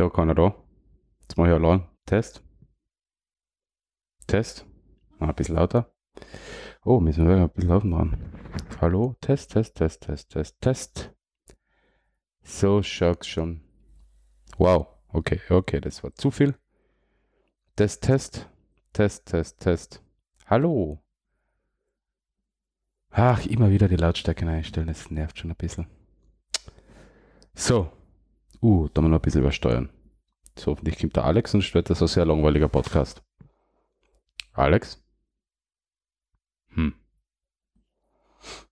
Da keiner da. Jetzt mache ich allein. Test. Test. Mal ein bisschen lauter. Oh, müssen wir ein bisschen laufen dran. Hallo? Test, Test, Test, Test, Test, Test. So schaut's schon. Wow. Okay, okay, das war zu viel. Test, Test. Test, Test, Test. Hallo. Ach, immer wieder die Lautstärke einstellen, das nervt schon ein bisschen. So. Uh, da mal noch ein bisschen übersteuern. So, hoffentlich kommt der Alex und wird das ein sehr langweiliger Podcast. Alex? Hm.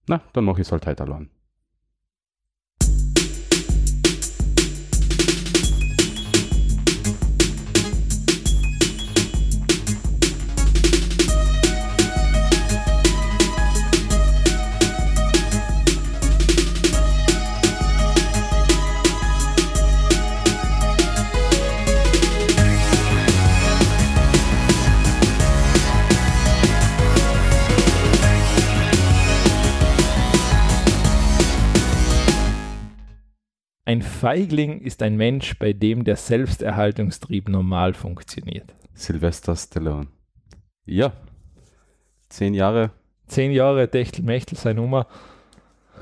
Na, dann mache ich es halt heute allein. Ein Feigling ist ein Mensch, bei dem der Selbsterhaltungstrieb normal funktioniert. Sylvester Stallone. Ja. Zehn Jahre. Zehn Jahre Techtelmechtel, sein Nummer.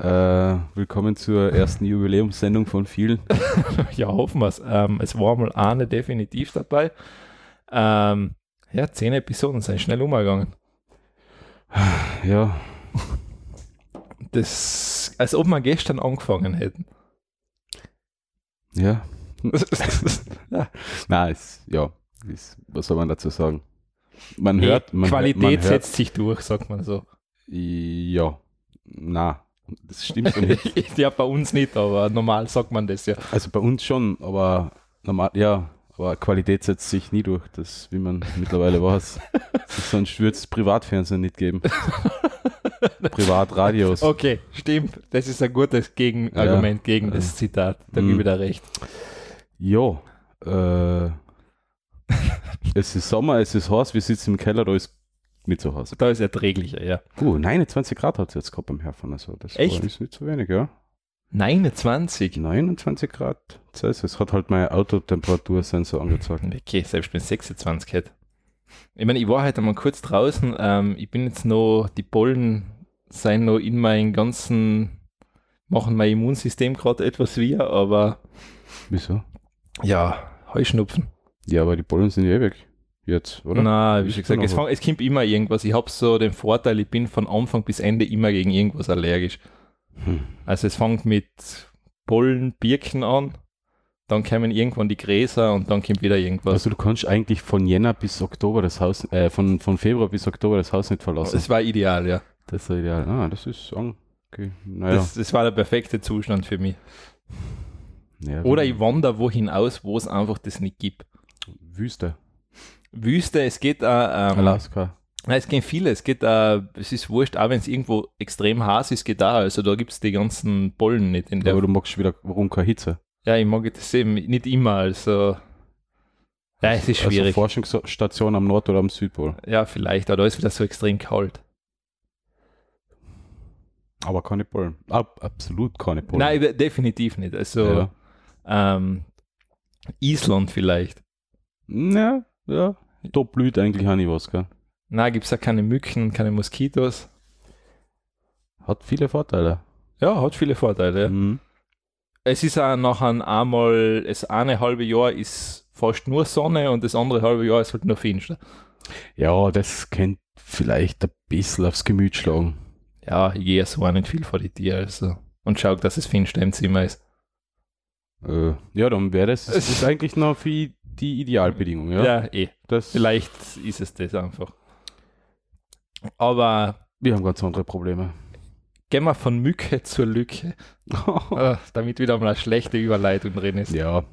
Äh, willkommen zur ersten Jubiläumssendung von vielen. ja, hoffen wir es. Ähm, es war mal eine definitiv dabei. Ähm, ja, zehn Episoden sind schnell umgegangen. Ja. Das, als ob wir gestern angefangen hätten. Ja. Na, ist, ja, ist, was soll man dazu sagen? Man hört, man Qualität man hört, setzt sich durch, sagt man so. Ja, na, das stimmt so nicht. ja, bei uns nicht, aber normal sagt man das ja. Also bei uns schon, aber normal, ja, aber Qualität setzt sich nie durch, das, wie man mittlerweile weiß. Sonst würde es Privatfernsehen nicht geben. Privatradios. Okay, stimmt. Das ist ein gutes Gegenargument gegen das Zitat. Da gebe ich da recht. Ja, äh, es ist Sommer, es ist heiß, wir sitzen im Keller, da ist nicht so heiß. Da ist erträglicher, ja. Uh, 29 Grad hat es jetzt gerade beim Herfahren, also das Echt? ist nicht so wenig, ja. 29. 29 Grad Celsius hat halt mein Autotemperatursensor angezeigt. Okay, selbst wenn es 26 hätte. Ich meine, ich war heute mal kurz draußen. Ähm, ich bin jetzt noch, die Pollen sind noch in meinem ganzen, machen mein Immunsystem gerade etwas wir, aber Wieso? ja, Heuschnupfen. Ja, aber die Pollen sind ja ewig jetzt, oder? Na, wie schon gesagt, es, fang, es kommt immer irgendwas. Ich habe so den Vorteil, ich bin von Anfang bis Ende immer gegen irgendwas allergisch. Hm. Also es fängt mit Pollen, Birken an, dann kommen irgendwann die Gräser und dann kommt wieder irgendwas. Also du kannst eigentlich von Jänner bis Oktober das Haus, äh, von, von Februar bis Oktober das Haus nicht verlassen. es war ideal, ja. Das ja ideal. Ah, das ist okay. Naja. Das, das war der perfekte Zustand für mich. ja, Oder ich wandere wohin aus, wo es einfach das nicht gibt. Wüste. Wüste, es geht auch, ähm, Alaska. Nein, es gehen viele. Es geht, äh, es ist wurscht, auch wenn es irgendwo extrem heiß ist, geht da. Also da gibt es die ganzen Pollen nicht in Ja, der. aber du magst wieder, warum keine Hitze? Ja, ich mag das eben nicht immer. Also ja, es ist schwierig. Also Forschungsstation am Nord- oder am Südpol. ja, vielleicht, aber da ist wieder so extrem kalt. Aber keine Pollen. Ab, absolut keine Pollen. Nein, de- definitiv nicht. Also Ja. ähm, Island vielleicht. Ja, ja. Da blüht eigentlich auch nicht was, gell? Na, gibt es auch keine Mücken, keine Moskitos. Hat viele Vorteile. Ja, hat viele Vorteile. ja. Mhm. Es ist auch nachher einmal, das eine halbe Jahr ist fast nur Sonne und das andere halbe Jahr ist halt nur finster. Ja, das könnte vielleicht ein bisschen aufs Gemüt schlagen. Ja, ich gehe so auch nicht viel vor die Tür, also. Und schau, dass es finster im Zimmer ist. Äh, ja, dann wäre das, das ist eigentlich noch für die Idealbedingung, ja? Ja, eh. Das, Vielleicht ist es das einfach. Aber Wir haben ganz andere Probleme. gehen wir von Mücke zur Lücke, äh, damit wieder mal eine schlechte Überleitung drin ist. ja.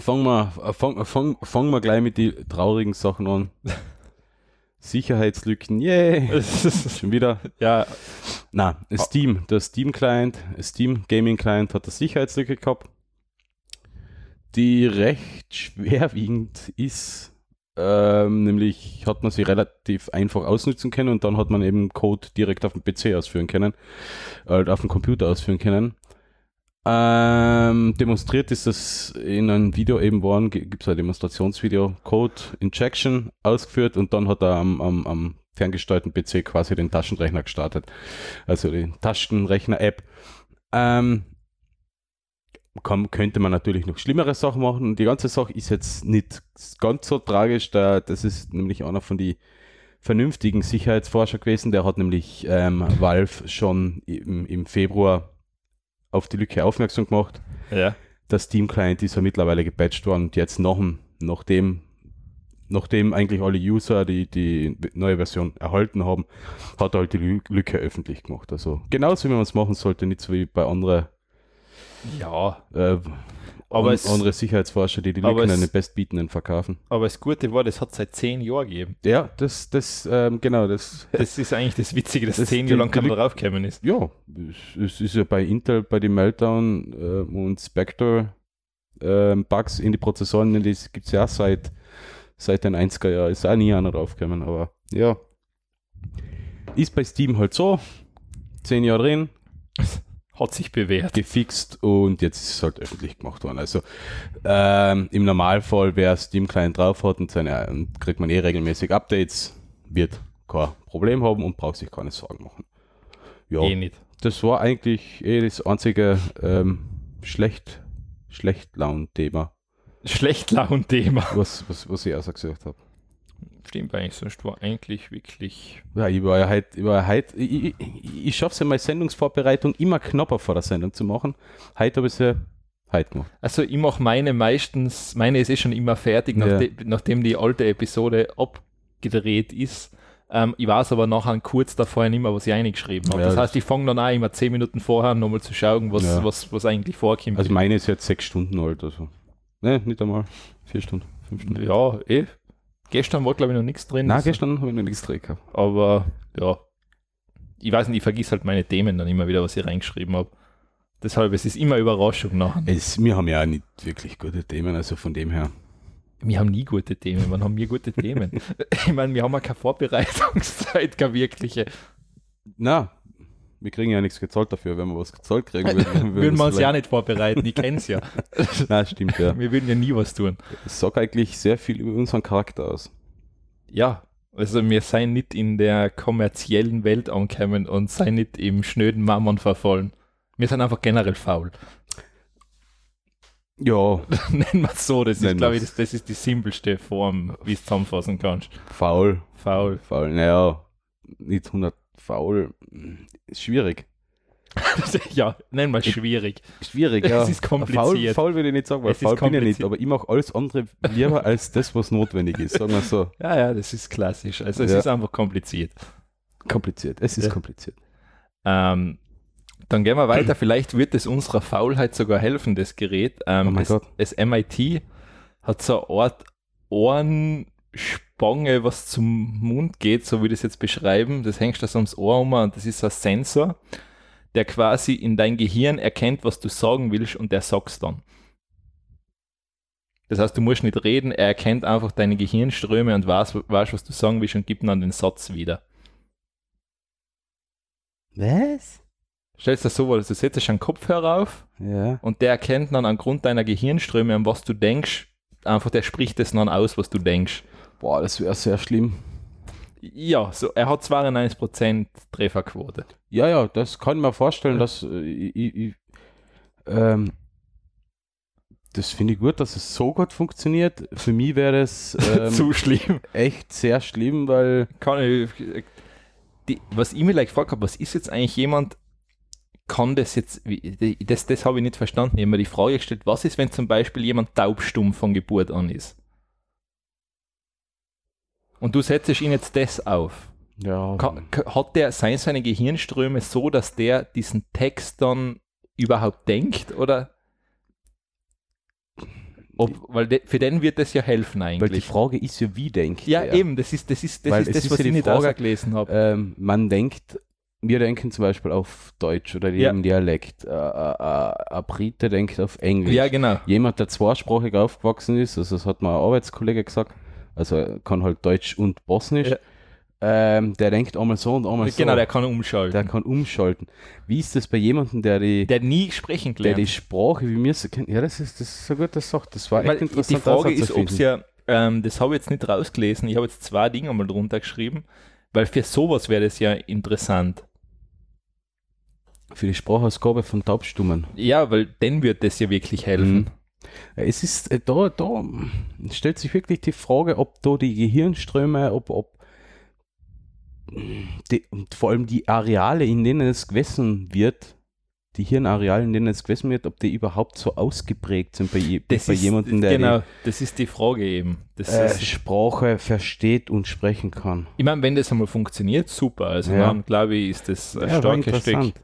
Fangen wir, äh, fang, fang, fangen wir gleich mit den traurigen Sachen an. Sicherheitslücken, yay! Schon wieder. ja, Na, Steam, der Steam Client, Steam Gaming Client hat eine Sicherheitslücke gehabt, die recht schwerwiegend ist. Ähm, nämlich hat man sie relativ einfach ausnutzen können und dann hat man eben Code direkt auf dem PC ausführen können, äh, auf dem Computer ausführen können. Ähm, demonstriert ist das in einem Video eben worden, gibt es ein Demonstrationsvideo, Code Injection ausgeführt und dann hat er am, am, am ferngesteuerten PC quasi den Taschenrechner gestartet. Also die Taschenrechner-App. Ähm, kann, könnte man natürlich noch schlimmere Sachen machen. Und die ganze Sache ist jetzt nicht ganz so tragisch. Da, das ist nämlich einer von den vernünftigen Sicherheitsforscher gewesen. Der hat nämlich ähm, Valve schon im, im Februar auf die Lücke aufmerksam gemacht. Ja. Das Steam Client ist ja mittlerweile gepatcht worden und jetzt noch, nachdem, nachdem eigentlich alle User die, die neue Version erhalten haben, hat er halt die Lücke öffentlich gemacht. Also genauso wie man es machen sollte, nicht so wie bei anderen Ja, äh, Aber es- andere Sicherheitsforscher, die die Lücken an den Bestbietenden verkaufen. aber das Gute war, das hat seit zehn Jahren gegeben. Ja, das, das, ähm, genau, das, Das ist eigentlich das Witzige, dass Das- zehn Jahre lang keiner draufgekommen ist. ja, es, ist ja bei Intel, bei den Meltdown äh, und Spectre ähm, Bugs in die Prozessoren, das gibt es ja auch seit, seit den 90er Jahren, ist auch nie einer draufgekommen, aber ja. Ist bei Steam halt so, zehn Jahre drin, Hat sich bewährt. gefixt und jetzt ist es halt öffentlich gemacht worden. Also ähm, im Normalfall, wer Steam Client drauf hat und seine, kriegt man eh regelmäßig Updates, wird kein Problem haben und braucht sich keine Sorgen machen. Ja, Eh nicht. das war eigentlich eh das einzige ähm, schlecht, schlecht Laun-Thema, Schlecht Laun-Thema. was, was, was ich gesagt habe. Stimmt eigentlich, sonst war eigentlich wirklich. Ja, ich war ja heute, ich, war ich, ich, ich schaffe es ja meine Sendungsvorbereitung immer knapper vor der Sendung zu machen. Heute habe ich es ja heute gemacht. Also ich mache meine meistens, meine ist eh schon immer fertig, Ja. nachde nachdem die alte Episode abgedreht ist. Ähm, ich weiß aber nachher kurz davor nicht mehr, was ich eingeschrieben habe. Ja, das heißt, ich fange dann auch immer zehn Minuten vorher nochmal zu schauen, was, Ja. was, was eigentlich vorkommt. Also meine ist jetzt sechs Stunden alt, also. Ne, nicht einmal. Vier Stunden, fünf Stunden. ja, eh. Gestern war, glaube ich, noch nichts drin. Na, gestern habe ich noch nichts drin gehabt. Aber ja, ich weiß nicht, ich vergiss halt meine Themen dann immer wieder, was ich reingeschrieben habe. Deshalb, es ist immer Überraschung nachher. Es, wir haben ja auch nicht wirklich gute Themen, also von dem her. Wir haben nie gute Themen. Wann haben wir gute Themen? ich meine, wir haben ja keine Vorbereitungszeit, keine wirkliche. Na, wir kriegen ja nichts gezahlt dafür, wenn wir was gezahlt kriegen würden. Würden wir uns ja nicht vorbereiten, ich kenn's ja. Na, stimmt, ja. Wir würden ja nie was tun. Das sagt eigentlich sehr viel über unseren Charakter aus. Ja, also wir seien nicht in der kommerziellen Welt angekommen und seien nicht im schnöden Mammon verfallen. Wir sind einfach generell faul. Ja, Nennen wir es so, das ist, Nennen glaube ich, das, das ist die simpelste Form, wie es zusammenfassen kannst. faul. Faul. Faul, naja, nicht 100 faul. Ist schwierig. ja, nennen wir es schwierig. Schwierig, Es ja. ist kompliziert. Faul, faul würde ich nicht sagen, weil Es ist faul bin ich nicht, aber ich mache alles andere lieber als das, was notwendig ist. Sagen wir so. Ja, ja, das ist klassisch. Also es Ja. ist einfach kompliziert. Kompliziert. Es ist Ja. kompliziert. Ähm, dann gehen wir weiter. Vielleicht wird es unserer Faulheit sogar helfen, das Gerät. Ähm, Oh mein es, Gott. das MIT hat so eine Art Ohrenspange, was zum Mund geht, so wie ich das jetzt beschreiben. Das hängst du so ums Ohr um und das ist so ein Sensor, der quasi in dein Gehirn erkennt, was du sagen willst und der sagt's dann. Das heißt, du musst nicht reden, er erkennt einfach deine Gehirnströme und weiß, weiß was du sagen willst und gibt dann den Satz wieder. Was? Stellst dir das so vor, du setzt einen Kopfhörer auf Ja. und der erkennt dann angrund deiner Gehirnströme, an was du denkst, einfach der spricht das dann aus, was du denkst. Boah, das wäre sehr schlimm. Ja, so, er hat 92% Trefferquote. Ja, ja, das kann mir vorstellen, dass äh, ich, ich, ähm, das finde ich gut, dass es so gut funktioniert. Für mich wäre es ähm, Zu schlimm. echt sehr schlimm, weil Kann ich, die, was ich mir like gefragt habe, was ist jetzt eigentlich jemand, kann das jetzt, das, das habe ich nicht verstanden. Ich habe mir die Frage gestellt, was ist, wenn zum Beispiel jemand taubstumm von Geburt an ist? Und du setzt ihn jetzt das auf. ja, hat der sein seine Gehirnströme so, dass der diesen Text dann überhaupt denkt oder ob, weil de, für den wird das ja helfen weil die eigentlich. Frage ist ja, wie denkt Ja, er? eben, das ist das ist das, Weil ist das ist was ja ich nicht ausgelesen habe. Ähm, man denkt, wir denken zum Beispiel auf Deutsch oder Ja. jedem Dialekt. Äh, äh, äh, ein Brite denkt auf Englisch. ja, genau. Jemand, der zweisprachig aufgewachsen ist, also das hat mal ein Arbeitskollege gesagt, also kann halt Deutsch und Bosnisch. Ja. ähm, der denkt einmal so und einmal so. Genau, der kann umschalten. der kann umschalten. Wie ist das bei jemandem, der die, Der nie sprechen der gelernt. die Sprache, wie mir so kennt? Ja, das ist, das ist eine gute Sache. Das war echt interessant. die Frage ist, ob es ja, ähm, das habe ich jetzt nicht rausgelesen, ich habe jetzt zwei Dinge mal drunter geschrieben, weil für sowas wäre das ja interessant. Für die Sprachausgabe von Taubstummen. Ja, weil dann wird das ja wirklich helfen. Mhm. Es ist, äh, da, da stellt sich wirklich die Frage, ob da die Gehirnströme, ob, ob die, und vor allem die Areale, in denen es gegessen wird, die Hirnareale, in denen es gegessen wird, ob die überhaupt so ausgeprägt sind bei, je, bei ist, jemandem, der genau, das ist die Frage eben. Das die äh, ist, Sprache versteht und sprechen kann. ich meine, wenn das einmal funktioniert, super. Also Ja. glaube ich, ist das ein Ja, starkes Stück.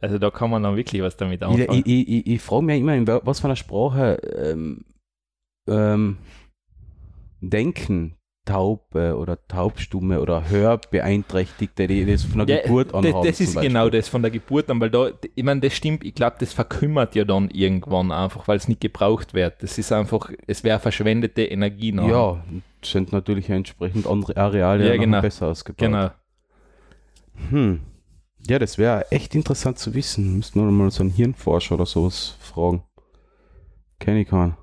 Also da kann man dann wirklich was damit anfangen. ich, ich, ich, ich frage mich immer, in wa- was für einer Sprache ähm, ähm, denken Taube oder Taubstumme oder Hörbeeinträchtigte, die das von der Ja, Geburt an das, haben. das ist Beispiel. genau das von der Geburt an, weil da, ich meine, das stimmt, ich glaube, das verkümmert ja dann irgendwann einfach, weil es nicht gebraucht wird. Das ist einfach, es wäre verschwendete Energie noch. Ja, sind natürlich entsprechend andere Areale Ja, genau. besser ausgebaut. genau. Hm. Ja, das wäre echt interessant zu wissen. Müssten wir mal so einen Hirnforscher oder sowas fragen. Kenn ich keinen.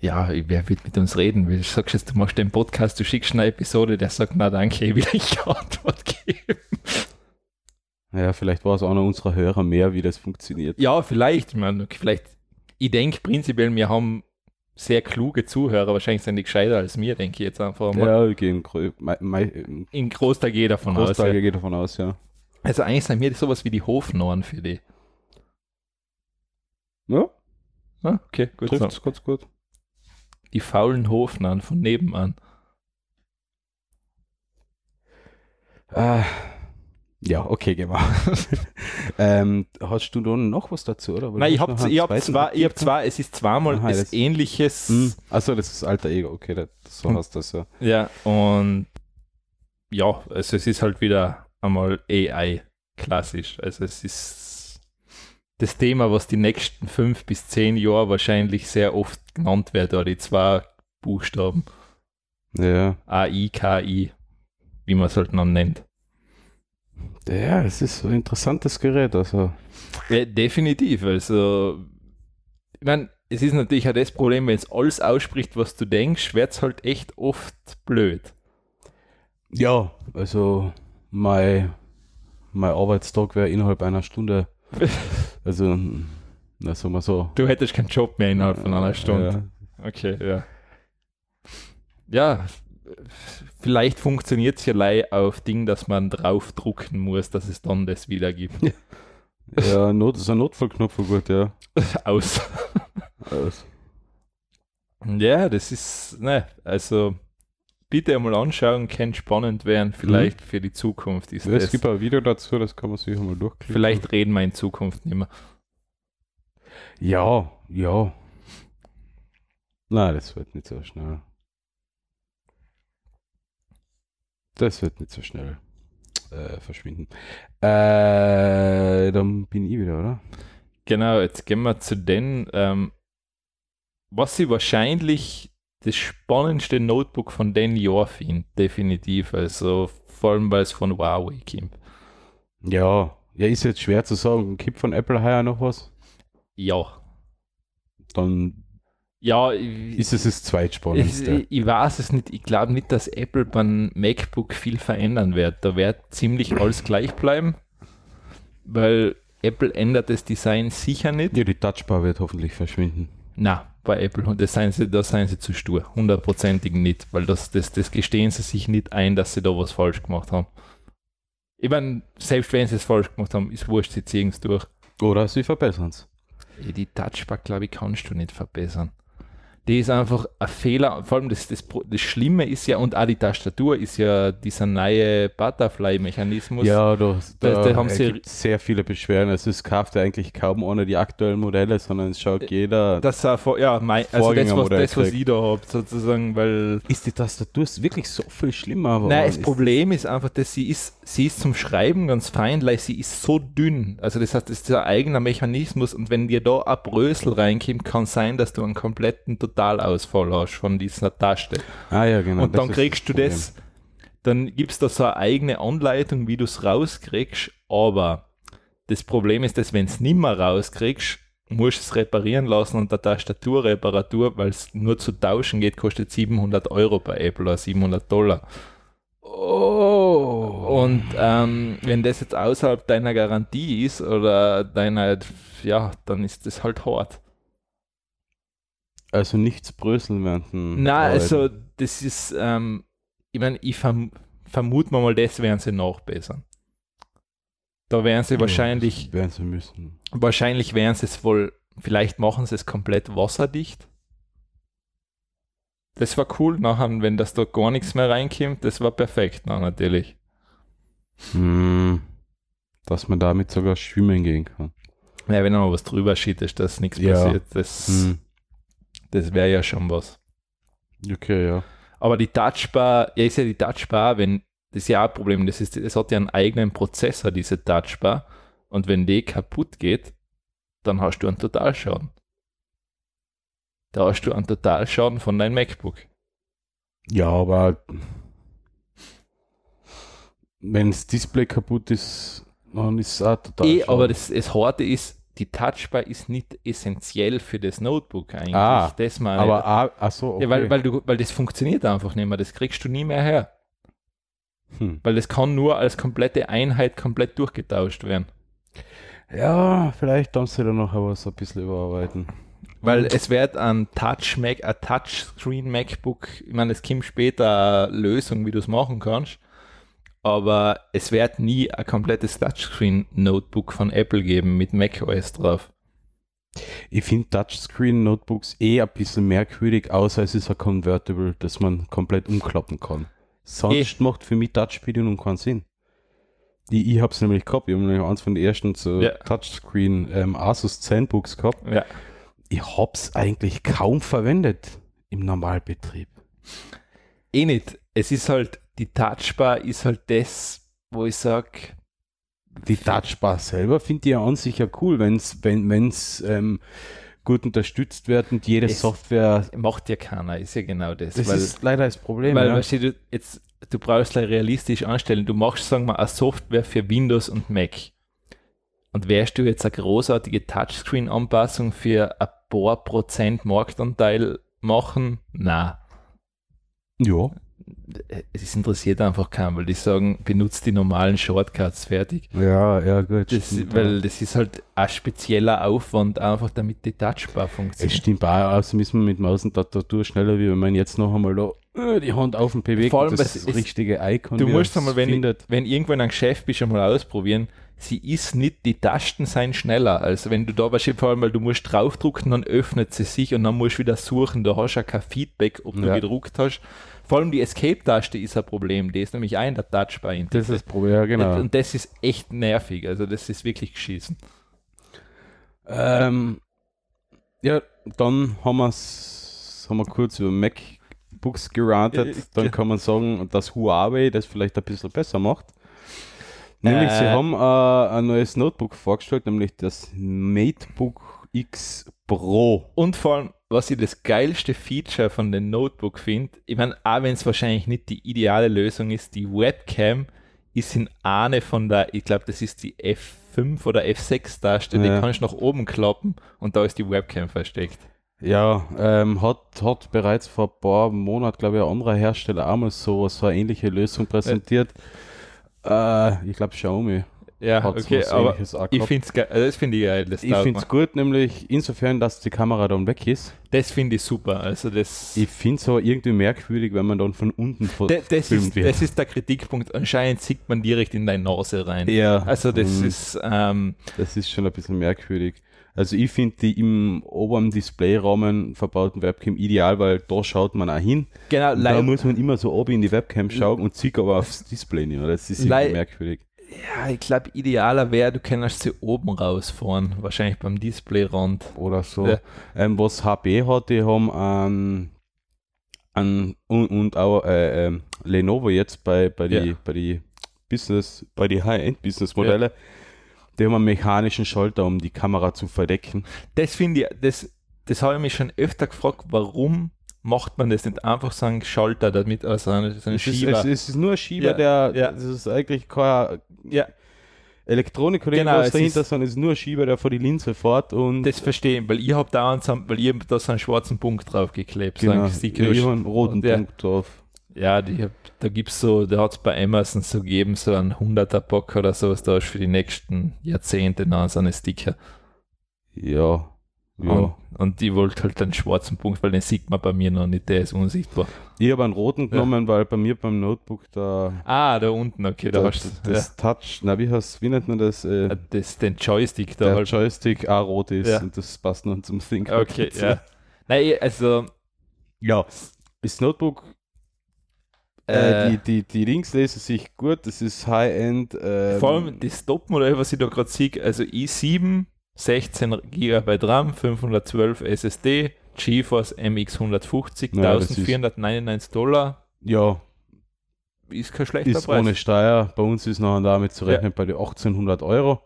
Ja, wer wird mit uns reden? Du sagst jetzt, du machst den Podcast, du schickst eine Episode, der sagt, na danke, ich will nicht Antwort geben. Ja, vielleicht war es einer unserer Hörer mehr, wie das funktioniert. Ja, vielleicht, ich meine, vielleicht, ich denke prinzipiell, wir haben sehr kluge Zuhörer, wahrscheinlich sind die gescheiter als wir, denke ich jetzt einfach mal. Ja, wir gehen grö- mei- mei- im In Großteil ich davon aus. Großteil Ja. geht davon aus, ja. Also eigentlich sind wir sowas wie die Hofnorn für die. Ja, Ah, okay, gut. trifft So. ganz gut. Die faulen Hofnarren von nebenan. Äh, ja, okay, wir. ähm, hast du noch was dazu, oder? Nein, ich habe hab zwei, ich hab zwei, es ist zweimal Aha, das ähnliches. Hm. Achso, das ist alter Ego, okay, das, so Hm. hast du das ja. Ja, und ja, also es ist halt wieder einmal AI klassisch. Also es ist das Thema, was die nächsten fünf bis zehn Jahre wahrscheinlich sehr oft genannt wird, oder die zwei Buchstaben Ja, AI, KI, wie man es halt noch nennt. ja, es ist so ein interessantes Gerät, also. Ja, definitiv. Also, ich meine, es ist natürlich auch das Problem, wenn es alles ausspricht, was du denkst, wird es halt echt oft blöd. Ja, also mein, mein Arbeitstag wäre innerhalb einer Stunde. Also, na, sagen wir so. Du hättest keinen Job mehr innerhalb von einer Stunde. Okay, ja. Ja, vielleicht funktioniert es ja auf Ding, dass man draufdrucken muss, dass es dann das wieder gibt. Ja, ja Not, so ein Notfallknopf war gut, ja. Aus. Aus. Ja, das ist, ne, also bitte einmal anschauen, kann spannend werden, vielleicht für die Zukunft ist Ja, es gibt ein Video dazu, das kann man sich mal durchklicken. Vielleicht reden wir in Zukunft nicht mehr. Ja, ja. Nein, das wird nicht so schnell. Das wird nicht so schnell äh, verschwinden. Äh, dann bin ich wieder, oder? Genau, jetzt gehen wir zu den, ähm, was sie wahrscheinlich das spannendste Notebook von den Jahr finde, definitiv. Also vor allem, weil es von Huawei kommt. Ja, ja, ist jetzt schwer zu sagen. Gibt von Apple heuer noch was? Ja. Dann Ja, ich, ist es das ich, zweitspannendste. ich weiß es nicht. Ich glaube nicht, dass Apple beim MacBook viel verändern wird. Da wird ziemlich alles gleich bleiben, weil Apple ändert das Design sicher nicht. Ja, die Touchbar wird hoffentlich verschwinden. Na, bei Apple, und das seien sie, da seien sie zu stur. Hundertprozentig nicht, weil das, das, das gestehen sie sich nicht ein, dass sie da was falsch gemacht haben. Ich meine, selbst wenn sie es falsch gemacht haben, ist wurscht, sie ziehen es durch. Oder sie verbessern es. Die Touchbar, glaube ich, kannst du nicht verbessern. Die ist einfach ein Fehler. Vor allem das, das, das Schlimme ist ja, und auch die Tastatur ist ja dieser neue Butterfly-Mechanismus. Ja, da, da, Da- haben sie- sehr viele Beschwerden. Also es kauft ja eigentlich kaum ohne die aktuellen Modelle, sondern es schaut jeder. Das ist vor, ja, mein, also das, was, das, was ich da habe, sozusagen, weil ist die Tastatur ist wirklich so viel schlimmer. Nein, das Ist- Problem ist einfach, dass sie ist, sie ist zum Schreiben ganz fein, weil sie ist so dünn. Also das heißt, das ist ein eigener Mechanismus und wenn dir da ein Brösel reinkommt, kann sein, dass du einen kompletten Totalausfall hast von dieser Taste. Ah ja, genau. und dann kriegst du das, dann gibt es da so eine eigene Anleitung, wie du es rauskriegst, aber das Problem ist, dass wenn es nicht mehr rauskriegst, musst du es reparieren lassen und der Tastaturreparatur, weil es nur zu tauschen geht, kostet 700 Euro bei Apple oder 700 Dollar. Oh. Und ähm, wenn das jetzt außerhalb deiner Garantie ist oder deiner, ja, dann ist das halt hart. Also nichts bröseln dem Na, also das ist, ähm, ich meine, ich verm vermute mal, das werden sie nachbessern. Da werden sie Ja, wahrscheinlich, Werden sie müssen. wahrscheinlich werden sie es wohl, vielleicht machen sie es komplett wasserdicht. Das war cool, nachher, wenn das da gar nichts mehr reinkommt, das war perfekt, na, natürlich. Hm. Dass man damit sogar schwimmen gehen kann. Ja, wenn noch was drüber schüttest, dass nichts Ja. passiert, das, Hm. Das wäre ja schon was. Okay, ja. Aber die Touchbar, ja, ist ja die Touchbar, wenn, das ist ja auch ein Problem, das, ist, das hat ja einen eigenen Prozessor, diese Touchbar. Und wenn die kaputt geht, dann hast du einen Totalschaden. Da hast du einen Totalschaden von deinem MacBook. Ja, aber wenn das Display kaputt ist, dann ist es auch total eh, aber das, das Harte ist, die Touchbar ist nicht essentiell für das Notebook eigentlich. Ah, das meine aber ah, ach so, okay. Ja, weil, weil, du, weil das funktioniert einfach nicht mehr. Das kriegst du nie mehr her. hm. Weil das kann nur als komplette Einheit komplett durchgetauscht werden. Ja, vielleicht dann sie da noch so ein bisschen überarbeiten. Weil es wird ein Touch Mac, ein Touchscreen MacBook, ich meine, es kommt später eine Lösung, wie du es machen kannst, aber es wird nie ein komplettes Touchscreen Notebook von Apple geben mit macOS drauf. Ich finde Touchscreen-Notebooks eh ein bisschen merkwürdig, außer es ist ein Convertible, das man komplett umklappen kann. Sonst macht für mich Touchbedienung keinen Sinn. Ich, ich habe es nämlich gehabt, ich habe nämlich eins von den ersten so Ja. Touchscreen ähm, Asus ZenBooks gehabt. Ja. Ich habe es eigentlich kaum verwendet im Normalbetrieb. Eh nicht. Es ist halt, die Touchbar ist halt das, wo ich sage, Die Touchbar selber finde ich ja an sich ja cool, wenn's, wenn es ähm, gut unterstützt wird und jede Es- Software. macht ja keiner, ist ja genau das. Das weil, ist leider das Problem. weil ja. weißt du, jetzt, du brauchst gleich realistisch anstellen. Du machst, sagen wir, eine Software für Windows und Mac. Und wärst du jetzt eine großartige Touchscreen-Anpassung für ein paar Prozent Marktanteil machen? Na, ja, es interessiert einfach keinen, weil die sagen, benutzt die normalen Shortcuts fertig. ja, ja, gut. Das, weil das ist halt ein spezieller Aufwand, einfach damit die Touchbar Es funktioniert. stimmt auch, außerdem ist man mit Maus und Tastatur schneller, wie wenn man jetzt noch einmal da äh, die Hand auf den bewegt Vor allem, das ist- richtige Icon Du musst einmal, wenn, findet. wenn irgendwo in einem Geschäft bist, einmal ausprobieren. Sie ist nicht, die Tasten sein schneller. Also wenn du da wahrscheinlich vor allem, weil du musst draufdrucken, dann öffnet sie sich und dann musst du wieder suchen. Da hast du ja kein Feedback, ob du Ja. gedruckt hast. Vor allem die Escape-Taste ist ein Problem. Die ist nämlich auch in der Touchbar Das integriert. ist das Problem, ja, genau. Und das ist echt nervig. Also das ist wirklich geschissen. Ähm, ja, dann haben, wir's, haben wir kurz über MacBooks gerantet. Ja, Dann kann man sagen, dass Huawei das vielleicht ein bisschen besser macht. Nämlich, sie Äh. haben äh, ein neues Notebook vorgestellt, nämlich das MateBook X Pro. Und vor allem, was ich das geilste Feature von dem Notebook finde, ich meine, auch wenn es wahrscheinlich nicht die ideale Lösung ist, die Webcam ist in eine von der, ich glaube, das ist die F5 oder F6-Taste, die Ja. kannst du nach oben klappen und da ist die Webcam versteckt. Ja, ähm, hat, hat bereits vor ein paar Monaten, glaube ich, ein anderer Hersteller auch mal so, so eine ähnliche Lösung präsentiert. Äh, ich glaube, Xiaomi Ja, hat okay, aber ich finde es geil, also das finde ich geil, Ich finde es gut, nämlich insofern, dass die Kamera dann weg ist. das finde ich super, also das, Ich finde es aber irgendwie merkwürdig, wenn man dann von unten das, das, ist, wird. das ist der Kritikpunkt, anscheinend sieht man direkt in deine Nase rein. ja, Also das mm, ist, ähm, das ist schon ein bisschen merkwürdig. Also ich finde die im oberen Displayrahmen verbauten Webcam ideal, weil da schaut man auch hin. genau, da muss man immer so oben in die Webcam schauen und sieht aber aufs Display nicht. Das ist merkwürdig. Ja, ich glaube, idealer wäre, du kannst sie oben rausfahren, wahrscheinlich beim Displayrand. Oder so. Ja. Ähm, was HP hat, die haben an, an und, und auch äh, ähm, Lenovo jetzt bei, bei die, Ja. bei die Business, bei die High-End-Business-Modelle, die haben einen mechanischen Schalter, um die Kamera zu verdecken. Das finde ich, das, das habe ich mich schon öfter gefragt, warum macht man das nicht einfach so einen Schalter damit, also einen, so einen Es ist, Schieber? es, es ist nur ein Schieber, Ja, der, ja. das ist eigentlich kein ja, Elektronik oder Genau, irgendwas es dahinter, ist- sondern es ist nur ein Schieber, der vor die Linse fährt und das verstehe ich, weil ich habe da, einen, weil ich hab da so einen schwarzen Punkt draufgeklebt, so genau, einen Sticker. ja, ich habe einen roten der- Punkt drauf. Ja, die da gibt's so, da hat's bei Amazon so gegeben, so einen 100er Bock oder sowas, da ist für die nächsten Jahrzehnte noch so eine Sticker. Ja, ja. Und, und die wollte halt einen schwarzen Punkt, weil den sieht man bei mir noch nicht, der ist unsichtbar. Ich habe einen roten genommen, weil bei mir beim Notebook da, Ah, da unten, okay, da da hast du das Touch, na wie heißt, wie nennt man das? Äh, ja, das, den Joystick da der halt. Joystick auch rot ist Ja. und das passt noch zum Think. Okay, ja. Nein, also, Ja, das Notebook, äh, äh, die, die, die Links lesen sich gut, das ist High-End. ähm, vor allem das Top-Modell, was ich da gerade sehe, also i7, 16 GB RAM, 512 SSD, GeForce MX 150, Ja, das ist- 1499 Dollar, Ja, ist kein schlechter ist Preis. ohne Steuer. Bei uns ist noch damit zu rechnen bei den 1800 Euro.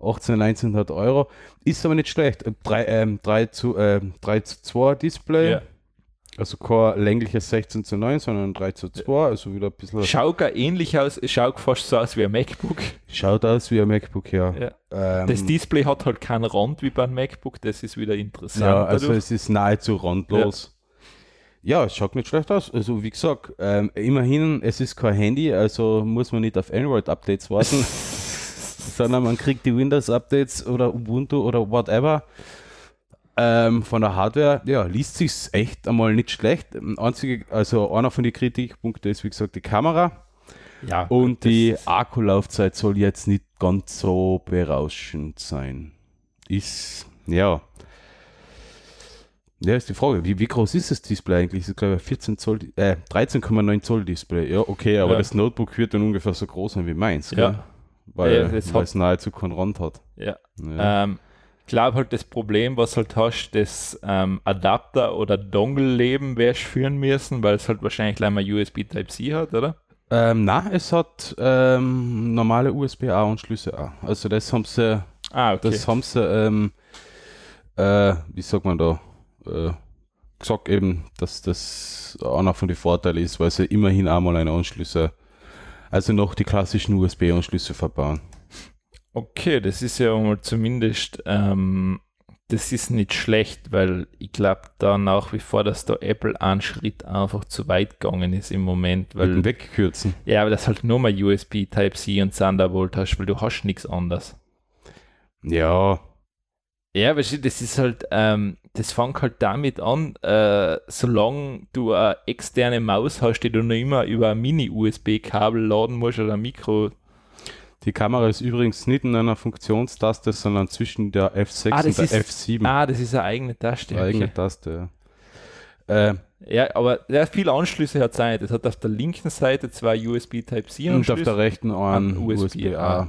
18, 1900 Euro. Ist aber nicht schlecht. 3, ähm, 3, zu, ähm, 3 zu 2 Display. Ja. Also kein längliches 16 zu 9, sondern 3 zu 2. Also wieder ein bisschen. Schaut gar ähnlich aus, es schaut fast so aus wie ein MacBook. Schaut aus wie ein MacBook, ja. Ja. Ähm, Das Display hat halt keinen Rand wie beim MacBook, das ist wieder interessant. ja, also dadurch. es ist nahezu randlos. Ja. es schaut nicht schlecht aus. Also wie gesagt, ähm, immerhin, es ist kein Handy, also muss man nicht auf Android-Updates warten. sondern man kriegt die Windows-Updates oder Ubuntu oder whatever. Ähm, von der Hardware, ja, liest sich echt einmal nicht schlecht. Einzige, also einer von den Kritikpunkten ist, wie gesagt, die Kamera ja, und das- die Akkulaufzeit soll jetzt nicht ganz so berauschend sein. Ist, ja. Ja, ist die Frage, wie, wie groß ist das Display eigentlich? Ich glaube 14 Zoll, äh, 13,9 Zoll Display. Ja, okay, aber Ja. das Notebook wird dann ungefähr so groß sein wie meins, Ja. gell? Weil, Ja, das weil hat- es nahezu keinen Rand hat. Ja. Ja. Ähm, glaube halt das Problem, was halt hast, das ähm, Adapter oder Dongle-Leben wärst führen müssen, weil es halt wahrscheinlich gleich mal USB Type-C hat, oder? Ähm, na, es hat ähm, normale USB-A-Anschlüsse auch. Also das haben sie, Ah, okay. das haben sie, ähm, äh, wie sagt man da, äh, gesagt eben, dass das einer von den Vorteilen ist, weil sie immerhin einmal eine Anschlüsse, also noch die klassischen USB-Anschlüsse verbauen. Okay, das ist ja mal zumindest, ähm, das ist nicht schlecht, weil ich glaube da nach wie vor, dass da Apple einen Schritt einfach zu weit gegangen ist im Moment, Weil wegkürzen. ja, aber das halt nur mal USB Type-C und Thunderbolt hast, weil du hast nichts anderes. Ja, Ja, weißt du, das ist halt, ähm, das fängt halt damit an, äh, solange du eine externe Maus hast, die du noch immer über ein Mini-USB-Kabel laden musst oder ein Mikro. Die Kamera ist übrigens nicht in einer Funktionstaste, sondern zwischen der F6 Ah, und der ist- F7. Ah, das ist eine eigene Taste. Eine eigene Okay. Taste, ja. Äh, Ja, aber ja, viele Anschlüsse hat es nicht. Es hat auf der linken Seite zwei USB Type-C Und auf der rechten einen USB-A. USB-A.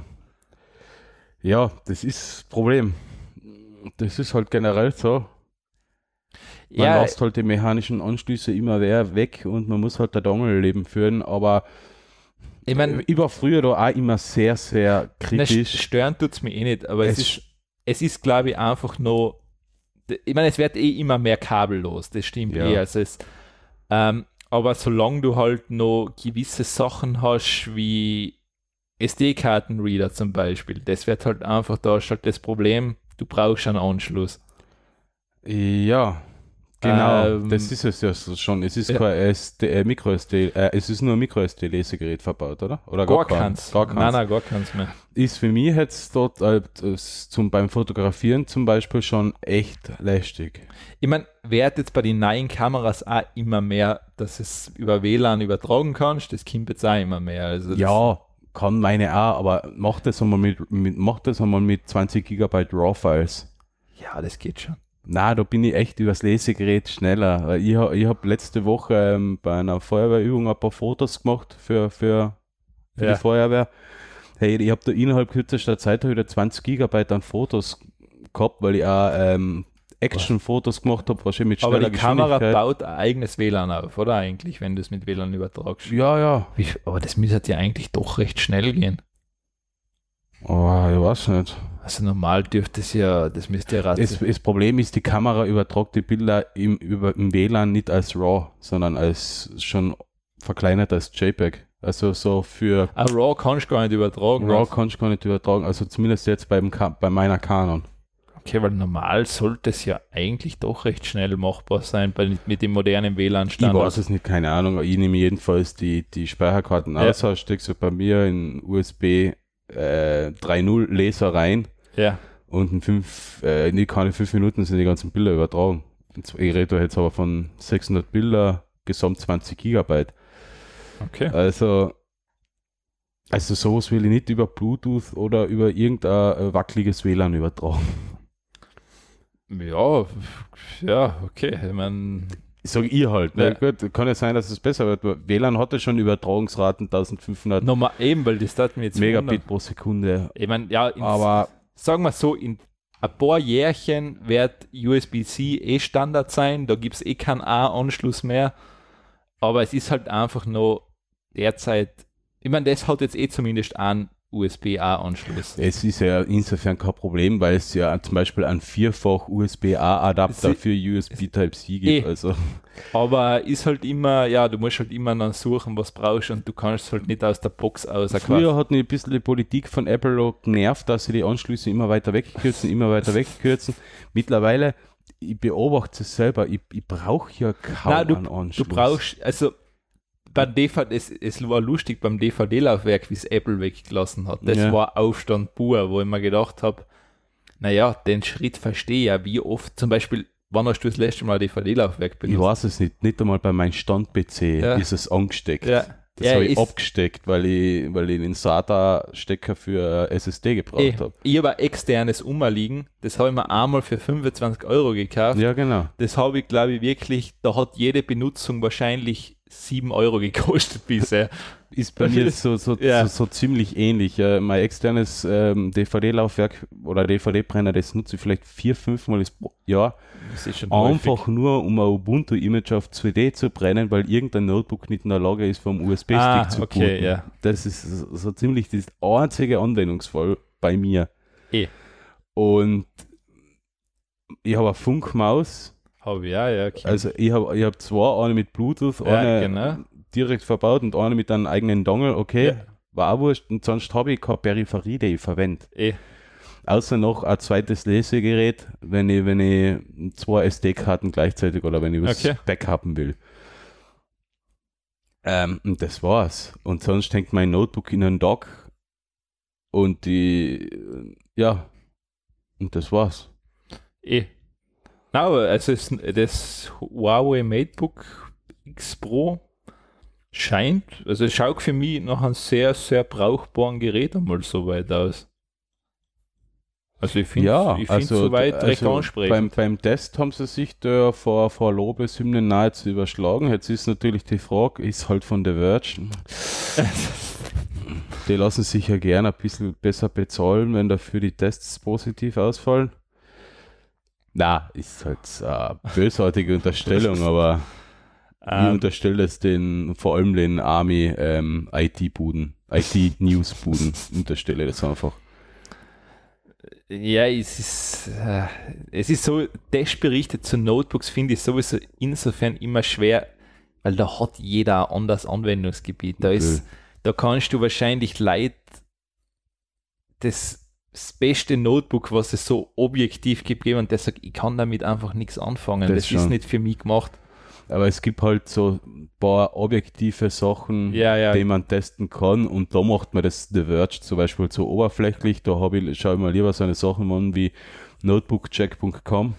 Ja, das ist das Problem. Das ist halt generell so. Man ja, lässt halt die mechanischen Anschlüsse immer weg und man muss halt der Dongle-Leben führen, aber ich meine, ich war früher da auch immer sehr, sehr kritisch. stören tut es mir eh nicht, aber es, Es- ist, es ist, glaube ich, einfach nur, ich meine, es wird eh immer mehr kabellos, das stimmt Ja. eh. Also es, ähm, aber solange du halt noch gewisse Sachen hast, wie SD-Kartenreader zum Beispiel, das wird halt einfach, da ist halt das Problem, du brauchst einen Anschluss. Ja, genau. Ähm, das ist es ja schon. Es ist ja. kein SD, äh, Micro-SD, äh, es ist nur ein Micro-SD-Lesegerät verbaut, oder? Oder Gar kein? keins. Gar keins. Nein, nein, gar keins mehr. ist für mich jetzt dort äh, zum, beim Fotografieren zum Beispiel schon echt lästig. Ich meine, wird jetzt bei den neuen Kameras auch immer mehr, dass es über WLAN übertragen kannst, das kommt jetzt auch immer mehr. Also Ja, kann meine auch, aber mach das einmal mit, mit, mach das einmal mit 20 Gigabyte RAW-Files. ja, das geht schon. Na, da bin ich echt übers Lesegerät schneller. Ich, ich habe letzte Woche ähm, bei einer Feuerwehrübung ein paar Fotos gemacht für, für, für Ja. die Feuerwehr. Hey, ich habe da innerhalb kürzester Zeit wieder 20 Gigabyte an Fotos gehabt, weil ich auch ähm, Action-Fotos gemacht habe, wahrscheinlich mit Aber schneller die Kamera baut ein eigenes WLAN auf, oder eigentlich, wenn du es mit WLAN übertragst? Ja, ja. Aber das müsste ja eigentlich doch recht schnell gehen. Oh, ich weiß nicht. Also normal dürfte es ja, das müsste ja Das, das Problem ist, die Kamera übertragt die Bilder im, über, im WLAN nicht als RAW, sondern als schon verkleinert als JPEG. Also so für Ah, RAW kannst du gar nicht übertragen. RAW also. kannst du gar nicht übertragen, also zumindest jetzt beim, bei meiner Canon. Okay, weil normal sollte es ja eigentlich doch recht schnell machbar sein bei, mit dem modernen Ich WLAN-Standard. weiß es nicht, keine Ahnung. Ich nehme jedenfalls die, die Speicherkarten Ja. aus, steckst du bei mir in USB äh, 3.0 Laser rein Ja, und in fünf, äh, die keine fünf Minuten sind die ganzen Bilder übertragen. Ich rede jetzt aber von 600 Bilder, gesamt 20 Gigabyte. okay. Also, also sowas will ich nicht über Bluetooth oder über irgendein äh, wackeliges WLAN übertragen. Ja, ja, okay. Ich meine, Sag ich halt. Ne? Ja. Gut, kann ja sein, dass es besser wird. WLAN hatte schon Übertragungsraten 1500 nochmal eben, weil das tat mir jetzt Megabit wundern. pro Sekunde. Ich meine, ja, Aber sagen wir so, in ein paar Jährchen wird USB-C eh Standard sein, da gibt es eh keinen A-Anschluss mehr, aber es ist halt einfach noch derzeit, ich meine, das hat jetzt eh zumindest einen USB-A-Anschluss. es ist ja insofern kein Problem, weil es ja zum Beispiel einen vierfach USB-A-Adapter für USB Type-C gibt. Eh. Also Aber ist halt immer, ja, du musst halt immer dann suchen, was brauchst und du kannst halt nicht aus der Box aus. früher hat mich ein bisschen die Politik von Apple auch genervt, dass sie die Anschlüsse immer weiter wegkürzen, immer weiter wegkürzen. Mittlerweile, ich beobachte es selber, ich, ich brauche ja kaum Nein, du- einen Du Anschluss. brauchst, also beim DVD, es, es war lustig beim DVD-Laufwerk, wie es Apple weggelassen hat. Das Ja. war Aufstand pur, wo ich mir gedacht habe, naja, den Schritt verstehe ich ja, wie oft, zum Beispiel, wann hast du das letzte Mal DVD-Laufwerk Ich benutzt? weiß es nicht, nicht einmal bei meinem Stand-PC Ja. ist es angesteckt. Ja, Das ja, habe ich ist- abgesteckt, weil ich, weil ich den SATA-Stecker für äh, SSD gebraucht eh, habe. ich habe ein externes Umliegen, das habe ich mir einmal für 25 Euro gekauft. Ja, genau. Das habe ich, glaube ich, wirklich, da hat jede Benutzung wahrscheinlich 7 Euro gekostet bisher. Ist bei mir so, so, Ja. so, so ziemlich ähnlich. Ja, mein externes ähm, DVD-Laufwerk oder DVD-Brenner, das nutze ich vielleicht vier, fünf Mal im Jahr. Das ist schon Einfach häufig. nur, um ein Ubuntu-Image auf CD zu brennen, weil irgendein Notebook nicht in der Lage ist, vom USB-Stick Ah, zu okay, booten. ja. Das ist so, ziemlich das einzige Anwendungsfall bei mir. Eh. Und ich habe eine Funkmaus. Habe ich, ja, ja. Okay. Also ich habe ich hab zwei, eine mit Bluetooth, Ja, eine genau. direkt verbaut und eine mit einem eigenen Dongle. Okay, Ja. war auch wurscht. Und sonst habe ich keine Peripherie, die ich verwende. eh. Außer noch ein zweites Lesegerät, wenn ich, wenn ich zwei SD-Karten gleichzeitig oder wenn ich was Okay. backuppen will. Ähm, und das war's. Und sonst hängt mein Notebook in einen Dock und die, ja, und das war's. Eh. Na, aber also das Huawei MateBook X Pro scheint, also es schaut für mich nach einem sehr, sehr brauchbaren Gerät einmal so weit aus. Also ich finde ja, ich finde also, soweit recht also ansprechend. beim, beim Test haben sie sich da vor, vor Lobeshymnen nahezu überschlagen. Jetzt ist natürlich die Frage, ist halt von der Verge. Die lassen sich ja gerne ein bisschen besser bezahlen, wenn dafür die Tests positiv ausfallen. Na, ist halt eine bösartige Unterstellung, aber ich ähm, unterstelle es den, vor allem den Army ähm, IT-Buden, IT-News-Buden, unterstelle das einfach. ja, es ist, äh, es ist so, Testberichte zu Notebooks finde ich sowieso insofern immer schwer, weil da hat jeder ein anderes Anwendungsgebiet. Da ist, da kannst du wahrscheinlich Leid das, das beste Notebook, was es so objektiv gibt, und der sagt, ich kann damit einfach nichts anfangen. Das Das, ist nicht für mich gemacht. Aber es gibt halt so ein paar objektive Sachen, Ja, ja. die man testen kann und da macht man das The Verge zum Beispiel so oberflächlich. Da habe ich, schaue ich mal lieber so eine Sachen an wie notebookcheck.com,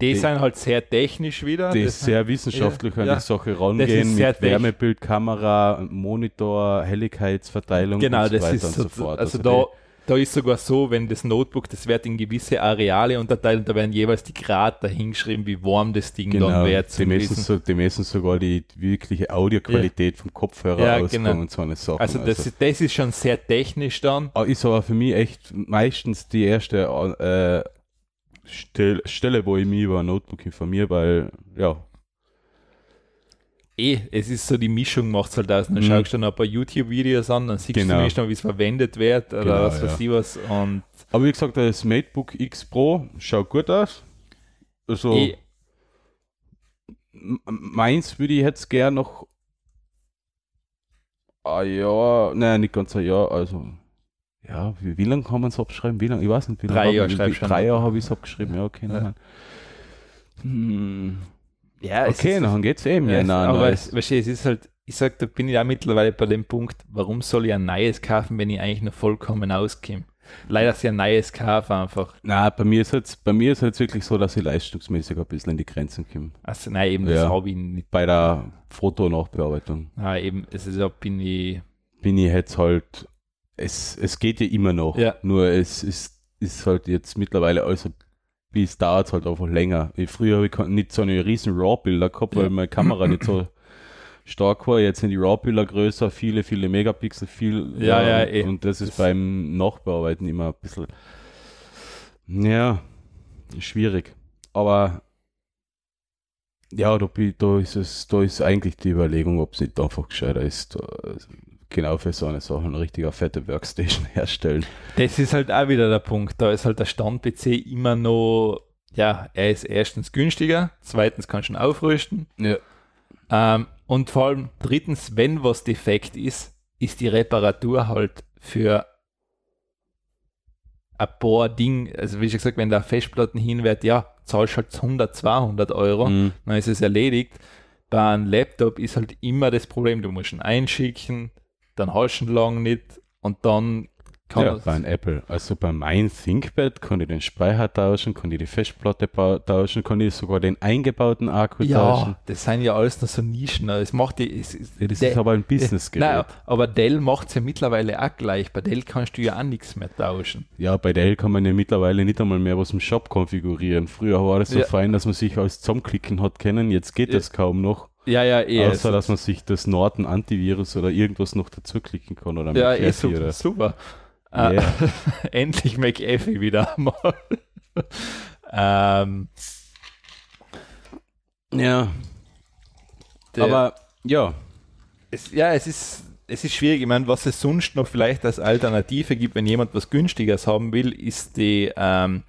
Die, Die- sind halt sehr technisch wieder. die Das- sehr wissenschaftlich an ja. die Sache Das rangehen mit Wärmebildkamera, Monitor, Helligkeitsverteilung Genau, und so das weiter ist und so, so fort. also, die- da, da ist sogar so, wenn das Notebook, das wird in gewisse Areale unterteilt und da werden jeweils die Grad dahingeschrieben, wie warm das Ding dann Genau, wird. die messen, so, die messen sogar die wirkliche Audioqualität vom Kopfhörer Ja, aus genau. und so eine Sache. Also das, ist, das ist schon sehr technisch dann. Ah, ist aber für mich echt meistens die erste äh, Stelle, Stelle, wo ich mich über ein Notebook informiere, weil, ja, eh, es ist so die Mischung macht es halt aus. Dann Mhm. schaust du noch ein paar YouTube-Videos an, dann siehst Genau. du nicht noch, wie es verwendet wird oder Genau, was weiß ja. ich was. Und Aber wie gesagt, das MateBook X Pro schaut gut aus. Also eh, meins würde ich jetzt gern noch ein Jahr, nein, nicht ganz ein Jahr, also ja, wie, wie lange kann man es abschreiben? Wie lang? Ich weiß nicht, wie Drei lange. Jahre ich-. Drei Jahre habe ich es abgeschrieben, ja, okay. Ja. Hm. Ja, es Okay, ist- dann geht's eben. Ja, Ja, es, nein, aber es, weißt du, es ist halt, ich sag, da bin ich auch mittlerweile bei dem Punkt, warum soll ich ein neues kaufen, wenn ich eigentlich noch vollkommen auskomme? Leider ist ja ein neues kaufen einfach. Nein, bei mir ist jetzt, bei mir ist jetzt wirklich so, dass ich leistungsmäßig ein bisschen in die Grenzen komme. Also nein, eben das Ja. habe ich nicht. Bei der Fotonachbearbeitung Nein, eben, also da bin ich, bin ich jetzt halt, es, es geht ja immer noch, Ja. nur es ist, ist halt jetzt mittlerweile, also wie es dauert halt einfach länger. Ich, früher habe ich nicht so eine riesen RAW-Bilder gehabt, weil Ja. meine Kamera nicht so stark war. Jetzt sind die RAW-Bilder größer, viele, viele Megapixel, viel. Ja, ja, eh. Und das ist Das- beim Nachbearbeiten immer ein bisschen, ja, schwierig. Aber ja, da, da ist es, da ist eigentlich die Überlegung, ob es nicht einfach gescheiter ist, da, genau für so eine Sache eine richtige fette Workstation herstellen. das ist halt auch wieder der Punkt. Da ist halt der Stand-PC immer noch, ja, er ist erstens günstiger, zweitens kannst du ihn aufrüsten. Ja. Ähm, und vor allem drittens, wenn was defekt ist, ist die Reparatur halt für ein paar Dinge, also wie schon gesagt, wenn der Festplatten hinwert, ja, zahlst halt 100, 200 Euro, Mhm. dann ist es erledigt. Bei einem Laptop ist halt immer das Problem, du musst ihn einschicken, dann hast du ihn lang nicht und dann kann ja, es- bei einem Apple. Also bei meinem ThinkPad kann ich den Speicher tauschen, kann ich die Festplatte tauschen, kann ich sogar den eingebauten Akku tauschen. ja, das sind ja alles noch so Nischen. Es macht die, es, es, Ja, das Dell- ist aber ein Businessgerät. Nein, aber Dell macht es ja mittlerweile auch gleich. Bei Dell kannst du ja auch nichts mehr tauschen. Ja, bei Dell kann man ja mittlerweile nicht einmal mehr was im Shop konfigurieren. Früher war das so Ja. fein, dass man sich alles zusammenklicken hat können. Jetzt geht Ja. das kaum noch. Ja, ja, eh. außer, dass man sich das Norton Antivirus oder irgendwas noch dazu klicken kann oder ja, McAfee eh super. oder super. Ja. Äh, endlich McAfee wieder mal. ähm, Ja, der- aber ja, es, ja, es ist, es ist schwierig. Ich meine, was es sonst noch vielleicht als Alternative gibt, wenn jemand was Günstiges haben will, ist die, ähm,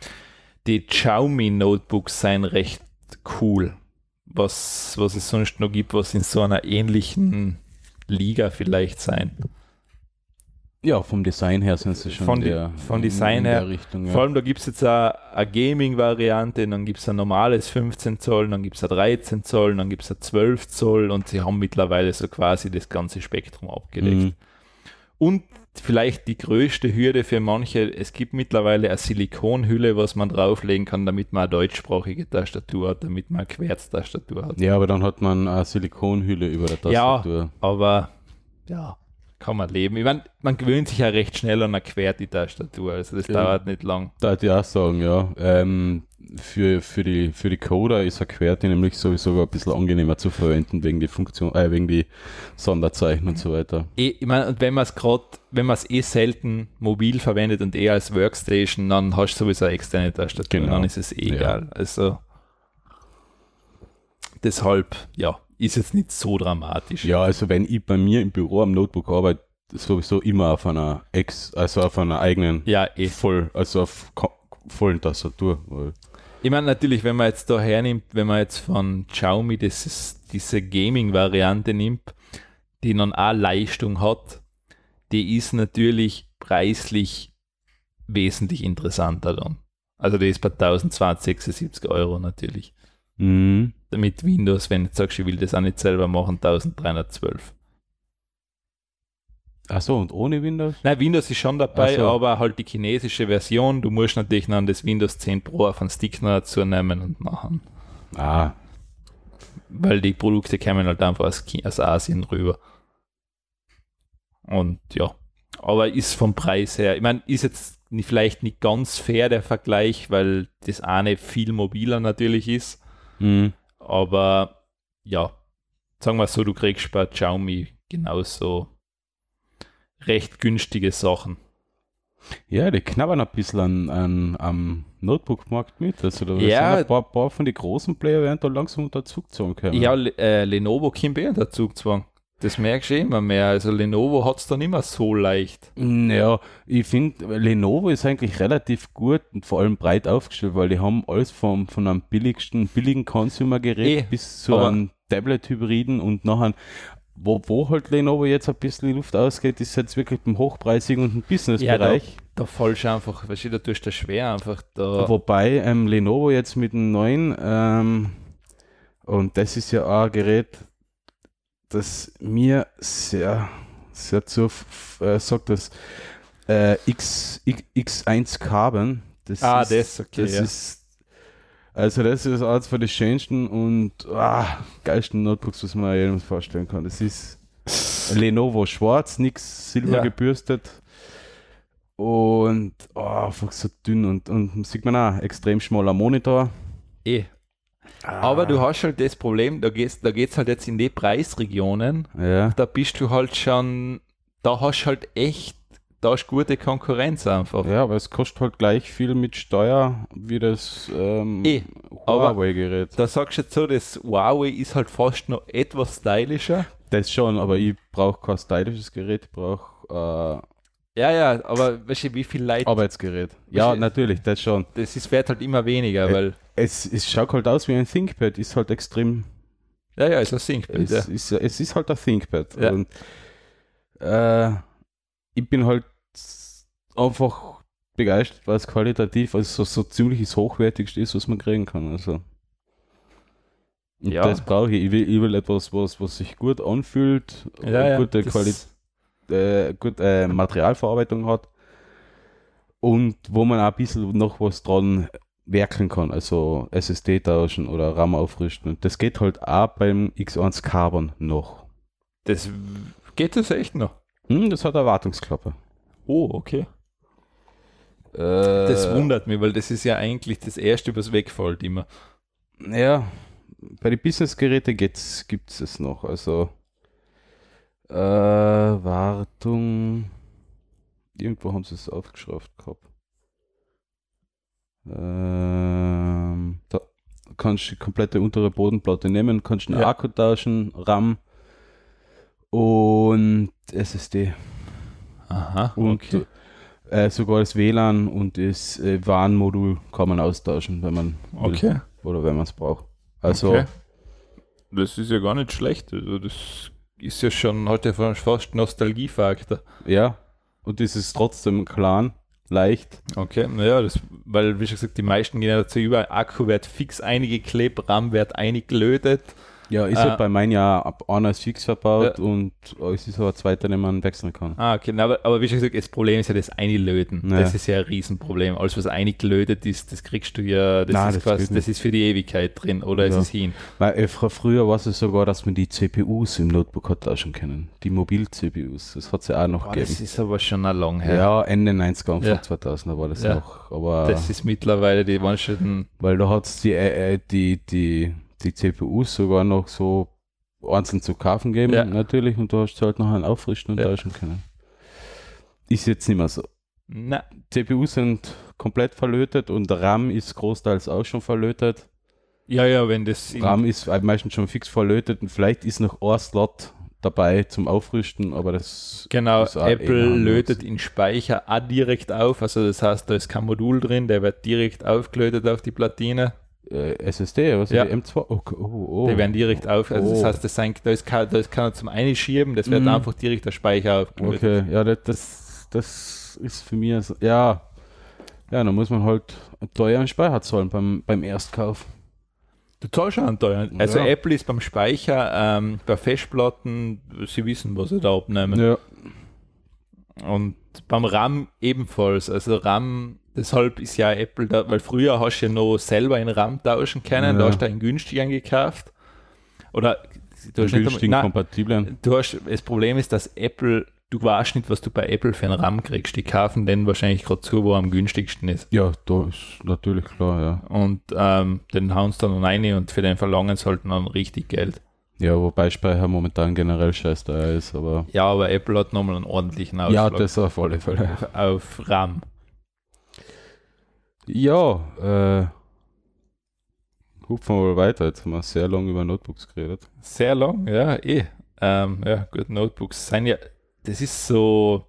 die Xiaomi Notebooks sein recht cool. Was, was es sonst noch gibt, was in so einer ähnlichen Liga vielleicht sein. ja, vom Design her sind sie schon Von die- der, von Design her. Richtung. Ja. Vor allem, da gibt es jetzt auch eine Gaming-Variante, dann gibt es ein normales 15 Zoll, dann gibt es ein 13 Zoll, dann gibt es ein 12 Zoll und sie haben mittlerweile so quasi das ganze Spektrum abgedeckt. Mhm. Und vielleicht die größte Hürde für manche, es gibt mittlerweile eine Silikonhülle, was man drauflegen kann, damit man eine deutschsprachige Tastatur hat, damit man eine Querztastatur hat. Ja, aber dann hat man eine Silikonhülle über der Ja. Tastatur. Aber ja, kann man leben. Ich meine, man gewöhnt sich ja recht schnell an eine Quert-die-Tastatur, also das Ja. dauert nicht lang. Da würde ich auch sagen, ja. Ähm, für, für, die, für die Coder ist eine QWERTY nämlich sowieso ein bisschen angenehmer zu verwenden, wegen die Funktion, äh, wegen die Sonderzeichen und so weiter. Eh, ich meine, und wenn man es gerade, wenn man es eh selten mobil verwendet und eher als Workstation, dann hast du sowieso eine externe Tastatur, Genau. dann ist es eh Ja. egal. Also deshalb, ja, ist jetzt nicht so dramatisch. Ja, also wenn ich bei mir im Büro am Notebook arbeite, sowieso immer auf einer Ex, also auf einer eigenen Ja, eh. voll, also auf vollen Tastatur. Weil, Ich meine natürlich, wenn man jetzt da hernimmt, wenn man jetzt von Xiaomi das diese Gaming-Variante nimmt, die dann auch Leistung hat, die ist natürlich preislich wesentlich interessanter dann. Also die ist bei 1276 Euro natürlich. mhm. Mit Windows, wenn du sagst, ich will das auch nicht selber machen, 1312. Ach so, und ohne Windows? Nein, Windows ist schon dabei, so. aber halt die chinesische Version. Du musst natürlich dann das Windows 10 Pro auf einen Stick dazu nehmen und machen. Ah, weil die Produkte kämen halt einfach aus, aus Asien rüber. Und ja, aber ist vom Preis her, ich meine, ist jetzt nicht, vielleicht nicht ganz fair der Vergleich, weil das eine viel mobiler natürlich ist, mhm. aber ja, sagen wir so, du kriegst bei Xiaomi genauso recht günstige Sachen. Ja, die knabbern ein bisschen an, an, am Notebook-Markt mit. Also da Ja. sind ein paar, paar von den großen Player werden da langsam unter Zug gezogen können. Ja, äh, Lenovo kommt eh unter Zugzwang. Das merkst du eh immer mehr. Also Lenovo hat es dann immer so leicht. Ja, ich finde, Lenovo ist eigentlich relativ gut und vor allem breit aufgestellt, weil die haben alles vom, von einem billigsten, billigen Consumer-Gerät Eh, bis zu einem Tablet-Hybriden und nachher, wo, wo halt Lenovo jetzt ein bisschen die Luft ausgeht, ist jetzt wirklich im hochpreisigen und im Business-Bereich. Da fallst du einfach, weißt du, da tust du schwer einfach da. Wobei ähm, Lenovo jetzt mit dem neuen, ähm, und das ist ja auch ein Gerät, das mir sehr, sehr zu, äh, sagt das, äh, X, X, X1 Carbon. Das Ah, ist, das, okay, Das ja. ist, also das ist eines von den schönsten und ah, geilsten Notebooks, was man jedem vorstellen kann. Das ist Lenovo schwarz, nichts silber Ja. gebürstet. Und oh, einfach so dünn und, und sieht man auch, extrem schmaler Monitor. eh. Aber du hast halt das Problem, da geht's, da geht's halt jetzt in die Preisregionen, Ja. da bist du halt schon, da hast du halt echt, da du gute Konkurrenz einfach. Ja, aber es kostet halt gleich viel mit Steuer wie das ähm, Eh, Huawei-Gerät. Da sagst du jetzt so, das Huawei ist halt fast noch etwas stylischer. Das schon, aber ich brauche kein stylisches Gerät, ich brauche Ja, ja, aber weißt du, wie viel äh, Leute, Arbeitsgerät. Ja, Verstehe. natürlich, das schon. das ist, wird halt immer weniger, Äh, weil, Es, es schaut halt aus wie ein ThinkPad, ist halt extrem ja, ja, ist ein Syncbild, Es, ja. ist, es ist halt ein ThinkPad. Ja. Und äh, ich bin halt einfach begeistert, weil es qualitativ, also so, so ziemlich das Hochwertigste ist, was man kriegen kann. Also. Und Ja. das brauche ich. Ich will, ich will etwas, was, was sich gut anfühlt, Ja, ja, gute Qualität, äh, gut, äh, Materialverarbeitung hat und wo man auch ein bisschen noch was dran werkeln kann, also SSD tauschen oder RAM aufrüsten. Und das geht halt auch beim X1 Carbon noch. Das geht das echt noch. Hm, das hat eine Wartungsklappe. Oh, okay. Äh, Das wundert mich, weil das ist ja eigentlich das erste, was wegfällt immer. Ja, bei den Business-Geräten gibt es es noch. Also äh, Wartung. Irgendwo haben sie es aufgeschrieben gehabt. Ähm, da kannst du die komplette untere Bodenplatte nehmen, kannst einen Ja. Akku tauschen, RAM und SSD. Aha, Und okay. Äh, sogar das WLAN und das äh, WAN-Modul kann man austauschen, wenn man will. Okay. oder wenn man es braucht. Also okay. Das ist ja gar nicht schlecht. Also das ist ja schon, ja fast Nostalgiefaktor. ja, und das ist trotzdem klein, leicht. Okay, naja, das, weil, wie schon gesagt, die meisten gehen ja dazu über, Akku wird fix eingeklebt, RAM wird eingelötet. Ja, ist Ah. halt bei meinem Jahr ab einer ist fix verbaut und es ist aber zweiter, den man wechseln kann. Ah, okay, aber, aber wie schon gesagt, das Problem ist ja das Einlöten. Ja. Das ist ja ein Riesenproblem. Alles, was eingelötet ist, das kriegst du ja, das, Nein, ist, das quasi, das ist für die Ewigkeit drin oder Ja. es ist hin. Weil äh, fr früher war es sogar, dass man die CPUs im Notebook hat tauschen können. Die Mobil-CPUs. Das hat es ja auch noch das gegeben. ist aber schon ein lang her. Ja, Ende 90er, Anfang Ja. 2000er war das Ja. noch. Aber Das ist mittlerweile die manchen, weil da hat es die, äh, äh, die, die, die CPUs sogar noch so einzeln zu kaufen gegeben, Ja. natürlich, und du hast halt noch einen auffrischen und Ja. tauschen können. Ist jetzt nicht mehr so. na, CPUs sind komplett verlötet und RAM ist großteils auch schon verlötet. ja, ja, wenn das, in, RAM ist meistens schon fix verlötet und vielleicht ist noch ein Slot dabei zum Aufrüsten, aber das genau, Apple lötet den Speicher auch direkt auf, also das heißt, da ist kein Modul drin, der wird direkt aufgelötet auf die Platine, äh, SSD, was Ja. die M2? Oh, oh, oh. die werden direkt auf, also das Oh. heißt, das sein, da, ist kein, da ist keiner zum Einschieben, das wird Mhm. einfach direkt der Speicher aufgelötet. Okay, ja, das, das, das ist für mich, so, ja, ja, dann muss man halt einen teuren Speicher zahlen beim, beim Erstkauf. Du zahlst schon einen teuren. Also Ja. Apple ist beim Speicher, ähm, bei Festplatten, sie wissen, was sie da abnehmen. Ja, Und beim RAM ebenfalls. Also RAM, deshalb ist ja Apple da, weil früher hast du ja noch selber in RAM tauschen können, da Ja. hast du einen günstigen gekauft. Oder du hast nicht nein, kompatiblen. du hast, das Problem ist, dass Apple, du weißt nicht, was du bei Apple für einen RAM kriegst. Die kaufen den wahrscheinlich gerade zu, wo er am günstigsten ist. Ja, da ist natürlich klar, ja. Und ähm, den hauen sie dann rein und für den verlangen sie halt dann richtig Geld. Ja, wobei Speicher momentan generell scheiß teuer ist, aber. Ja, aber Apple hat nochmal einen ordentlichen Ja, Ausschlag das auf alle Fälle. auf RAM. Ja, äh. Hupfen wir mal weiter. Jetzt haben wir sehr lange über Notebooks geredet. Sehr lang, ja, eh. Ähm, ja, gut, Notebooks sind ja, das ist so,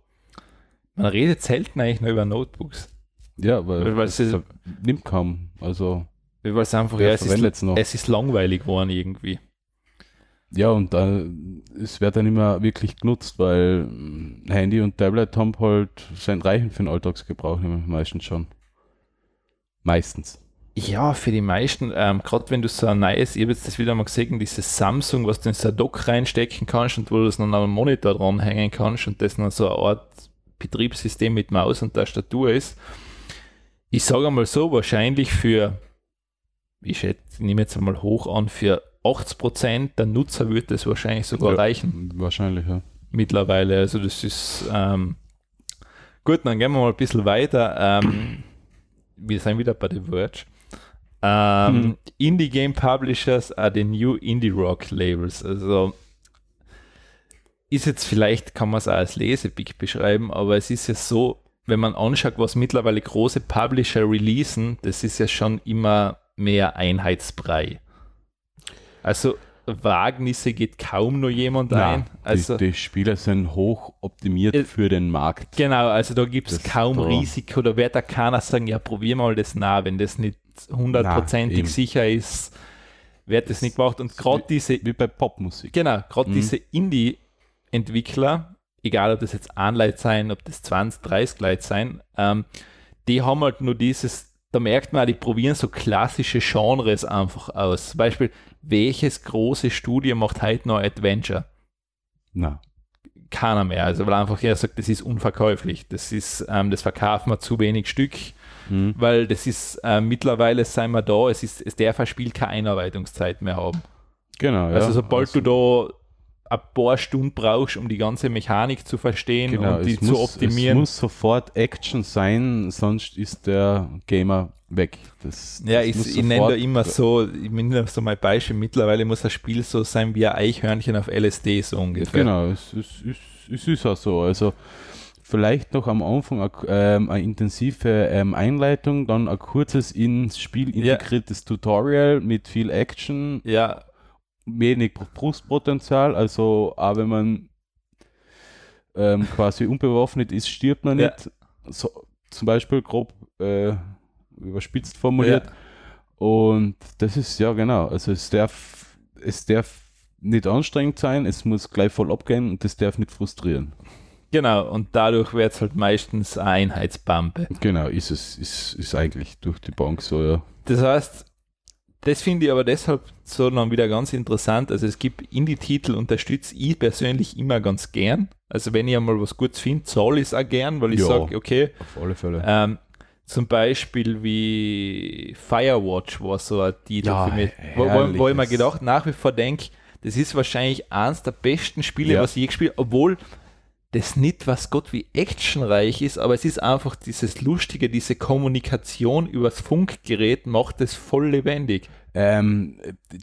man redet selten eigentlich nur über Notebooks. Ja, weil, Weil es nimmt kaum. Also, Weil es einfach, ja, es ist, noch? es ist langweilig geworden irgendwie. Ja, und äh, es wird dann immer wirklich genutzt, weil Handy und Tablet haben halt sind reichen für den Alltagsgebrauch meistens schon. Meistens. Ja, für die meisten, ähm, gerade wenn du so ein neues, ich habe jetzt das wieder mal gesehen, dieses Samsung, was du in so ein Dock reinstecken kannst und wo du es dann am Monitor dranhängen kannst und das dann so eine Art Betriebssystem mit Maus und Tastatur ist. Ich sage einmal so, wahrscheinlich für, ich schätze, ich nehme jetzt einmal hoch an, für 80% der Nutzer wird das wahrscheinlich sogar Ja. reichen Wahrscheinlich, ja. mittlerweile. Also das ist ähm, gut, dann gehen wir mal ein bisschen weiter. Ähm, wir sind wieder bei The Verge. Ähm, Mhm. Indie Game Publishers are the new Indie Rock Labels. Also ist jetzt vielleicht, kann man es auch als Lesepick beschreiben, aber es ist ja so, wenn man anschaut, was mittlerweile große Publisher releasen, das ist ja schon immer mehr Einheitsbrei. Also Wagnisse geht kaum noch jemand ein. Nein, Also die, die Spiele sind hoch optimiert Äh, für den Markt. Genau, also da gibt es Das- kaum da- Risiko, da wird da keiner sagen, ja, probier mal das nach, wenn das nicht hundertprozentig sicher ist, wird das nicht gemacht. Und gerade diese, Wie bei Popmusik. genau, gerade Mhm. diese Indie-Entwickler, egal ob das jetzt Anleiht sein, ob das 20, 30 Leute sein, ähm, die haben halt nur dieses, da merkt man, die probieren so klassische Genres einfach aus. Zum Beispiel, welches große Studio macht heute noch Adventure? Na, keiner mehr. Also weil einfach er sagt, das ist unverkäuflich. Das ist, ähm, das verkaufen wir zu wenig Stück, hm. weil das ist äh, mittlerweile sind wir da, es ist, es darf ein Spiel keine Einarbeitungszeit mehr haben. Genau, ja. also sobald Also, du da ein paar Stunden brauchst, um die ganze Mechanik zu verstehen genau, und die zu muss, optimieren. Es muss sofort Action sein, sonst ist der Gamer weg. Das, ja, das ich, ich nenne da immer so, ich nenne so mein Beispiel, mittlerweile muss ein Spiel so sein wie ein Eichhörnchen auf LSD, so ungefähr. Genau, es, es, es, es ist auch so. Also vielleicht noch am Anfang eine, ähm, eine intensive ähm, Einleitung, dann ein kurzes ins Spiel Ja. integriertes Tutorial mit viel Action, Ja, wenig Brustpotenzial. Also auch wenn man ähm, quasi unbewaffnet ist, stirbt man Ja. nicht. So, zum Beispiel grob äh, überspitzt formuliert. Und das ist ja genau. Also es darf, es darf nicht anstrengend sein, es muss gleich voll abgehen und das darf nicht frustrieren. genau. Und dadurch wird es halt meistens eine Einheitsbampe. Genau, ist es, ist, ist eigentlich durch die Bank so, ja. Das heißt, das finde ich aber deshalb so dann wieder ganz interessant. Also es gibt Indie-Titel, unterstütze ich persönlich immer ganz gern. Also wenn ich einmal was Gutes finde, zahle ich es auch gern, weil ich Ja. sage, okay, Auf alle Fälle. ähm, zum Beispiel wie Firewatch war so ein Titel Ja, für mich, wo, wo, wo ich mir gedacht, nach wie vor denke, das ist wahrscheinlich eins der besten Spiele, Ja. was ich je gespielt habe, obwohl das nicht was Gott wie actionreich ist, aber es ist einfach dieses Lustige, diese Kommunikation übers Funkgerät macht es voll lebendig. Ähm,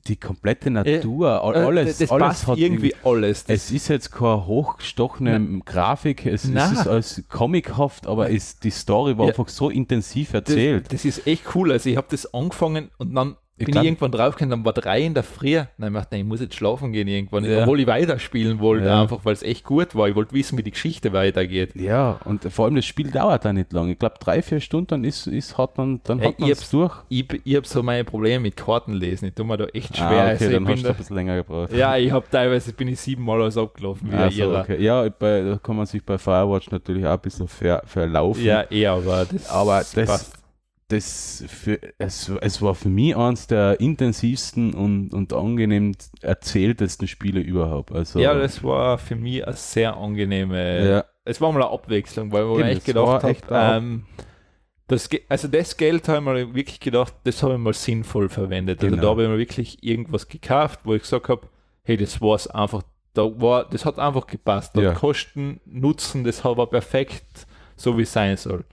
die komplette Natur, all- Äh, alles, das alles passt hat irgendwie alles. Das, Es ist jetzt keine hochgestochene Grafik, es, Na. ist alles comichaft, aber es, die Story war Ja. einfach so intensiv das, erzählt. das ist echt cool. Also ich habe das angefangen und dann Ich bin ich irgendwann draufgekommen, dann war drei in der Früh. Dann hab ich gedacht, nein, ich muss jetzt schlafen gehen irgendwann, Ja. obwohl ich weiterspielen wollte, Ja. einfach weil es echt gut war. Ich wollte wissen, wie die Geschichte weitergeht. Ja, und vor allem das Spiel dauert da nicht lange. Ich glaube, drei, vier Stunden dann ist, ist, hat man dann Ja, hat man ich durch. Ich, ich habe so meine Probleme mit Kartenlesen. Ich tue mir da echt schwer. Ah, okay, also dann hast du da, ein bisschen länger gebraucht. ja, ich habe teilweise bin ich siebenmal alles abgelaufen wie Ah, so, okay. Ja, bei, da kann man sich bei Firewatch natürlich auch ein bisschen ver, verlaufen. Ja, eher, aber das, Aber das- passt. Das für, es, es war für mich eines der intensivsten und, und angenehm erzähltesten Spiele überhaupt. Also, Ja, das war für mich eine sehr angenehme. Ja. Es war mal eine Abwechslung, weil mir echt gedacht eine ähm, das, also das Geld habe ich mir wirklich gedacht, das habe ich mal sinnvoll verwendet. Also Genau. da habe ich mir wirklich irgendwas gekauft, wo ich gesagt habe, hey, das war es einfach, da war, das hat einfach gepasst. Ja. Kosten, Nutzen, das war perfekt, so wie es sein soll.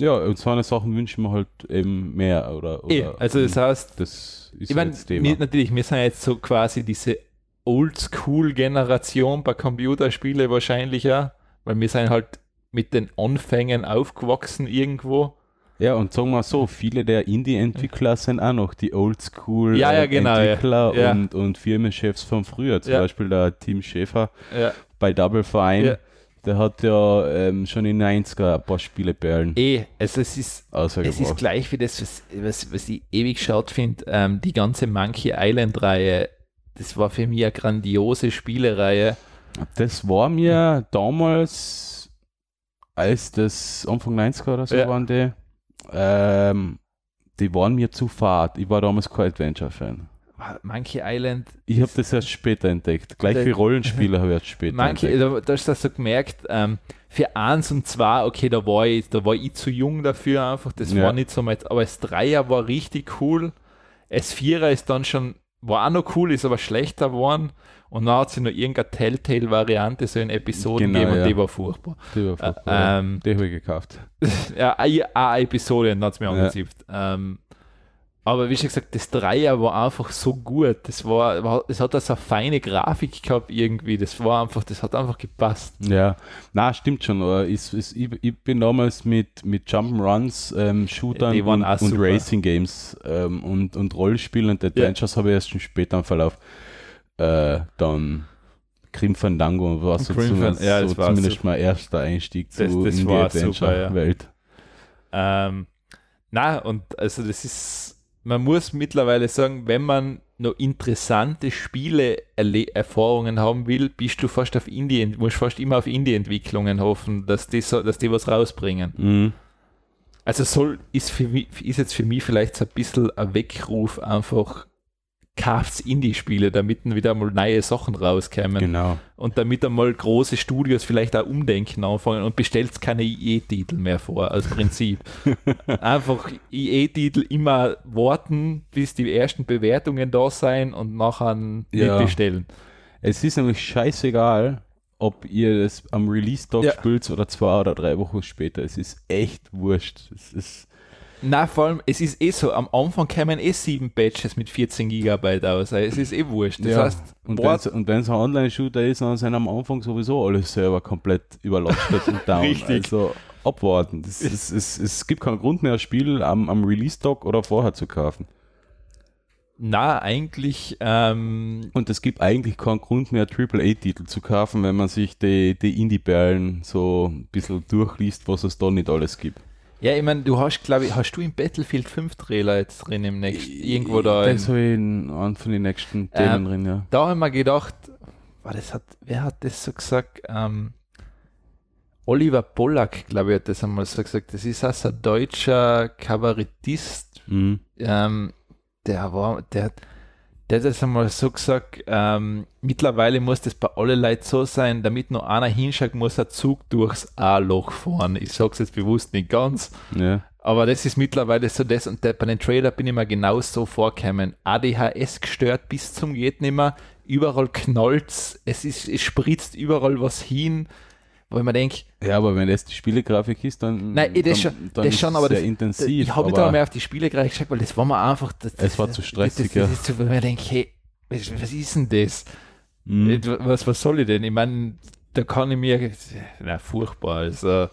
Ja, und so eine Sachen wünschen wir halt eben mehr. Oder, oder Eh, also das heißt, das ist ich meine, jetzt Thema. wir- natürlich, wir sind jetzt so quasi diese Oldschool-Generation bei Computerspiele wahrscheinlich ja, weil wir sind halt mit den Anfängen aufgewachsen irgendwo. Ja, und sagen wir so, viele der Indie-Entwickler sind auch noch die Oldschool Ja, ja, äh, genau, ja. Und, und Firmenchefs von früher. Zum. Beispiel der Tim Schäfer bei Double Fine. Der hat ja ähm, schon in den 90er ein paar Spieleperlen eh, also es ist, es ist gleich wie das, was, was, was ich ewig schaut finde, ähm, die ganze Monkey Island-Reihe, das war für mich eine grandiose Spielereihe. Das war mir damals, als das Anfang 90er oder so Ja. waren die, ähm, die waren mir zu fad. Ich war damals kein Adventure-Fan. Monkey Island Ich habe das erst später entdeckt. Gleich wie Rollenspieler habe ich erst später Manche, entdeckt. da, da hast du das so gemerkt, ähm, für eins und zwei, okay, da war ich, da war ich zu jung dafür einfach, das Ja. war nicht so meins, aber das Dreier war richtig cool, das Vierer ist dann schon, war auch noch cool, ist aber schlechter geworden und dann hat sie noch irgendeine Telltale-Variante so in Episoden Genau, gegeben ja. und die war furchtbar. Die, war furchtbar. ähm, die habe ich gekauft. Ja, eine, eine Episode dann hat es mir Ja. angezipft. Ähm, aber wie schon gesagt, das Dreier war einfach so gut. Das war, war es hat also eine feine Grafik gehabt irgendwie. Das war einfach, das hat einfach gepasst. Ja, na stimmt schon. Ist, ich, ich bin damals mit, mit Jump'n'Runs, ähm, Shootern und, und. Racing Games ähm, und, und Rollenspielen und Adventures habe ich erst schon später im Verlauf äh, dann Grim Fandango war so, zumindest, ja, so zumindest super. mein erster Einstieg zu Das- das in die super, ja. Adventure-Welt. Ähm, na, und also das ist, man muss mittlerweile sagen, wenn man noch interessante Spiele-Erfahrungen haben will, bist du fast auf Indie, musst fast immer auf Indie-Entwicklungen hoffen, dass die, so, dass die was rausbringen. Mhm. Also soll, ist, für mich, ist jetzt für mich vielleicht so ein bisschen ein Weckruf einfach, kauft Indie-Spiele, damit dann wieder mal neue Sachen rauskommen Genau. und damit einmal große Studios vielleicht auch umdenken anfangen und bestellt keine IE-Titel mehr vor, als Prinzip. Einfach IE-Titel immer warten, bis die ersten Bewertungen da sein und nachher Ja. bestellen. Es ist nämlich scheißegal, ob ihr das am Release-Tag Ja. spielt oder zwei oder drei Wochen später. Es ist echt wurscht. Es ist Na, vor allem, es ist eh so, am Anfang kämen eh sieben Patches mit 14 Gigabyte aus. Also es ist eh wurscht. Das Ja, heißt, und wenn es ein Online-Shooter ist, dann sind am Anfang sowieso alle Server komplett überlastet und down. Richtig. Also abwarten. Das, es, es, es gibt keinen Grund mehr, ein Spiel am, am Release-Tag oder vorher zu kaufen. na, eigentlich, ähm, Und es gibt eigentlich keinen Grund mehr, AAA-Titel zu kaufen, wenn man sich die, die Indie-Perlen so ein bisschen durchliest, was es da nicht alles gibt. Ja, ich meine, du hast, glaube ich, hast du im Battlefield 5 Trailer jetzt drin im nächsten, irgendwo da. Das habe ich in einem von den nächsten Themen drin, ja. da habe ich mir gedacht, war das hat, wer hat das so gesagt? Ähm, Oliver Pollack, glaube ich, hat das einmal so gesagt. Das ist also ein deutscher Kabarettist. Mhm. Ähm, der war, der hat das einmal so gesagt, ähm, mittlerweile muss das bei allen Leuten so sein, damit nur einer hinschaut, muss ein Zug durchs A-Loch fahren. Ich sage es jetzt bewusst nicht ganz, Ja. aber das ist mittlerweile so das und der, bei den Trailer bin ich mir genau so vorgekommen. ADHS gestört bis zum geht nimmer, überall knallt's, es ist, es spritzt überall was hin, wo ich mir denke, ja, aber wenn das die Spielegrafik ist, dann, Nein, eh, dann, das schon- dann das ist schon, aber sehr das- intensiv. ich habe nicht einmal mehr auf die Spiele gleich geschaut, weil das war mir einfach, das, Es war zu stressig, das, das, wo ich mir denke, hey, was, ist denn das? Mhm. Was, was soll ich denn? Ich meine, da kann ich mir, na, furchtbar, also,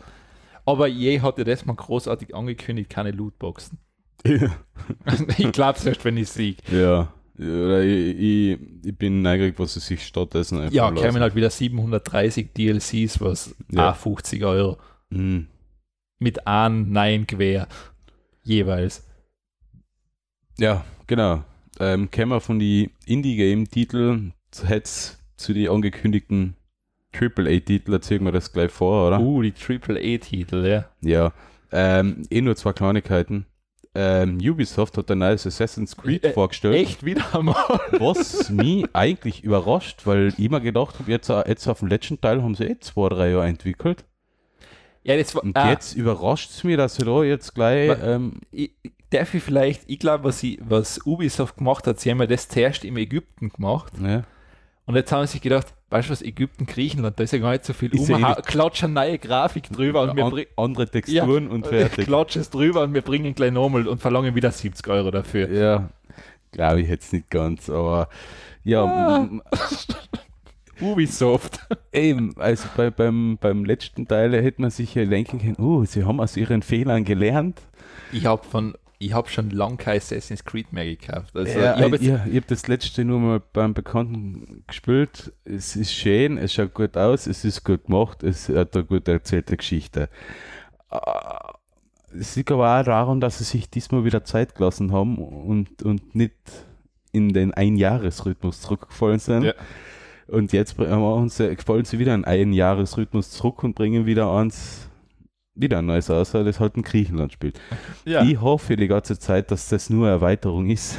aber je hat ja das mal großartig angekündigt, keine Lootboxen. ich glaube es erst, wenn ich sieg. ja. Oder ich, ich, ich bin neugierig, was sie sich stattdessen einfach Ja, kämen halt wieder 730 DLCs, was Ja. auch 50 Euro Mhm. mit einem neuen Gewehr jeweils. Ja, genau. Ähm, kämen wir von die Indie-Game-Titel jetzt zu den angekündigten AAA-Titel, erzählen wir das gleich vor, oder? Uh, die AAA-Titel, ja. Ja. Ähm, eh nur zwei Kleinigkeiten. Ähm, Ubisoft hat ein neues Assassin's Creed Äh, vorgestellt. Echt wieder einmal. Was mich eigentlich überrascht, weil ich mir gedacht habe, jetzt, jetzt auf dem letzten Teil haben sie eh zwei, drei Jahre entwickelt. Ja, das war, Und ah, jetzt überrascht es mich, dass sie da jetzt gleich. Wa- Ähm, ich, darf ich vielleicht, ich glaube, was, was Ubisoft gemacht hat, sie haben ja das zuerst im Ägypten gemacht ne? Und jetzt haben sie sich gedacht, weißt du was, Ägypten, Griechenland, da ist ja gar nicht so viel Ist ja umha- eh- klatschen neue Grafik drüber und wir bringen andere Texturen und fertig. klatschen es drüber und wir bringen gleich nochmal und verlangen wieder 70 Euro dafür. Ja, glaube ich jetzt nicht ganz, aber Ja, Ah. m- Ubisoft. eben, also bei, beim, beim letzten Teil hätte man sich ja denken können, oh, sie haben aus ihren Fehlern gelernt. Ich habe von, ich habe schon lange kein Assassin's Creed mehr gekauft. Also ja, ich habe ich habe das letzte nur mal beim Bekannten gespielt. Es ist schön, es schaut gut aus, es ist gut gemacht, es hat eine gut erzählte Geschichte. Ah, Es liegt aber auch daran, dass sie sich diesmal wieder Zeit gelassen haben und, und nicht in den Einjahresrhythmus zurückgefallen sind. Ja. Und jetzt sie, fallen sie wieder in einen Jahresrhythmus zurück und bringen wieder eins, wieder ein neues aus, weil das halt in Griechenland spielt. ja. Ich hoffe die ganze Zeit, dass das nur eine Erweiterung ist.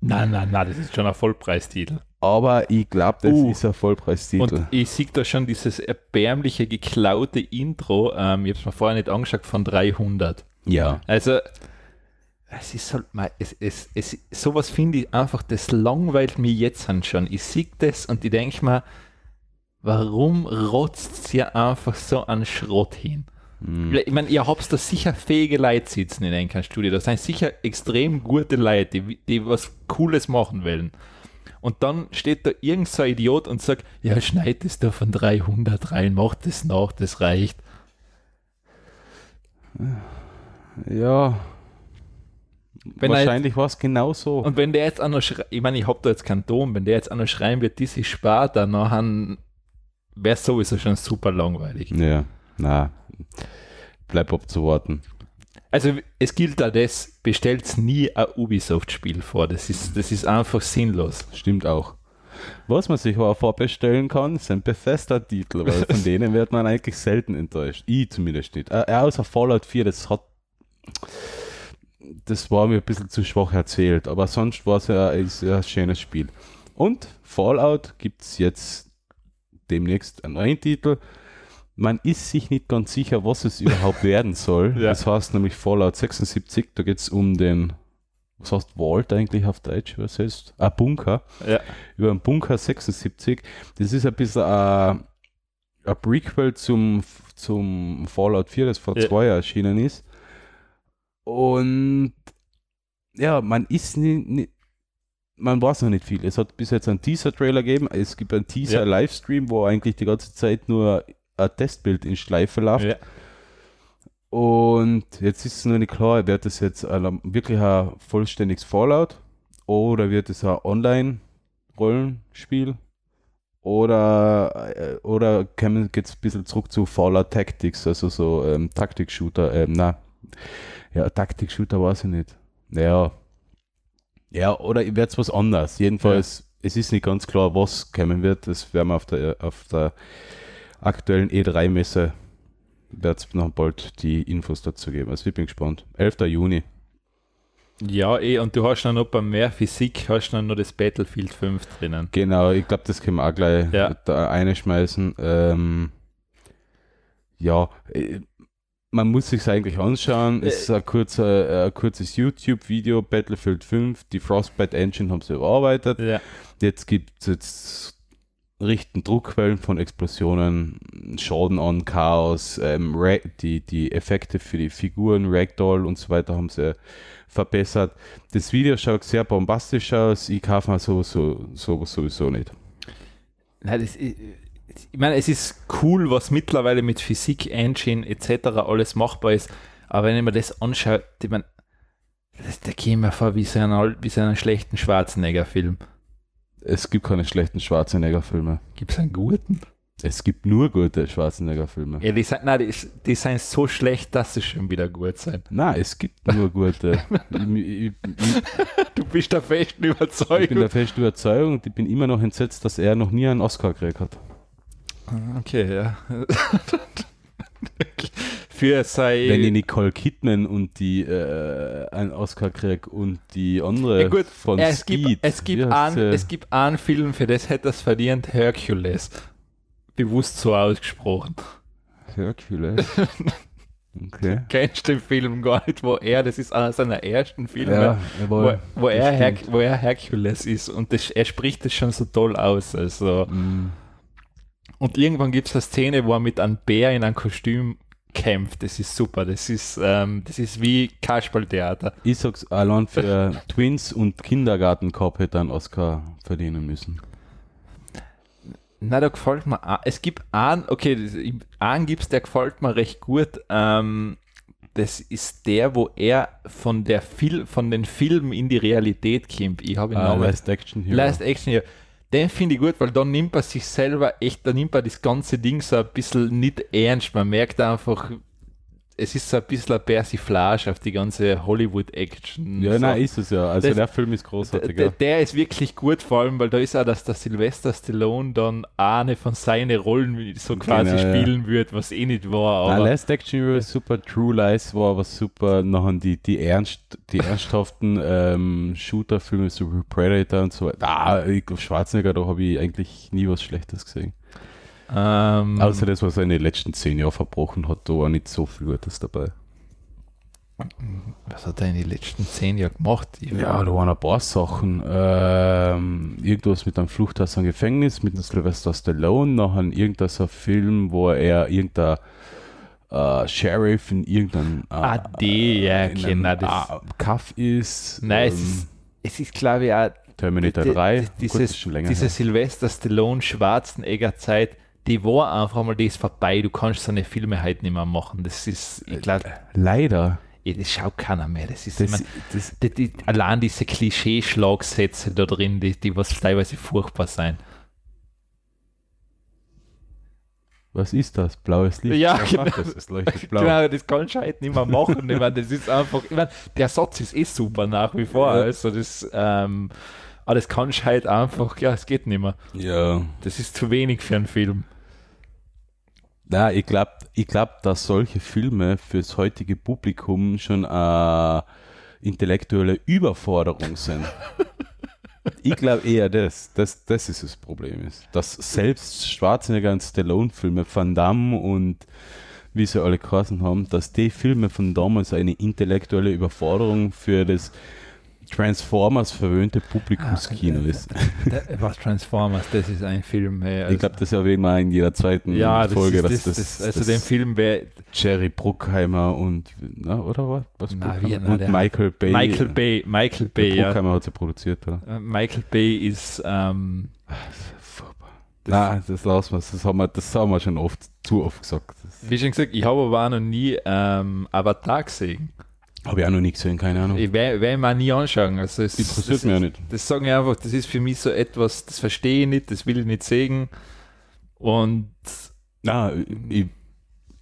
Nein, nein, nein, das ist schon ein Vollpreistitel. Aber ich glaube, das Uh. ist ein Vollpreistitel. Und ich sehe da schon dieses erbärmliche, geklaute Intro, ähm, ich habe es mir vorher nicht angeschaut, von 300. ja. Also, es ist halt mal, es, es, es, sowas finde ich einfach, das langweilt mich jetzt schon. Ich sehe das und ich denke mir, warum rotzt ihr einfach so an Schrott hin? Hm. Ich meine, ihr habt da sicher fähige Leute sitzen in einem Studio. Das sind sicher extrem gute Leute, die, die was Cooles machen wollen. Und dann steht da irgend so Idiot und sagt, ja, schneid es da von 300 rein, mach das nach, das reicht. Ja. Wenn Wahrscheinlich war es genau so. Und wenn der jetzt auch noch schrei- ich meine, ich habe da jetzt keinen Ton, wenn der jetzt auch noch schreien wird, ist Sparta, dann wäre es sowieso schon super langweilig. Ja, na, bleib abzuwarten. Also es gilt da das, bestellt nie ein Ubisoft-Spiel vor. Das ist, das ist einfach sinnlos. Stimmt auch. Was man sich aber vorbestellen kann, sind Bethesda-Titel, weil von denen wird man eigentlich selten enttäuscht. Ich zumindest nicht. Äh, außer Fallout 4, das hat. Das war mir ein bisschen zu schwach erzählt, aber sonst war es ja ja ein schönes Spiel. Und Fallout gibt es jetzt demnächst einen neuen Titel. Man ist sich nicht ganz sicher, was es überhaupt werden soll. Ja. Das heißt nämlich Fallout 76, da geht es um den, was heißt Vault eigentlich auf Deutsch übersetzt? Ah, Bunker Ja. über den Bunker 76. Das ist ein bisschen ein, ein Prequel zum, zum Fallout 4, das vor Ja. zwei Jahren erschienen ist. Und ja, man ist nicht, man weiß noch nicht viel. Es hat bis jetzt einen Teaser-Trailer gegeben. Es gibt einen Teaser-Livestream, wo eigentlich die ganze Zeit nur ein Testbild in Schleife läuft. Ja. Und jetzt ist es noch nicht klar, wird das jetzt ein, wirklich ein vollständiges Fallout oder wird es ein Online-Rollenspiel oder, äh, oder geht es ein bisschen zurück zu Fallout Tactics, also so ähm, Taktik-Shooter, ähm, na, ja, Taktik-Shooter weiß ich nicht. Ja, ja, oder wird es was anderes. Jedenfalls, es ist nicht ganz klar, was kommen wird. Das werden wir auf der, auf der aktuellen E3-Messe wird es noch bald die Infos dazu geben. Also ich bin gespannt. 11. Juni. ja, eh, und du hast dann noch bei mehr Physik, hast dann noch das Battlefield 5 drinnen. Genau, ich glaube, das können wir auch gleich Ja. da einschmeißen. Ähm, ja, äh, man muss sich eigentlich anschauen. Es ist ein, kurzer, ein kurzes YouTube-Video, Battlefield 5, die Frostbite Engine haben sie überarbeitet. Ja. Jetzt gibt es jetzt richten Druckwellen von Explosionen, Schaden an, Chaos, ähm, die, die Effekte für die Figuren, Ragdoll und so weiter haben sie verbessert. Das Video schaut sehr bombastisch aus, ich kaufe mir so, so, so, sowieso nicht. Nein, das, ich, ich meine, es ist cool, was mittlerweile mit Physik, Engine etc. alles machbar ist, aber wenn ich mir das anschaue, ich meine, da käme mir vor wie so ein, wie so einen schlechten Schwarzenegger-Film. Es gibt keine schlechten Schwarzenegger-Filme. Gibt es einen guten? Es gibt nur gute Schwarzenegger-Filme. Ja, die, sind, nein, die, die sind so schlecht, dass sie schon wieder gut sind. Nein, es gibt nur gute. ich, ich, ich, Du bist der festen ich bin Überzeugung. der festen Überzeugung und ich bin immer noch entsetzt, dass er noch nie einen Oscar gekriegt hat. Okay, ja. Für sei. Wenn die Nicole Kidman und die äh, einen Oscar kriegt und die andere Ja, gut, von es, Speed. gibt, es, gibt sie? es gibt einen Film, für das hätte es verdient, Hercules. Bewusst so ausgesprochen. Hercules. Okay. Kennst du den Film gar nicht, wo er, das ist einer seiner ersten Filme, Ja, wo, jawohl. wo, er das Her wo er Hercules ist und das, er spricht das schon so toll aus. Also. Mm, Und irgendwann gibt es eine Szene, wo er mit einem Bär in einem Kostüm kämpft. Das ist super. Das ist, ähm, das ist wie Kasperltheater. Ich sag's allein für Twins und Kindergarten Cup hätte einen Oscar verdienen müssen. Na, da gefällt mir, es gibt einen, okay, einen gibt's, der gefällt mir recht gut. Ähm, das ist der, wo er von der Fil von den Filmen in die Realität kommt. Ich habe ihn Namen- Last Action Hero. Last Action Hero. Den finde ich gut, weil da nimmt er sich selber echt, da nimmt er das ganze Ding so ein bisschen nicht ernst. Man merkt einfach, es ist so ein bisschen eine Persiflage auf die ganze Hollywood-Action. ja, so. nein, ist es ja. Also Das- der Film ist großartig. Der, ja. der ist wirklich gut, vor allem, weil da ist auch, dass der Sylvester Stallone dann eine von seinen Rollen so quasi Genau, ja. spielen wird, was eh nicht war. Nein, Aber Last Action ist super, True Lies war aber super, nachher die, die, ernst, die ernsthaften ähm, Shooter-Filme, so Predator und so weiter. Ah, ich Schwarzenegger, da habe ich eigentlich nie was Schlechtes gesehen. Ähm, Außer das, was er in den letzten zehn Jahren verbrochen hat, da war nicht so viel Gutes dabei. was hat er in den letzten zehn Jahren gemacht? Ich Ja, da waren ein paar Sachen. Ähm, irgendwas mit einem Flucht aus einem Gefängnis, mit einem Sylvester Stallone, nachher irgendein Film, wo er irgendein äh, Sheriff in irgendeinem äh, Ah, die, ja, das- äh, Kaff ist. Nein, es ähm, ist, es ist glaube ich auch Terminator die- 3, die- gut, dieses, das ist schon länger diese her. Sylvester Stallone Schwarzenegger Zeit, die war einfach mal, die ist vorbei. Du kannst so eine Filme halt nicht mehr machen. Das ist, ich glaube, Leider. das schaut keiner mehr. Das ist, Das, mein, das, die, die, allein diese Klischee-Schlagsätze da drin, die, die was teilweise furchtbar sein. was ist das? Blaues Licht? Ja, genau. Das, es leuchtet blau. Genau, das kannst du halt nicht mehr machen. ich meine, das ist einfach, ich meine, der Satz ist eh super nach wie vor. Ja. Also das, ähm, aber das kannst du halt einfach, ja, es geht nicht mehr. Ja. Das ist zu wenig für einen Film. Na, ich glaube, ich glaub, dass solche Filme fürs heutige Publikum schon eine intellektuelle Überforderung sind. ich glaube eher das, das, das ist das Problem ist. Dass selbst Schwarzenegger und Stallone-Filme, Van Damme und wie sie alle geheißen haben, dass die Filme von damals eine intellektuelle Überforderung für das Transformers verwöhnte Publikumskino ist. Was Transformers, das ist ein Film. Hey, also, Ich glaube, das erwähnen wir in jeder zweiten ja, das Folge, ist, dass das, das, das, also das den Film wäre Jerry Bruckheimer und, na, oder was? was Na, wie- na, und der- Michael Bay. Michael Bay. Michael Der Bay, ja. Bruckheimer hat sie produziert, oder? Äh, Michael Bay ist, ähm, Furchtbar. Nein, das lassen wir. Das haben wir, das haben wir schon oft, zu oft gesagt. Das wie schon gesagt, ich habe aber auch noch nie ähm, Avatar gesehen. Habe ich auch noch nie gesehen, keine Ahnung. Ich werde werd mir nie anschauen. Also es, Interessiert mich auch nicht. Das sagen ich einfach, das ist für mich so etwas, das verstehe ich nicht, das will ich nicht sehen. Und Nein, ich,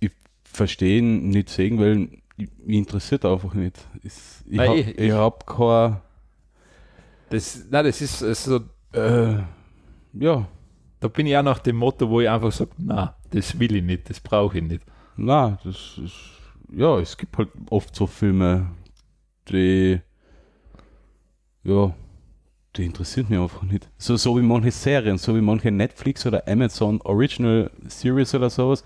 ich verstehe nicht sehen, weil ich, mich interessiert einfach nicht. Ist, ich habe ich- ich hab kein, das, nein, das ist also, äh, ja, da bin ich auch nach dem Motto, wo ich einfach sage, na, das will ich nicht, das brauche ich nicht. na, das ist, ja, es gibt halt oft so Filme, die, ja, die interessieren mich einfach nicht. So, so wie manche Serien, so wie manche Netflix oder Amazon Original Series oder sowas,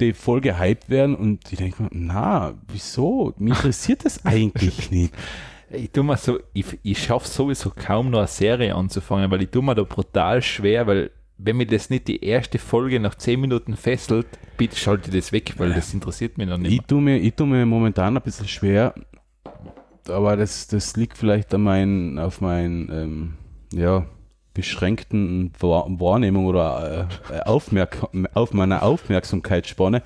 die voll gehypt werden und ich denke mir, na, wieso? Mich interessiert das eigentlich nicht. Ich tue mir so, ich, ich schaffe sowieso kaum noch eine Serie anzufangen, weil ich tue mir da brutal schwer, weil wenn mir das nicht die erste Folge nach 10 Minuten fesselt, bitte schalte das weg, weil das interessiert mich noch nicht. Ich tue mir, ich tue mir momentan ein bisschen schwer, aber das, das liegt vielleicht an mein, auf meinen ähm, ja, beschränkten Wahr- Wahrnehmung oder äh, Aufmerk auf meiner Aufmerksamkeitsspanne.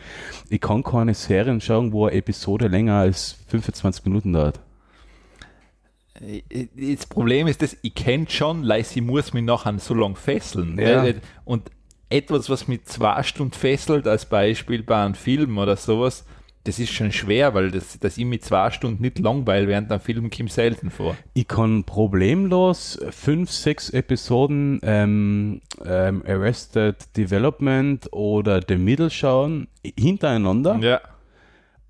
Ich kann keine Serien schauen, wo eine Episode länger als 25 Minuten dauert. Das Problem ist, dass ich kenne schon, weil sie muss mich nachher so lange fesseln. Ja. Und etwas, was mich zwei Stunden fesselt, als Beispiel bei einem Film oder sowas, das ist schon schwer, weil das, dass ich mich zwei Stunden nicht langweile während einem Film kommt selten vor. Ich kann problemlos fünf, sechs Episoden ähm, ähm, Arrested Development oder The Middle schauen, hintereinander. Ja.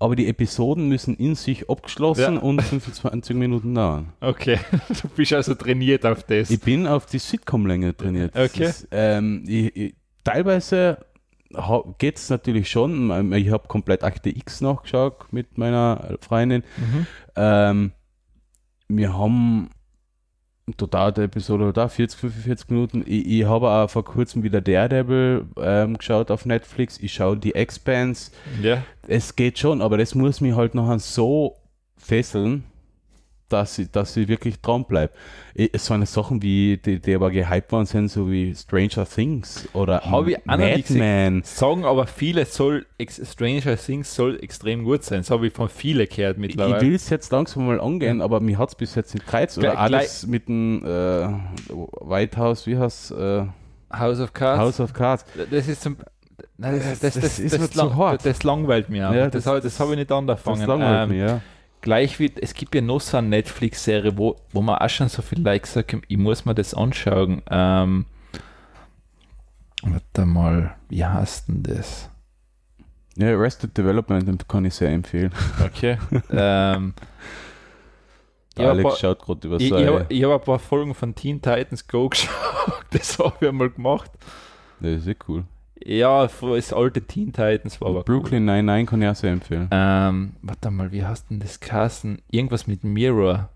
Aber die Episoden müssen in sich abgeschlossen Ja. und 25 Minuten dauern. Okay, du bist also trainiert auf das. Ich bin auf die Sitcom-Länge trainiert. Okay. Ist, ähm, ich, ich, teilweise geht es natürlich schon. Ähm, Ich habe komplett Akte X nachgeschaut mit meiner Freundin. Mhm. Ähm, wir haben dauert die Episode da 40, 45 Minuten. Ich, ich habe auch vor kurzem wieder Daredevil ähm, geschaut auf Netflix. Ich schaue die Expanse. Ja. Es geht schon, aber das muss mich halt noch so fesseln, dass ich, dass ich wirklich dran bleibe. So eine Sachen wie, die, die aber gehypt worden sind, so wie Stranger Things oder Hab ich auch noch nicht Madman. Sagen aber viele, soll Stranger Things soll extrem gut sein. Das habe ich von vielen gehört Ich mittlerweile. will es jetzt langsam mal angehen, aber mir hat es bis jetzt nicht gereizt. Oder alles mit dem äh, White House, wie heißt äh, House of Cards. House of Cards. Das ist zum. Nein, das, das, das, Das ist das, mir das, zu lang, hart. das langweilt mir. Ja, das das- habe das hab ich nicht Das angefangen. langweilt Ähm, mich, ja. Gleich wie, es gibt ja noch so eine Netflix-Serie, wo, wo man auch schon so viel Like sagt, ich muss mir das anschauen. Ähm, warte mal, wie heißt denn das? Ja, Arrested Development kann ich sehr empfehlen. Okay. ähm, Alex aber- schaut gerade über ich ich habe hab ein paar Folgen von Teen Titans Go geschaut. Das habe ich einmal gemacht. Das ist eh cool. Ja, das alte Teen Titans war aber cool. Brooklyn 99 kann ich auch sehr empfehlen. Ähm, warte mal, wie heißt denn das Kassen? Irgendwas mit Mirror.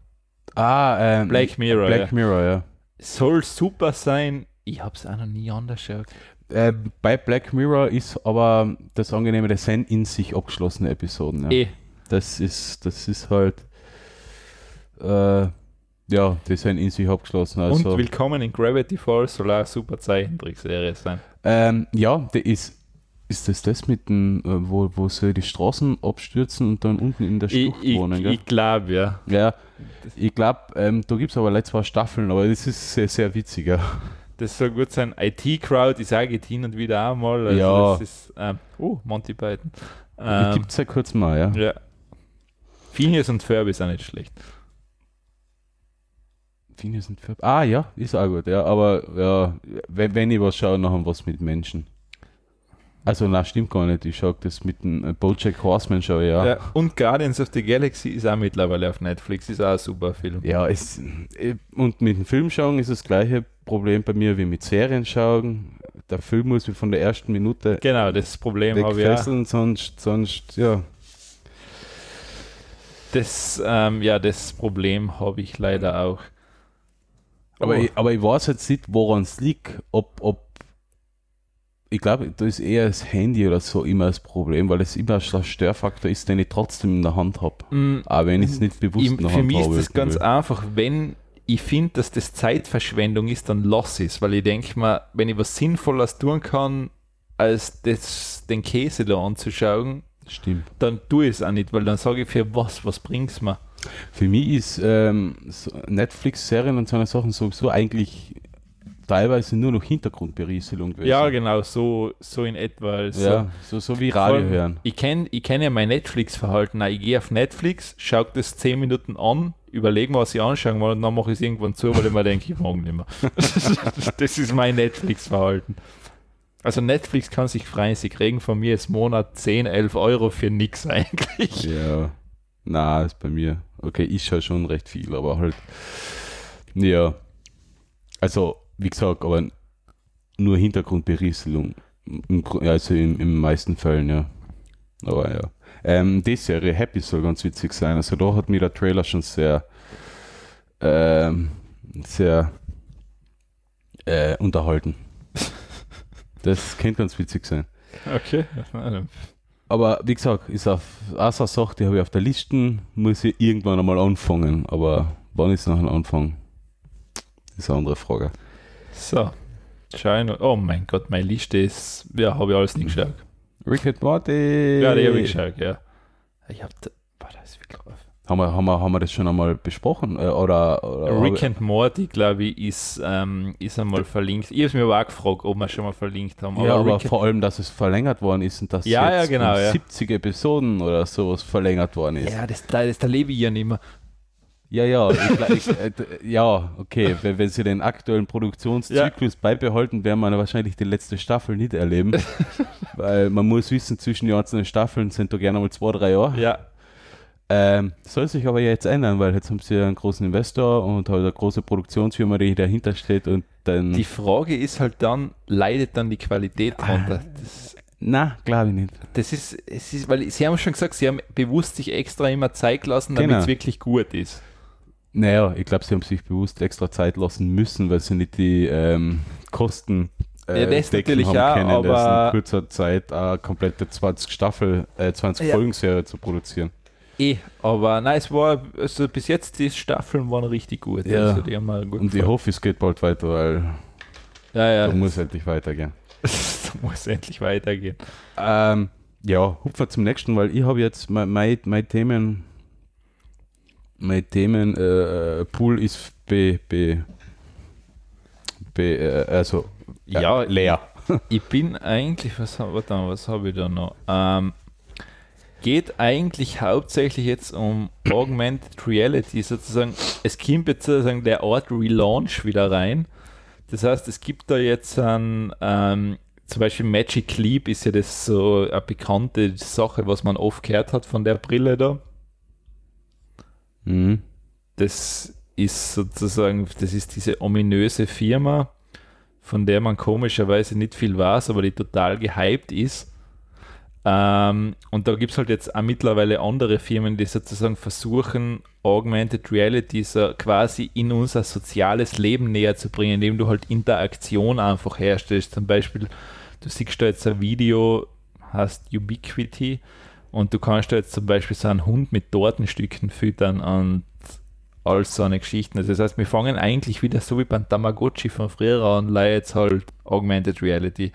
Ah, ähm, Black Mirror. Black ja. Mirror, ja. Soll super sein. Ich habe es auch noch nie angeschaut. Äh, bei Black Mirror ist aber das Angenehme, das sind in sich abgeschlossene Episoden. Ja. Eh, Das ist, das ist halt, äh, ja, die sind in sich abgeschlossen. Also, Und Willkommen in Gravity Falls soll auch eine super Zeichentrickserie sein. Ähm, ja, der ist, ist das das mit dem, äh, wo, wo sie die Straßen abstürzen und dann unten in der Schlucht ich, wohnen, gell? ich glaube, ja. Ja, ich glaube, ähm, da gibt es aber leider zwei Staffeln, aber das ist sehr, sehr witzig. Ja. Das soll gut sein. IT-Crowd, ich sage es hin und wieder auch mal. Also Ja. Das ist, ähm, oh, Monty Python. Die Ähm, gibt es seit kurzem mal, ja. ja. Phineas und Ferb ist auch nicht schlecht. Phineas und Ferb. Ah ja, ist auch gut, ja. Aber ja, wenn, wenn ich was schaue, nachher was mit Menschen. Also na stimmt gar nicht. Ich schaue das mit dem äh, BoJack Horseman ich ja. Ja. Und Guardians of the Galaxy ist auch mittlerweile auf Netflix. Ist auch ein super Film. Ja, es, äh, und mit dem Film schauen ist das gleiche Problem bei mir wie mit Serien schauen. Der Film muss mich von der ersten Minute Genau, das Problem habe ich auch. wegfesseln, sonst, sonst, ja. Das, ähm, ja, das Problem habe ich leider auch. Aber, Oh. ich, aber ich weiß jetzt nicht, woran es liegt. Ob, ob ich glaube, da ist eher das Handy oder so immer das Problem, weil es immer ein Störfaktor ist, den ich trotzdem in der Hand habe. Mm, Aber wenn ich es nicht bewusst ich, in der für mich ist habe. das ganz einfach, wenn ich finde, dass das Zeitverschwendung ist, dann lass es, weil ich denke mal, wenn ich was Sinnvolles tun kann, als das, den Käse da anzuschauen, Stimmt. dann tue ich es auch nicht, weil dann sage ich, für was, was bringt es mir? Für mich ist ähm, so Netflix-Serien und so eine Sachen sowieso eigentlich teilweise nur noch Hintergrundberieselung gewesen. Ja, genau, so, so in etwa. Also, ja so, so wie Radio allem, hören. Ich kenne ich kenn ja mein Netflix-Verhalten. Ich gehe auf Netflix, schaue das 10 Minuten an, überlege mir, was ich anschauen will und dann mache ich es irgendwann zu, weil ich mir denke, ich mag nicht mehr. das ist mein Netflix-Verhalten. Also Netflix kann sich freuen, sie kriegen von mir jetzt Monat 10, 11 Euro für nix eigentlich. Ja, na, ist bei mir. Okay, ich schaue schon recht viel, aber halt, ja. Also, wie gesagt, aber nur Hintergrundberieselung. Also in, in den meisten Fällen, ja. Aber ja. Ähm, die Serie Happy soll ganz witzig sein. Also da hat mir der Trailer schon sehr, ähm, sehr äh, unterhalten. Das könnte ganz witzig sein. Okay. Aber wie gesagt, ist auf auch so eine Sache, die habe ich auf der Liste, muss ich irgendwann einmal anfangen. Aber wann ist nachher anfangen? ist eine andere Frage. So. Schein. Oh mein Gott, meine Liste ist. Ja, habe ich alles nicht geschaut. Rick and Morty! Ja, die habe ich geschaut, ja. Ich habe. Boah, das ist wirklich drauf. Haben wir, haben, wir, haben wir das schon einmal besprochen? Äh, oder, oder Rick and Morty, glaube ich, ist, ähm, ist einmal verlinkt. Ich habe es mir aber auch gefragt, ob wir schon mal verlinkt haben. ja, aber Rick vor allem, dass es verlängert worden ist und dass Ja, ja, jetzt genau, um ja. 70 Episoden oder sowas verlängert worden ist. ja, das, das, das lebe ich ja nicht mehr. Ja, ja, ich, ich, äh, ja, okay. Wenn, wenn sie den aktuellen Produktionszyklus beibehalten, werden wir wahrscheinlich die letzte Staffel nicht erleben. weil man muss wissen, zwischen den einzelnen Staffeln sind da gerne mal zwei, drei Jahre. Ja, Ähm, soll sich aber jetzt ändern, weil jetzt haben sie einen großen Investor und halt eine große Produktionsfirma, die dahinter steht und dann. die Frage ist halt dann, leidet dann die Qualität drunter? Das, na, glaube ich nicht. das ist, es ist, weil sie haben schon gesagt, sie haben bewusst sich extra immer Zeit gelassen, damit Genau. es wirklich gut ist. Naja, ich glaube, sie haben sich bewusst extra Zeit lassen müssen, weil sie nicht die ähm, Kosten äh, Ja, das decken natürlich haben auch, können, das aber- in kurzer Zeit eine komplette 20 Staffel, äh, 20 Ja. Folgenserie zu produzieren. Eh, aber nein, es war, also bis jetzt die Staffeln waren richtig gut. Ja. Also die gut Und ich hoffe, es geht bald weiter, weil Ja, ja, da muss endlich weitergehen. da muss endlich weitergehen. Ähm, ja, hupfen wir zum nächsten, weil ich habe jetzt mein, mein, mein Themen, mein Themen äh, Pool ist be, be, be äh, also äh, Ja, leer. Ich bin eigentlich, was, warte was habe ich da noch? Ähm, geht eigentlich hauptsächlich jetzt um Augmented Reality, sozusagen. Es kommt jetzt sozusagen der Art Relaunch wieder rein. Das heißt, es gibt da jetzt ein, ähm, zum Beispiel Magic Leap ist ja das so eine bekannte Sache, was man oft gehört hat von der Brille da. Mhm. Das ist sozusagen, das ist diese ominöse Firma, von der man komischerweise nicht viel weiß, aber die total gehypt ist. Ähm, und da gibt es halt jetzt auch mittlerweile andere Firmen, die sozusagen versuchen, Augmented Reality so quasi in unser soziales Leben näher zu bringen, indem du halt Interaktion einfach herstellst. Zum Beispiel, du siehst da jetzt ein Video, heißt Ubiquity, und du kannst da jetzt zum Beispiel so einen Hund mit Tortenstücken füttern und all so eine Geschichten. Also das heißt, wir fangen eigentlich wieder so wie beim Tamagotchi von früher an, jetzt halt Augmented Reality.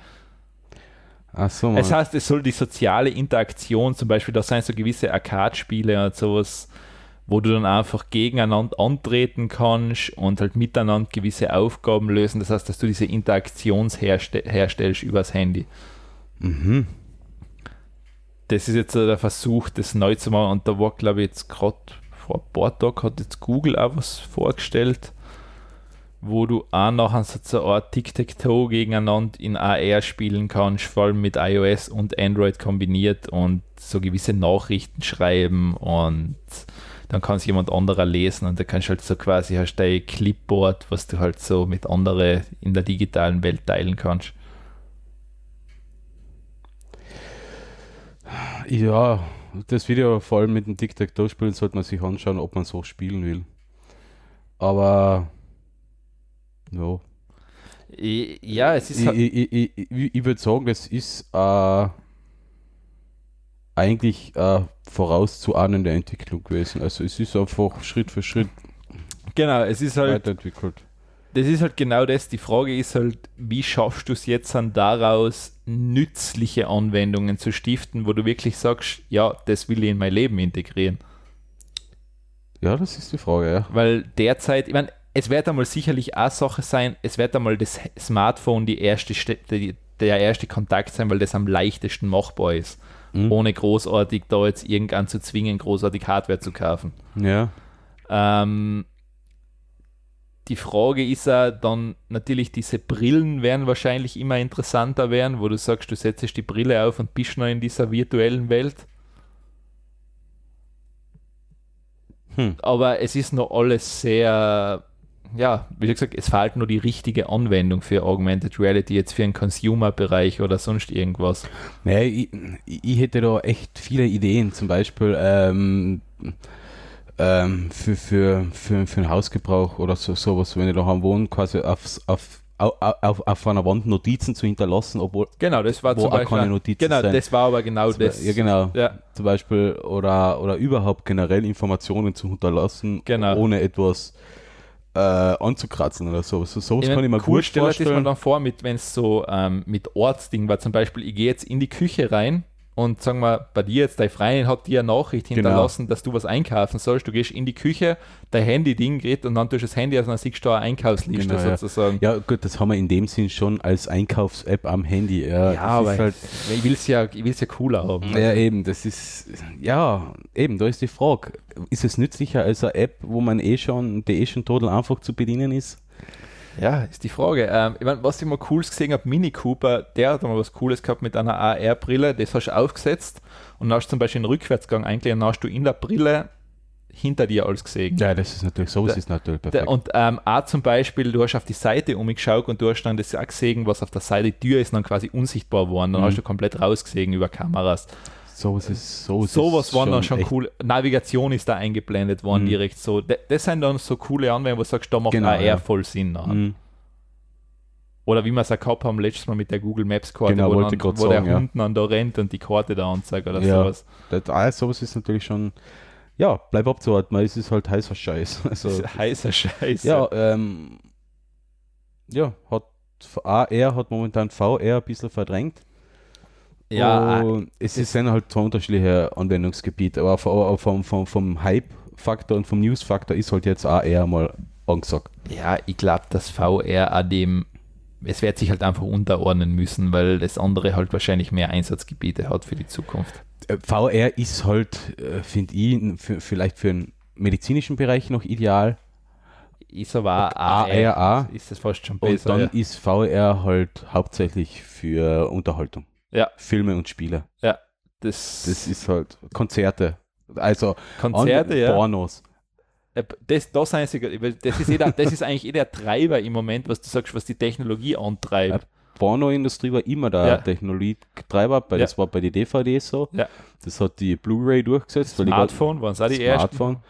Ach so, Es heißt, es soll die soziale Interaktion, zum Beispiel, da sind so gewisse Arcade-Spiele und sowas, wo du dann einfach gegeneinander antreten kannst und halt miteinander gewisse Aufgaben lösen. Das heißt, dass du diese Interaktion herste herstellst übers Handy. Mhm. Das ist jetzt so der Versuch, das neu zu machen. Und da war, glaube ich, jetzt gerade vor ein paar Tagen hat jetzt Google auch was vorgestellt, wo du auch nachher so eine Art Tic-Tac-Toe gegeneinander in AR spielen kannst, vor allem mit iOS und Android kombiniert und so gewisse Nachrichten schreiben und dann kann es jemand anderer lesen und da kannst du halt so quasi hast dein Clipboard, was du halt so mit anderen in der digitalen Welt teilen kannst. Ja, das Video vor allem mit dem Tic-Tac-Toe-Spielen sollte man sich anschauen, ob man so spielen will. Aber ja, Ja, es ist ich, halt, ich, ich, ich, ich würde sagen, das ist äh, eigentlich äh, vorauszuahnende Entwicklung gewesen. Also es ist einfach Schritt für Schritt genau, es ist halt weiterentwickelt. das ist halt genau das. Die Frage ist halt, wie schaffst du es jetzt dann daraus, nützliche Anwendungen zu stiften, wo du wirklich sagst, ja, das will ich in mein Leben integrieren. Ja, das ist die Frage, ja. Weil derzeit, ich meine, es wird einmal sicherlich auch Sache sein, es wird einmal das Smartphone die erste, die, der erste Kontakt sein, weil das am leichtesten machbar ist. Mhm. Ohne großartig da jetzt irgendwann zu zwingen, großartig Hardware zu kaufen. Ja. Ähm, die Frage ist ja dann natürlich, diese Brillen werden wahrscheinlich immer interessanter werden, wo du sagst, du setzt die Brille auf und bist noch in dieser virtuellen Welt. Hm. Aber es ist noch alles sehr, ja, wie gesagt, es fehlt nur die richtige Anwendung für Augmented Reality, jetzt für einen Consumer-Bereich oder sonst irgendwas. Naja, ich, ich hätte da echt viele Ideen, zum Beispiel ähm, ähm, für, für, für, für einen Hausgebrauch oder so, sowas, wenn ich daheim wohne, quasi auf, auf, auf, auf, einer Wand Notizen zu hinterlassen, obwohl Genau, das war zum Beispiel. keine Notizen genau, sein. das war aber genau das. ja genau, Ja, zum Beispiel oder, oder überhaupt generell Informationen zu hinterlassen, Genau. ohne etwas äh, anzukratzen oder sowas. So, sowas Ich kann ich mir cool gut stelle ich das vorstellen. dann vor, mit, wenn es so ähm, mit Ortsding war, zum Beispiel, ich gehe jetzt in die Küche rein und sagen wir, bei dir jetzt, deine Freundin hat dir eine Nachricht Genau. hinterlassen, dass du was einkaufen sollst. Du gehst in die Küche, dein Handy-Ding geht und dann tust du das Handy aus dann siehst du eine Einkaufsliste Genau, ja. sozusagen. Ja gut, das haben wir in dem Sinn schon als Einkaufs-App am Handy. Ja, Ja, aber halt, ich will es ja, ich will's ja cooler haben. Ja, eben, das ist, ja, eben, da ist die Frage, ist es nützlicher als eine App, wo man eh schon, die eh schon total einfach zu bedienen ist? Ja, ist die Frage. Ähm, ich mein, was ich mal Cooles gesehen habe, Mini Cooper, der hat mal was Cooles gehabt mit einer AR-Brille, das hast du aufgesetzt und dann hast du zum Beispiel einen Rückwärtsgang eigentlich und dann hast du in der Brille hinter dir alles gesehen. Ja, das ist natürlich, sowas Der- ist natürlich perfekt. Der, und ähm, auch zum Beispiel, du hast auf die Seite umgeschaut und du hast dann das auch gesehen, was auf der Seite Tür ist, dann quasi unsichtbar geworden. Dann Mhm. hast du komplett rausgesehen über Kameras. Sowas ist so. Sowas waren dann schon cool. Navigation ist da eingeblendet worden Mhm. direkt so. Das sind dann so coole Anwendungen, wo du sagst, da macht Genau, AR ja. voll Sinn. Mhm. Oder wie wir es gehabt haben letztes Mal mit der Google Maps Karte, Genau, wo, dann, wo der sagen, ja. Hund dann da rennt und die Karte da anzeigt oder Ja. sowas. Das, alles sowas ist natürlich schon. Ja, bleib abzuwarten, weil es ist halt heißer Scheiß. Also, heißer Scheiß. ja, ähm, ja, hat AR hat momentan VR ein bisschen verdrängt. Ja Und es sind halt zwei unterschiedliche Anwendungsgebiete, aber vom, vom, vom, Hype-Faktor und vom News-Faktor ist halt jetzt AR mal angesagt. Ja, ich glaube, dass VR auch dem, es wird sich halt einfach unterordnen müssen, weil das andere halt wahrscheinlich mehr Einsatzgebiete hat für die Zukunft. Äh, VR ist halt, äh, finde ich, für, vielleicht für den medizinischen Bereich noch ideal. Ist aber auch AR auch. ist das fast schon Und besser. dann ja. ist VR halt hauptsächlich für Unterhaltung. Ja. Filme und Spiele. das, Das ist halt Konzerte. Also Konzerte, ja. Pornos. Äh, Das, das, das, ist eh der, das ist eigentlich eh der Treiber im Moment, was du sagst, was die Technologie antreibt. Pornoindustrie war immer der Ja. Technologietreiber, weil Ja. das war bei den DVDs so. Ja. Das hat die Bluray durchgesetzt. Smartphone waren es auch die ersten. Smartphone.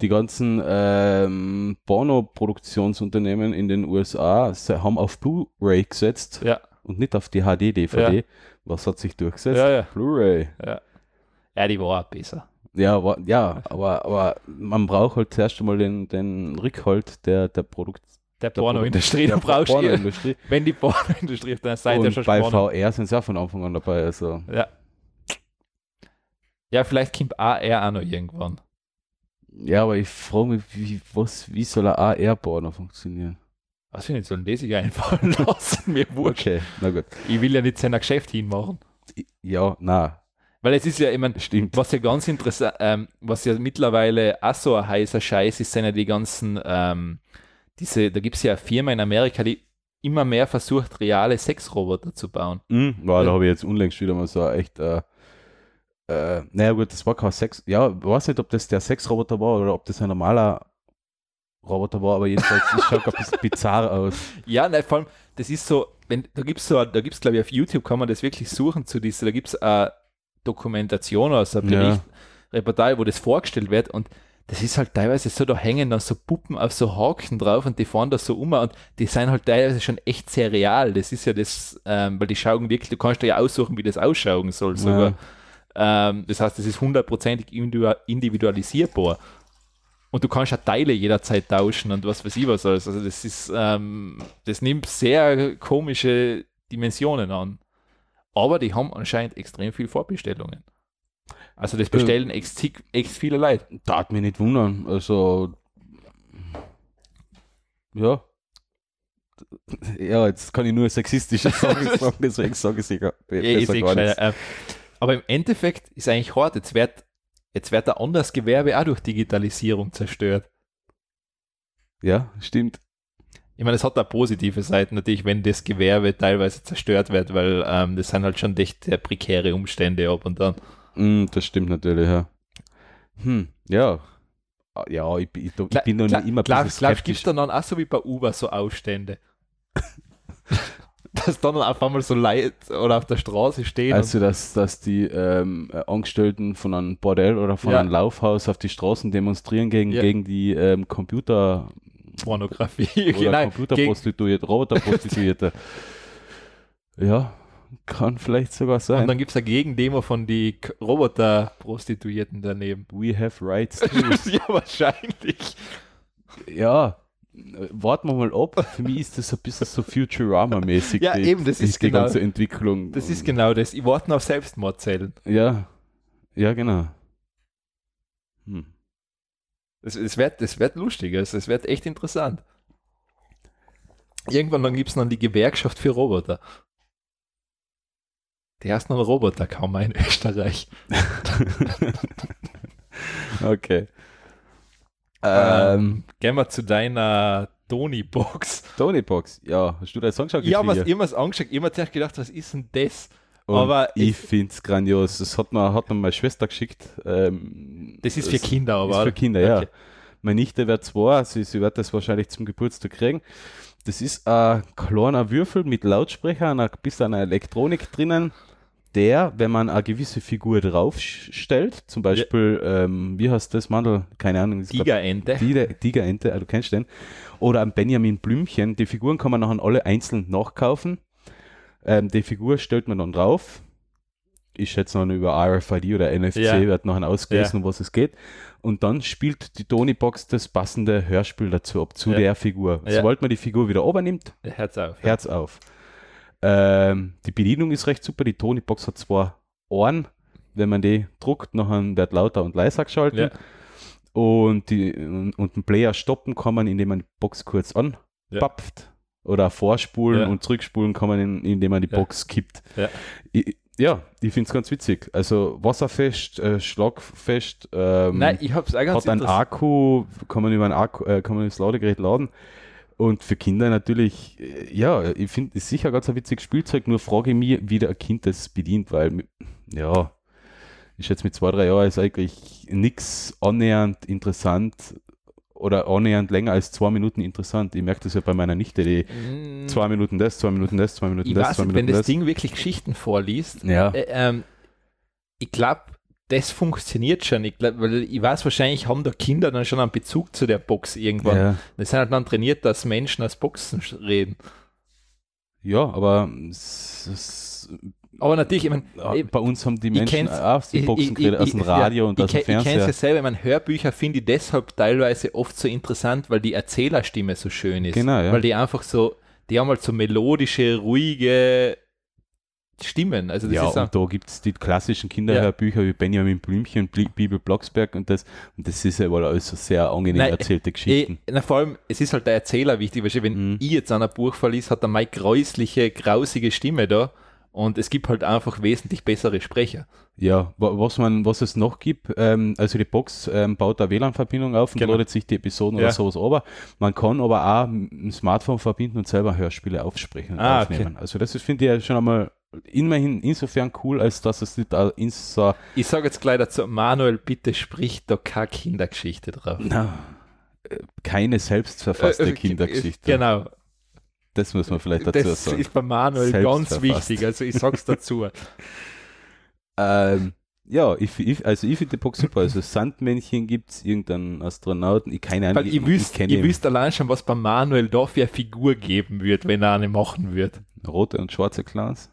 Die ganzen ähm, Porno-Produktionsunternehmen in den USA haben auf Blu-ray gesetzt Ja, und nicht auf die HD-DVD. Was hat sich durchgesetzt? ja, ja. Blu-ray. Ja, die war auch besser. Ja, wa- ja aber, aber man braucht halt zuerst einmal den, den Rückhalt der, der Produkt Der der Pornoindustrie, du brauchst Pornoindustrie. wenn die Pornoindustrie auf deiner Seite Und schon bei spannend. VR sind sie auch von Anfang an dabei. Also. Ja. Ja, vielleicht kommt AR auch noch irgendwann. Ja, aber ich frage mich, wie, was, wie soll ein AR-Porno funktionieren? Was für nicht sollen die sich einfallen lassen? Mir wurscht. Okay, na gut. Ich will ja nicht sein Geschäft hinmachen. Ja, na, Weil es ist ja, ich meine, stimmt. was ja ganz interessant, ähm, was ja mittlerweile auch so ein heißer Scheiß ist, sind ja die ganzen, ähm, diese, da gibt es ja eine Firma in Amerika, die immer mehr versucht, reale Sexroboter zu bauen. Mhm, ja, da habe ich jetzt unlängst wieder mal so echt, äh, äh, naja gut, das war kein Sex, ja, ich weiß nicht, ob das der Sexroboter war oder ob das ein normaler Roboter war, aber jedenfalls, es schaut ein bisschen bizarr aus. Ja, nein, vor allem, das ist so, wenn, da gibt es so, da gibt es, glaube ich, auf YouTube kann man das wirklich suchen zu dieser, da gibt es eine Dokumentation, also ein Ja. Bericht, Reportage, wo das vorgestellt wird und das ist halt teilweise so, da hängen dann so Puppen auf so Haken drauf und die fahren da so um und die sind halt teilweise schon echt sehr real. Das ist ja das, ähm, weil die schauen wirklich, du kannst ja aussuchen, wie das ausschauen soll sogar. Ähm, das heißt, das ist hundertprozentig individu- individualisierbar. Und du kannst ja Teile jederzeit tauschen und was weiß ich was alles. Also das ist, ähm, das nimmt sehr komische Dimensionen an. Aber die haben anscheinend extrem viel Vorbestellungen. Also das bestellen ex, zig- ex viele Leute. Tat mich nicht wundern, also, ja. Ja, jetzt kann ich nur sexistische Sachen sagen, deswegen sage ich sicher gescheiter. nichts. Ähm, aber im Endeffekt ist eigentlich hart. Jetzt wird, jetzt wird ein anderes Gewerbe auch durch Digitalisierung zerstört. Ja, stimmt. Ich meine, es hat auch positive Seiten natürlich, wenn das Gewerbe teilweise zerstört wird, weil ähm, das sind halt schon echt sehr prekäre Umstände ab und dann. Mm, das stimmt natürlich, ja. Hm, ja. Ja, ich, bin- ich, ich bin noch immer klar, bisschen glaubst, gibt skeptisch. es dann, dann auch so wie bei Uber so Aufstände? Dass dann auf einmal so Leute oder auf der Straße stehen Also, dass, dass die ähm, äh, Angestellten von einem Bordell oder von Ja. einem Laufhaus auf die Straßen demonstrieren gegen, Ja. gegen die ähm, Computer- und Pornografie. oder Nein, Computerprostituierte, Roboterprostituierte. ja, kann vielleicht sogar und sein. dann gibt es eine Gegendemo von die K- Roboter-Prostituierten daneben. We have rights too. ja, wahrscheinlich. ja, warten wir mal ab. Für mich ist das ein bisschen so Futurama-mäßig. Ja, eben, das die, ist die genau- ganze Entwicklung. Das ist genau das. Ich warte auf Selbstmordzellen. Ja, ja, genau. Hm. Es, es, wird, es wird lustig, es, es wird echt interessant. Irgendwann dann gibt es dann die Gewerkschaft für Roboter. Die ersten Roboter kaum in Österreich. okay. Ähm, Ähm, gehen wir zu deiner Tony-Box. Tonybox, ja, hast du da jetzt angeschaut? Ja, was immer angeschaut, immer zuerst gedacht, was ist denn das? Und aber ich finde es grandios. Das hat mir, hat mir meine Schwester geschickt. Ähm, Das ist für Kinder, aber. Ist für Kinder, ja. Okay. Meine Nichte wird zwei, sie, sie wird das wahrscheinlich zum Geburtstag kriegen. Das ist ein kleiner Würfel mit Lautsprecher und ein bisschen einer Elektronik drinnen, der, wenn man eine gewisse Figur draufstellt, zum Beispiel, ähm, wie heißt das Mandel? Keine Ahnung. Tigerente. Tiger- Tigerente, ah, du kennst den. Oder ein Benjamin Blümchen. Die Figuren kann man nachher alle einzeln nachkaufen. Ähm, die Figur stellt man dann drauf. Ich schätze noch über RFID oder NFC Ja. wird nachher ausgelesen, um was es geht. Und dann spielt die Tony-Box das passende Hörspiel dazu ab, zu Ja. der Figur. Ja. Sobald man die Figur wieder obernimmt, Herz auf. Herz auf. Ähm, die Bedienung ist recht super. Die Tony-Box hat zwar Ohren, wenn man die druckt, nachher wird lauter und leiser geschalten. Ja. Und, die, und, und den Player stoppen kann man, indem man die Box kurz anpapft. Oder vorspulen Ja. und zurückspulen kann man, in, indem man die Ja. Box kippt. Ja. Ich, ja, ich finde es ganz witzig. Also wasserfest, äh, schlagfest, ähm, Nein, ich hab's auch ganz hat einen Akku, kann man über ein Akku, äh, kann man das Ladegerät laden. Und für Kinder natürlich, äh, ja, ich finde, ist sicher ganz ein witziges Spielzeug, nur frage ich mich, wie der Kind das bedient, weil, ja, ich schätze mit zwei, drei Jahren ist eigentlich nichts annähernd interessant oder annähernd länger als zwei Minuten interessant. Ich merke das ja bei meiner Nichte, die Mm, zwei Minuten das, zwei Minuten das, zwei Minuten ich das, weiß zwei nicht, wenn Minuten das das. Ding wirklich Geschichten vorliest, Ja, äh, ähm, ich glaube, das funktioniert schon. Ich glaub, weil ich weiß, wahrscheinlich haben da Kinder dann schon einen Bezug zu der Box irgendwann. ja, Die sind halt dann trainiert, dass Menschen aus Boxen reden. ja, aber es, es, Aber natürlich, ich meine, ja, ich- bei uns haben die ich Menschen auch aus den Boxen geredet, aus dem Radio und aus dem ich, kenn- Ich kenne Fernseher. es ja selber, ich meine, Hörbücher finde ich deshalb teilweise oft so interessant, weil die Erzählerstimme so schön ist. Genau, ja. Weil die einfach so, die haben halt so melodische, ruhige Stimmen. Also das ja, ist so, und da gibt es die klassischen Kinderhörbücher wie Benjamin Blümchen, Bibel Blocksberg und das. Und das ist ja wohl alles so sehr angenehm Nein, erzählte eh, Geschichten. na, vor allem, es ist halt der Erzähler wichtig, weil wenn Mhm. ich jetzt an ein Buch verlies, hat er meine gräusliche, grausige Stimme da und es gibt halt einfach wesentlich bessere Sprecher. Ja, wa- was man, was es noch gibt, ähm, also die Box ähm, baut eine WLAN-Verbindung auf und Genau. ladet sich die Episoden Ja. oder sowas aber. Man kann aber auch ein Smartphone verbinden und selber Hörspiele aufsprechen und Ah, aufnehmen. Also das finde ich ja schon einmal immerhin insofern cool, als dass es nicht auch in so, Ich sage jetzt gleich dazu, Manuel, bitte sprich da keine Kindergeschichte drauf. na, äh, keine selbstverfasste Äh, äh, Kindergeschichte. Genau. Das muss man vielleicht dazu Das sagen. ist bei Manuel ganz wichtig, also ich sag's dazu. Ähm, ja, ich, ich, also ich finde die Box super. Also Sandmännchen gibt es, irgendeinen Astronauten, ich keine Ahnung. Weil kenn ich ihn. wüsst allein schon, was bei Manuel da für eine Figur geben wird, wenn er eine machen wird. Rote und schwarze Clans.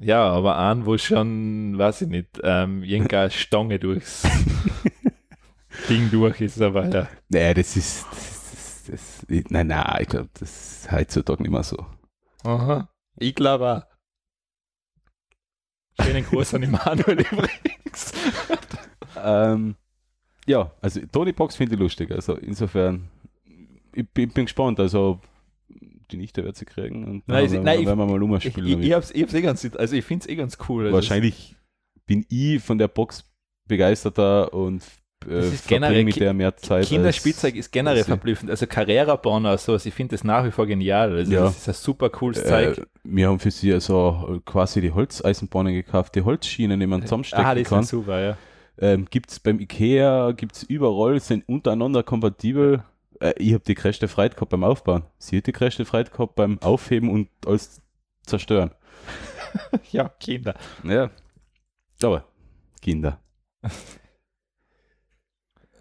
Ja, aber an, wo schon, weiß ich nicht, ähm, irgendeine Stange durchs Ding durch ist, aber ja. Naja, das ist. Das, das, das, nein, nein, ich glaube, das ist heutzutage nicht mehr so. Aha. Ich glaube auch. Schönen Gruß an die Manuel übrigens. Ähm, ja, also Tony Box finde ich lustig. Also insofern, ich, bin- ich bin gespannt. Also die Nichte wird sie kriegen und Nein, dann ich- nein, werden wir mal Ich, umspielen. ich, damit. ich, hab's, ich hab's eh ganz, also ich finde es eh ganz cool. Also Wahrscheinlich bin ich von der Box begeisterter und äh, Das ist generell mit der mehr Zeit. Kinderspielzeug ist generell verblüffend. Also Carrera-Bahn oder sowas, ich finde das nach wie vor genial. Also Ja. das ist ein super cooles Zeug. Äh, wir haben für sie also quasi die Holzeisenbahnen gekauft, die Holzschienen, die man zusammenstecken Ah, die kann. sind super, ja. Ähm, gibt es beim Ikea, gibt es überall, sind untereinander kompatibel. Äh, ich habe die größte Freude gehabt beim Aufbauen. Sie hat die größte Freude gehabt beim Aufheben und alles zerstören. Ja, Kinder. Ja. Aber Kinder.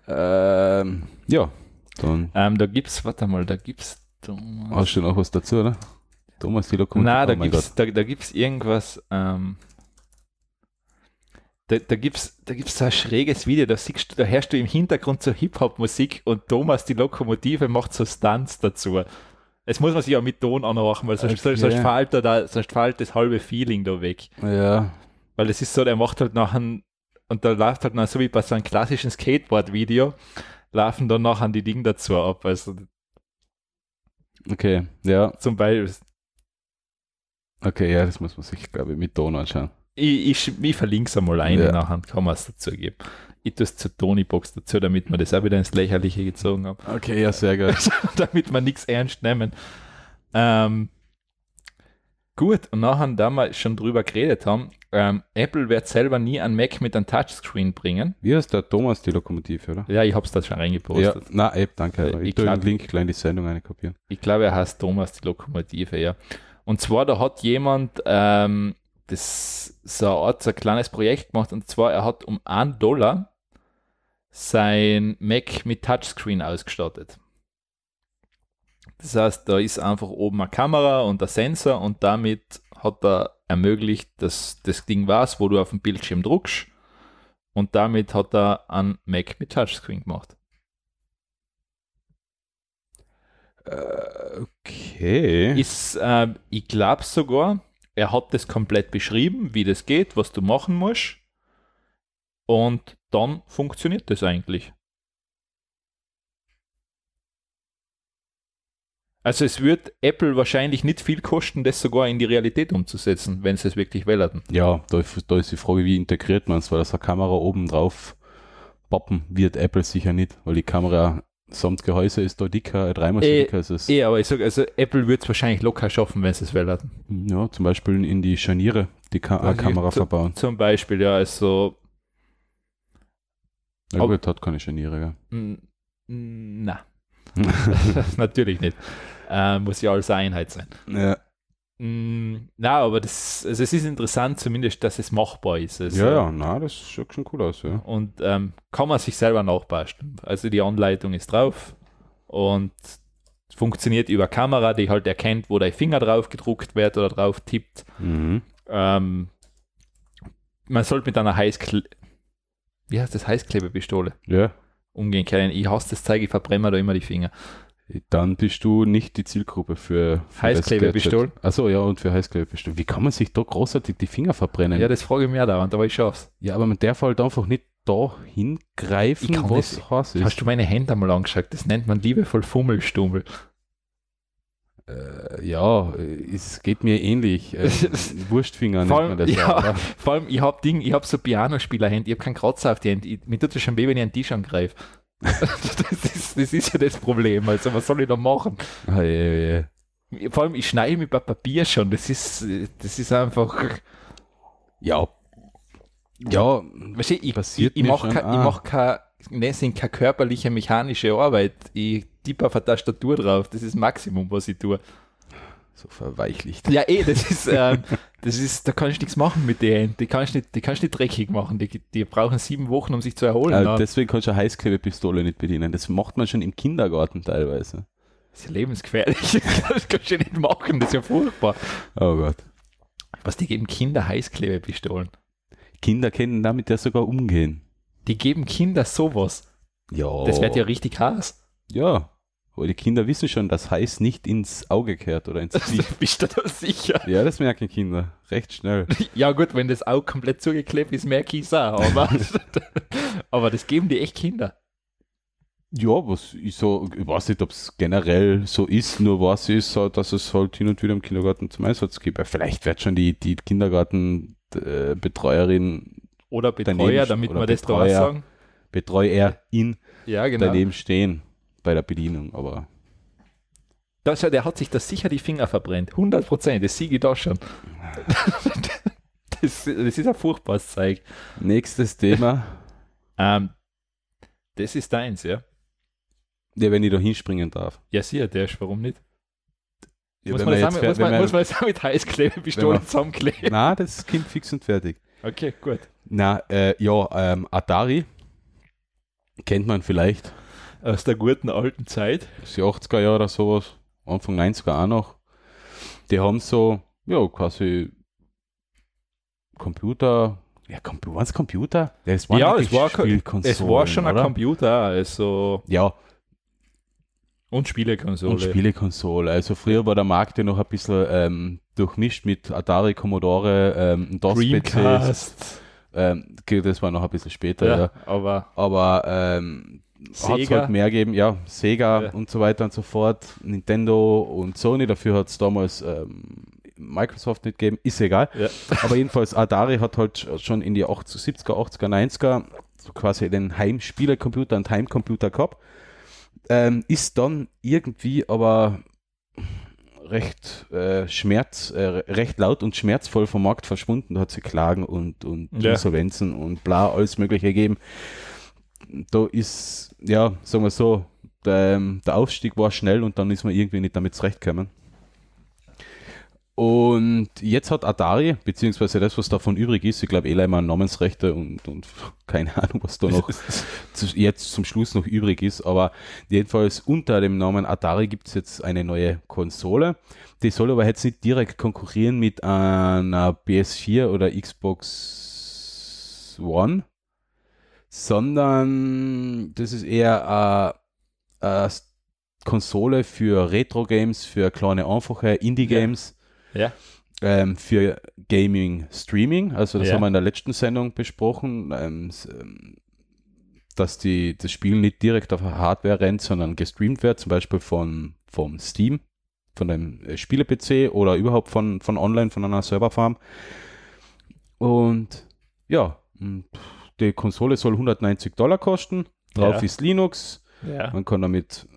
ähm, ja, dann Ähm, da gibt's, warte mal, da gibt's. Thomas. hast du noch was dazu, oder? Thomas, die Lokomotive. Nein, da Oh gibt's, da, da gibt's irgendwas. Ähm, da, da gibt's, da gibt's so ein schräges Video, da siehst du, da hörst du im Hintergrund so Hip-Hop-Musik und Thomas die Lokomotive macht so Stunts dazu. Jetzt muss man sich auch mit Ton anmachen, weil sonst, Okay. sonst, fällt da, da, sonst fällt das halbe Feeling da weg. Ja, Weil es ist so, der macht halt nachher, und da läuft halt noch so wie bei so einem klassischen Skateboard-Video, laufen dann nachher die Dinge dazu ab. Also okay, ja, zum Beispiel, okay, ja, das muss man sich, glaube ich, mit Ton anschauen. Ich, ich, ich verlinke es einmal ein, Ja. nachher kann man es dazu geben. Ich tue es zur Tony-Box dazu, damit wir das auch wieder ins Lächerliche gezogen haben. Okay, ja, sehr gut. damit wir nichts ernst nehmen. Ähm, gut, und nachher, da wir schon drüber geredet haben, ähm, Apple wird selber nie einen Mac mit einem Touchscreen bringen. Wie heißt der Thomas, die Lokomotive, oder? Ja, ich habe es da schon Ja, reingepostet. na, App, danke. Äh, Ich, ich tue glaub- den Link gleich in die Sendung eine kopieren. Ich glaube, er heißt Thomas die Lokomotive, ja. Und zwar, da hat jemand ähm, das so eine Art, so ein kleines Projekt gemacht und zwar, er hat um 1 Dollar sein Mac mit Touchscreen ausgestattet. Das heißt, da ist einfach oben eine Kamera und ein Sensor und damit hat er ermöglicht, dass das Ding weiß, wo du auf dem Bildschirm druckst und damit hat er einen Mac mit Touchscreen gemacht. Äh, okay. Ist, äh, ich glaube sogar, er hat das komplett beschrieben, wie das geht, was du machen musst. Und dann funktioniert das eigentlich. Also es wird Apple wahrscheinlich nicht viel kosten, das sogar in die Realität umzusetzen, wenn sie es wirklich wählen. Ja, da, da ist die Frage, wie integriert man es, weil das eine Kamera oben drauf poppen wird Apple sicher nicht, weil die Kamera samt Gehäuse ist da dicker, dreimal so Eh, dicker als es. Eh, aber ich sage, also Apple wird es wahrscheinlich locker schaffen, wenn sie es wählen. Ja, zum Beispiel in die Scharniere die Ka Also Kamera verbauen. Zum Beispiel, ja, also, Na gut, hat keine Scharniere, mm, na, gell? natürlich nicht. Äh, muss ja alles eine Einheit sein. ja, Mm, na, aber das, also es ist interessant zumindest, dass es machbar ist. Also, ja, ja, na, das schaut schon cool aus, ja. Und ähm, kann man sich selber nachbasteln. Also die Anleitung ist drauf und funktioniert über Kamera, die halt erkennt, wo dein Finger drauf gedruckt wird oder drauf tippt. Mhm. Ähm, man sollte mit einer Heißkle wie heißt das Heißklebepistole Ja, umgehen können. Ich hasse das Zeug, ich verbrenne da immer die Finger. Dann bist du nicht die Zielgruppe für, für Heißklebepistolen? Achso, ja, und für Heißklebepistolen. Wie kann man sich da großartig die Finger verbrennen? Ja, das frage ich mir dauernd, aber ich schaff's. Ja, aber man darf halt einfach nicht da hingreifen, Ich kann was das- heiß ist. Hast du meine Hände einmal angeschaut? Das nennt man liebevoll Fummelstummel. Äh, ja, es geht mir ähnlich. Äh, Wurstfinger nennt Vor allem- man das ja. oder? Vor allem, ich hab Ding, ich so Pianospielerhände, ich hab keinen Kratzer auf die Hände. Ich- Mir tut es schon weh, wenn ich einen Tisch angreife. das, ist, das ist ja das Problem. Also, was soll ich da machen? Ah, ja, ja. Vor allem, ich schneide mit Papier schon. Das ist, das ist einfach. ja. Ja, Weißt du, ich, Passiert ich, ich mache keine, ah. mach keine, ne, sind keine körperliche mechanische Arbeit. Ich tippe auf eine Tastatur drauf. Das ist das Maximum, was ich tue. So verweichlicht. Ja, eh, das ist, ähm, das ist, da kannst du nichts machen mit den Händen. Die kannst du nicht, die kannst nicht dreckig machen. Die, die brauchen sieben Wochen, um sich zu erholen. Äh, deswegen kannst du eine Heißklebepistole nicht bedienen. Das macht man schon im Kindergarten teilweise. Das ist ja lebensgefährlich. Das kannst du nicht machen. Das ist ja furchtbar. Oh Gott. Was, die geben Kinder Heißklebepistolen? Kinder können damit ja sogar umgehen. Die geben Kinder sowas. Ja. Das wird ja richtig heiß. Ja. Aber die Kinder wissen schon, dass heiß nicht ins Auge kehrt oder ins Gesicht. Bist du da sicher? ja, das merken Kinder. Recht schnell. Ja, gut, wenn das Auge komplett zugeklebt ist, merke ich es auch. Aber, aber das geben die echt Kinder. Ja, was ich so, ich weiß nicht, ob es generell so ist, nur was ist, dass es halt hin und wieder im Kindergarten zum Einsatz gibt. Weil Vielleicht wird schon die, die Kindergartenbetreuerin, Oder Betreuer, Daneben- damit oder wir das da Betreuer. sagen. Betreuerin Ja, genau. daneben stehen bei der Bedienung. Aber Das, der hat sich da sicher die Finger verbrennt. 100 Prozent, das sehe ich da schon. das, das ist ein furchtbares Zeug. nächstes Thema. Ähm, das ist deins, ja? Ja, wenn ich da hinspringen darf. Ja, sicher, der ist, warum nicht? Ja, muss, man das jetzt auch, fer- muss, wenn man, wir- muss man das auch mit wir- zusammenkleben? Na, das Kind fix und fertig. Okay, gut. Na, äh, ja, ähm, Atari kennt man vielleicht. Aus der guten alten Zeit. Die 80er Jahre oder sowas, Anfang 90er auch noch. Die haben so, ja, quasi Computer, ja, Computer, was Computer? Ja, es waren Ja, es war Es war schon ein oder? Computer, also Ja, und Spielekonsole. und Spielekonsole. Also früher war der Markt ja noch ein bisschen ähm, durchmischt mit Atari, Commodore, ähm, DOS-PCs. Dreamcast. Ähm, okay, das war noch ein bisschen später, Ja, ja. aber Aber ähm, hat es halt mehr gegeben, ja, Sega Ja. und so weiter und so fort, Nintendo und Sony, dafür hat es damals ähm, Microsoft nicht gegeben, ist egal. Ja. Aber jedenfalls Atari hat halt sch- schon in die 80, 70er, 80er, 90er so quasi den Heimspielercomputer und Heimcomputer gehabt. Ähm, ist dann irgendwie aber recht äh, schmerz, äh, recht laut und schmerzvoll vom Markt verschwunden. Da hat sie Klagen und, und Ja. Insolvenzen und bla, alles mögliche gegeben. Da ist, ja, sagen wir so, der, ähm, der Aufstieg war schnell und dann ist man irgendwie nicht damit zurechtgekommen. Und jetzt hat Atari, beziehungsweise das, was davon übrig ist, ich glaube, mal Namensrechte und, und keine Ahnung, was da noch jetzt zum Schluss noch übrig ist, aber jedenfalls unter dem Namen Atari gibt es jetzt eine neue Konsole. Die soll aber jetzt nicht direkt konkurrieren mit einer PS4 oder Xbox One, sondern das ist eher eine Konsole für Retro-Games, für kleine, einfache Indie-Games. Ja. Ähm, für Gaming Streaming. Also das Ja. haben wir in der letzten Sendung besprochen, ähm, ähm, dass die, das Spiel nicht direkt auf Hardware rennt, sondern gestreamt wird, zum Beispiel von, vom Steam, von dem äh, Spiele-PC oder überhaupt von, von online, von einer Serverfarm. Und ja, und die Konsole soll 190 Dollar kosten. Drauf Ja. ist Linux. Ja. Man kann damit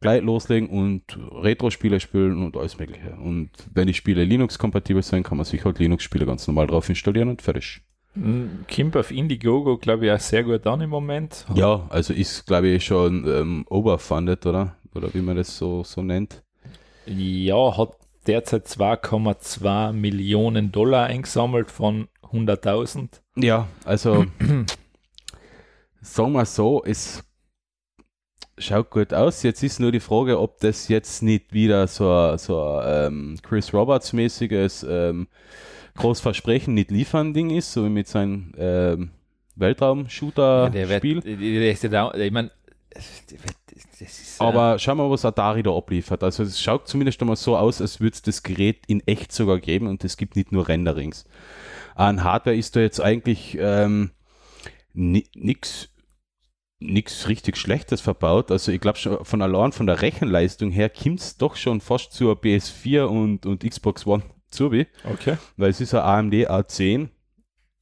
gleich loslegen und Retro-Spiele spielen und alles Mögliche. Und wenn die Spiele Linux-kompatibel sind, kann man sich halt Linux-Spiele ganz normal drauf installieren und fertig. Mm, Kimp auf Indiegogo, glaube ich, auch sehr gut an im Moment. Ja, also ist, glaube ich, schon ähm, overfunded, oder? Oder wie man das so, so nennt. Ja, hat derzeit 2,2 Millionen Dollar eingesammelt von 100.000. Ja, also sagen wir so, es schaut gut aus. Jetzt ist nur die Frage, ob das jetzt nicht wieder so, ein- so ähm, Chris Roberts-mäßiges ähm, Großversprechen nicht liefern Ding ist, so wie mit seinem ähm, Weltraum-Shooter-Spiel. der, der ist ja ich meine, ist. äh, Aber schauen wir mal, was Atari da abliefert. Also es schaut zumindest einmal so aus, als würde es das Gerät in echt sogar geben und es gibt nicht nur Renderings. An Hardware ist da jetzt eigentlich ähm, nichts nichts richtig Schlechtes verbaut. Also ich glaube schon von allein von der Rechenleistung her kommt es doch schon fast zur PS4 und, und Xbox One zu, wie, okay. weil es ist ein AMD A10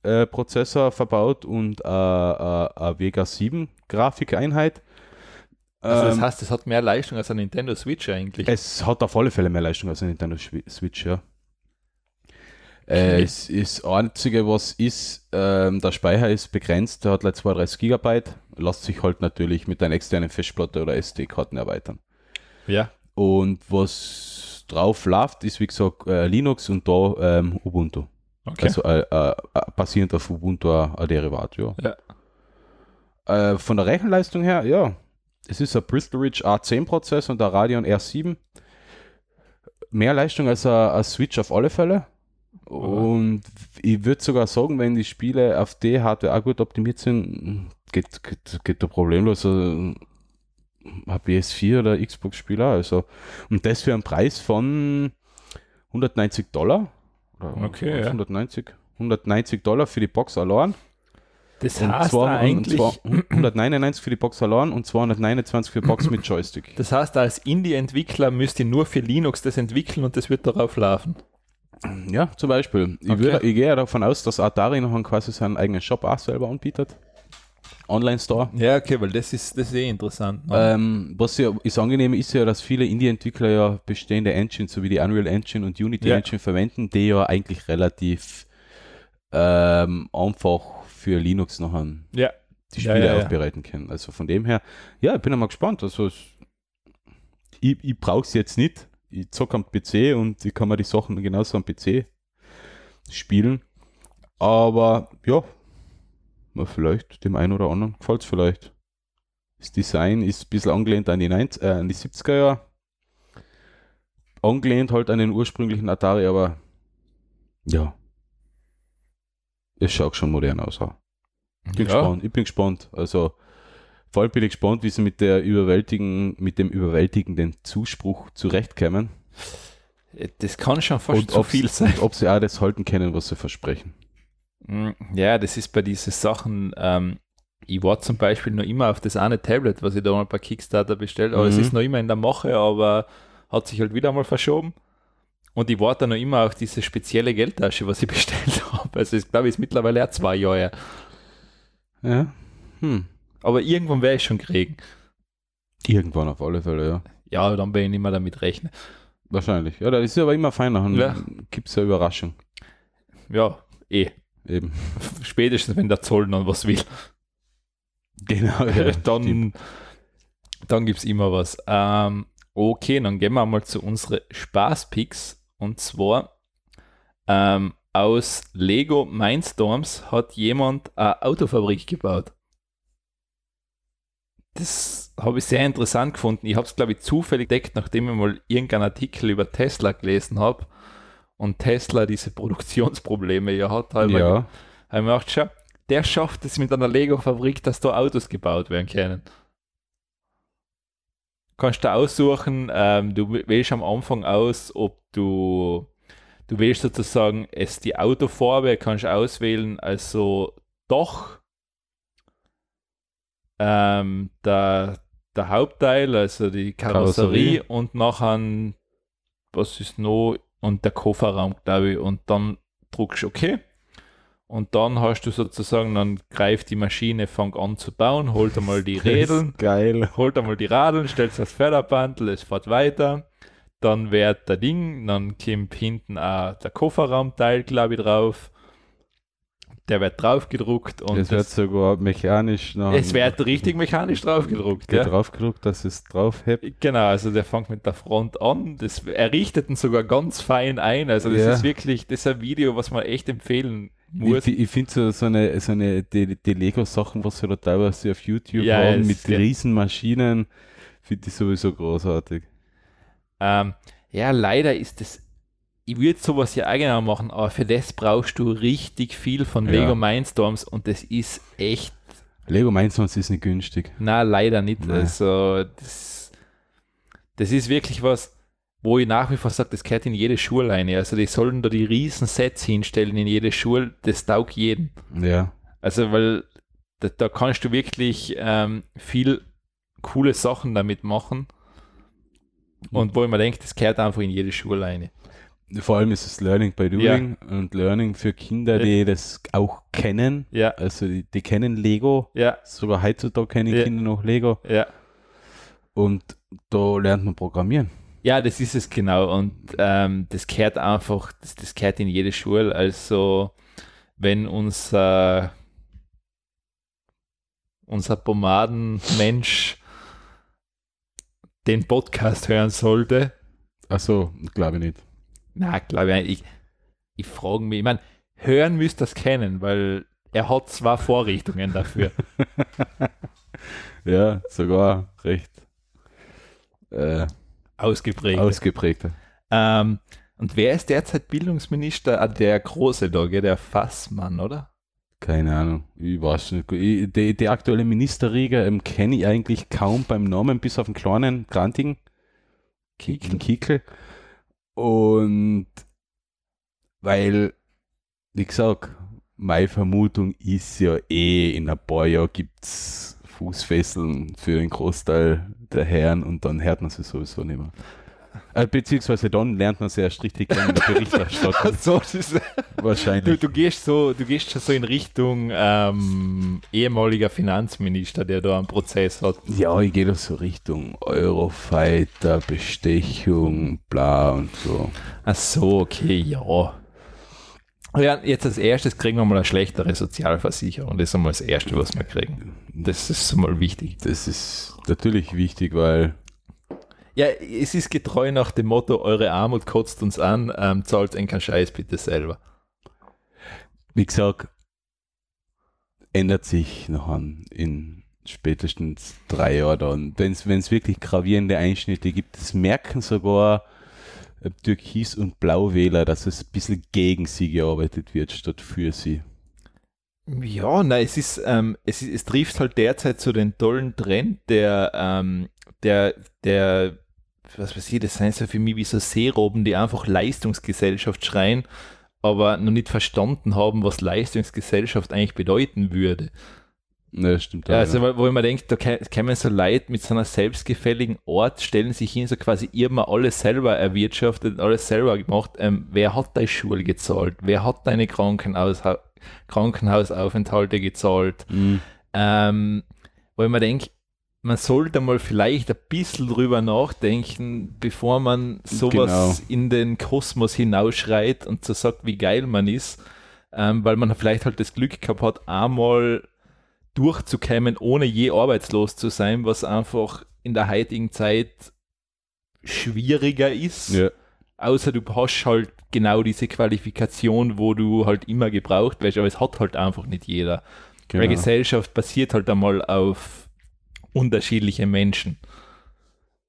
äh, Prozessor verbaut und äh, äh, eine Vega 7 Grafikeinheit. Also das Ähm, heißt, es hat mehr Leistung als ein Nintendo Switch eigentlich. es hat auf alle Fälle mehr Leistung als ein Nintendo Switch, ja. Äh, es ist das Einzige, was ist, ähm, der Speicher ist begrenzt, der hat like 32 Gigabyte, lässt sich halt natürlich mit einer externen Festplatte oder SD-Karten erweitern. ja. Und was drauf läuft, ist wie gesagt äh, Linux und da ähm, Ubuntu. Okay. Also äh, äh, äh, basierend auf Ubuntu ein ein Derivat, ja. Ja. Äh, von der Rechenleistung her, ja. Es ist ein Bristol Ridge A10 Prozess und der Radeon R7. Mehr Leistung als ein Switch auf alle Fälle. Und ich würde sogar sagen, wenn die Spiele auf die Hardware auch gut optimiert sind, geht, geht, geht da problemlos also, ein PS4 oder Xbox-Spieler. Also, und das für einen Preis von 190 Dollar. Okay, was, ja. 190, 190 Dollar für die Box allein. Das Und heißt zwar, eigentlich, und zwar 199 für die Box allein und 229 für die Box mit Joystick. das heißt, als Indie-Entwickler müsst ihr nur für Linux das entwickeln und das wird darauf laufen. Ja, zum Beispiel. Ich, Okay. würde, ich gehe ja davon aus, dass Atari noch quasi seinen eigenen Shop auch selber anbietet. Online-Store. Ja, okay, weil das ist, das ist eh interessant. Ähm, was ja ist angenehm ist ja, dass viele Indie-Entwickler ja bestehende Engines, so wie die Unreal Engine und Unity Ja. Engine verwenden, die ja eigentlich relativ ähm, einfach für Linux noch an ja, die Spiele ja, aufbereiten können. Also von dem her, ja, ich bin einmal gespannt. Also ich, ich brauche es jetzt nicht. Ich zocke am PC und ich kann mir die Sachen genauso am PC spielen. Aber ja, mal vielleicht dem einen oder anderen gefällt es vielleicht. Das Design ist ein bisschen angelehnt an die, 90, äh, an die 70er Jahre. Angelehnt halt an den ursprünglichen Atari, aber ja. Es schaut schon modern aus. auch. Bin ja. gespannt. Ich bin gespannt. Also vor allem bin ich gespannt, wie sie mit der überwältigen, mit dem überwältigenden Zuspruch zurechtkommen. Das kann schon fast und zu viel sein. Und ob sie auch das halten können, was sie versprechen. Mm, Ja, das ist bei diesen Sachen, ähm, ich war zum Beispiel noch immer auf das eine Tablet, was ich da mal bei Kickstarter bestellt habe. Es Mhm. ist noch immer in der Mache, aber hat sich halt wieder mal verschoben. Und ich warte noch immer auf diese spezielle Geldtasche, was ich bestellt habe. Also ich glaube, es ist mittlerweile auch zwei Jahre. Ja. Hm. Aber irgendwann werde ich schon kriegen. Irgendwann auf alle Fälle, ja. Ja, dann bin ich nicht mehr damit rechnen. Wahrscheinlich. Ja, das ist aber immer feiner. Dann Ja. gibt es eine Überraschung. Ja, eh. Eben. Spätestens, wenn der Zoll dann was will. Genau. Ja, dann dann gibt es immer was. Ähm, okay, dann gehen wir mal zu unseren Spaßpicks. Und zwar ähm, aus Lego Mindstorms hat jemand eine Autofabrik gebaut. Das habe ich sehr interessant gefunden. Ich habe es, glaube ich, zufällig entdeckt, nachdem ich mal irgendeinen Artikel über Tesla gelesen habe und Tesla diese Produktionsprobleme ja hat. Habe ich Ja, mir gedacht, schau, der schafft es mit einer Lego-Fabrik, dass da Autos gebaut werden können. Kannst du aussuchen, ähm, du wählst am Anfang aus, ob du, du wählst sozusagen es die Autofarbe, kannst auswählen, also doch ähm, der, der Hauptteil, also die Karosserie, Karosserie. und nachher, was ist noch, und der Kofferraum, glaube ich, und dann drückst du OK. Und dann hast du sozusagen, dann greift die Maschine, fängt an zu bauen, holt einmal die Rädeln, geil. holt einmal die Radeln, stellt das Förderbandel, es fährt weiter. Dann wird der Ding, dann kommt hinten auch der Kofferraumteil, glaube ich, drauf. Der wird draufgedruckt und es wird sogar mechanisch noch es wird richtig mechanisch draufgedruckt. ja. Ja. draufgedruckt, dass es drauf hebt. Genau, also der fängt mit der Front an. Das, er richtet ihn sogar ganz fein ein. Also das Ja. ist wirklich, das ist ein Video, was man echt empfehlen Ich, muss. fi- ich finde so, so eine, so eine die, die Lego-Sachen, was sie da teilweise auf YouTube Ja, haben, mit riesen Maschinen, finde ich sowieso großartig. Ähm, ja, leider ist das. Ich würde sowas ja eigener machen, aber für das brauchst du richtig viel von Ja. Lego Mindstorms und das ist echt, Lego Mindstorms ist nicht günstig. na leider nicht. Nein. Also das, das ist wirklich was, wo ich nach wie vor sage, das gehört in jede Schule rein. Also die sollen da die riesen Sets hinstellen in jede Schule, das taugt jeden. Ja. Also weil da, da kannst du wirklich ähm, viel coole Sachen damit machen. Und wo ich mir denke, das gehört einfach in jede Schule rein. Vor allem ist es Learning by Doing und Learning für Kinder, die das auch kennen. Ja, Also die, die kennen Lego. ja, Sogar heutzutage kennen Ja. Kinder noch Lego. ja. Und da lernt man Programmieren. Ja, das ist es genau. Und ähm, das gehört einfach, das, das gehört in jede Schule. Also, wenn unser, unser Pomadenmensch den Podcast hören sollte, Achso, glaube ich nicht. Na, glaube ich, ich, ich frage mich, ich meine, hören müsst das kennen, weil er hat zwei Vorrichtungen dafür. Ja, sogar recht äh, ausgeprägt. ausgeprägter. ähm, und wer ist derzeit Bildungsminister? Ah, der Große da, der Fassmann, oder? Keine Ahnung, ich weiß nicht. Ich, die, die aktuelle Ministerriege ähm, kenne ich eigentlich kaum beim Namen, bis auf den kleinen, grantigen Kickel. Kickel. Und weil, wie gesagt, meine Vermutung ist ja eh, in ein paar Jahren gibt es Fußfesseln für den Großteil der Herren und dann hört man sie sowieso nicht mehr. Äh, beziehungsweise dann lernt man sie erst richtig kennen in der Berichterstattung. so, ist, du, Wahrscheinlich. du gehst so, du gehst schon so in Richtung ähm, ehemaliger Finanzminister, der da einen Prozess hat. Ja, ich gehe doch so Richtung Eurofighter, Bestechung, bla und so. Ach so, okay, ja. Ja, jetzt als erstes kriegen wir mal eine schlechtere Sozialversicherung. Das ist einmal das Erste, was wir kriegen. Das ist mal wichtig. Das ist natürlich wichtig, weil Ja, es ist getreu nach dem Motto, eure Armut kotzt uns an, ähm, zahlt einen keinen Scheiß bitte selber. wie gesagt, ändert sich noch an in spätestens drei Jahren dann. Wenn es wirklich gravierende Einschnitte gibt, das merken sogar äh, Türkis- und Blauwähler, dass es ein bisschen gegen sie gearbeitet wird, statt für sie. Ja, nein, es ist, ähm, es ist, es trifft halt derzeit so den tollen Trend, der, ähm, der, der, was weiß ich, das sind so für mich wie so Seeroben, die einfach Leistungsgesellschaft schreien, aber noch nicht verstanden haben, was Leistungsgesellschaft eigentlich bedeuten würde. Ne, stimmt. Ja, auch, also, wo ich mir denke, da kä- kämen so Leute mit so einer selbstgefälligen Ort, stellen sich hin, so quasi ihr mal alles selber erwirtschaftet, alles selber gemacht. Ähm, wer hat deine Schule gezahlt? Wer hat deine Krankenhaus Krankenhausaufenthalte gezahlt? Mhm. Ähm, wo ich mir denke, man sollte mal vielleicht ein bisschen drüber nachdenken, bevor man sowas in den Kosmos hinausschreit und so sagt, wie geil man ist, ähm, weil man vielleicht halt das Glück gehabt hat, einmal durchzukämmen, ohne je arbeitslos zu sein, was einfach in der heutigen Zeit schwieriger ist. Ja. Außer du hast halt genau diese Qualifikation, wo du halt immer gebraucht wirst, aber es hat halt einfach nicht jeder. Genau. Weil Gesellschaft basiert halt einmal auf unterschiedliche Menschen.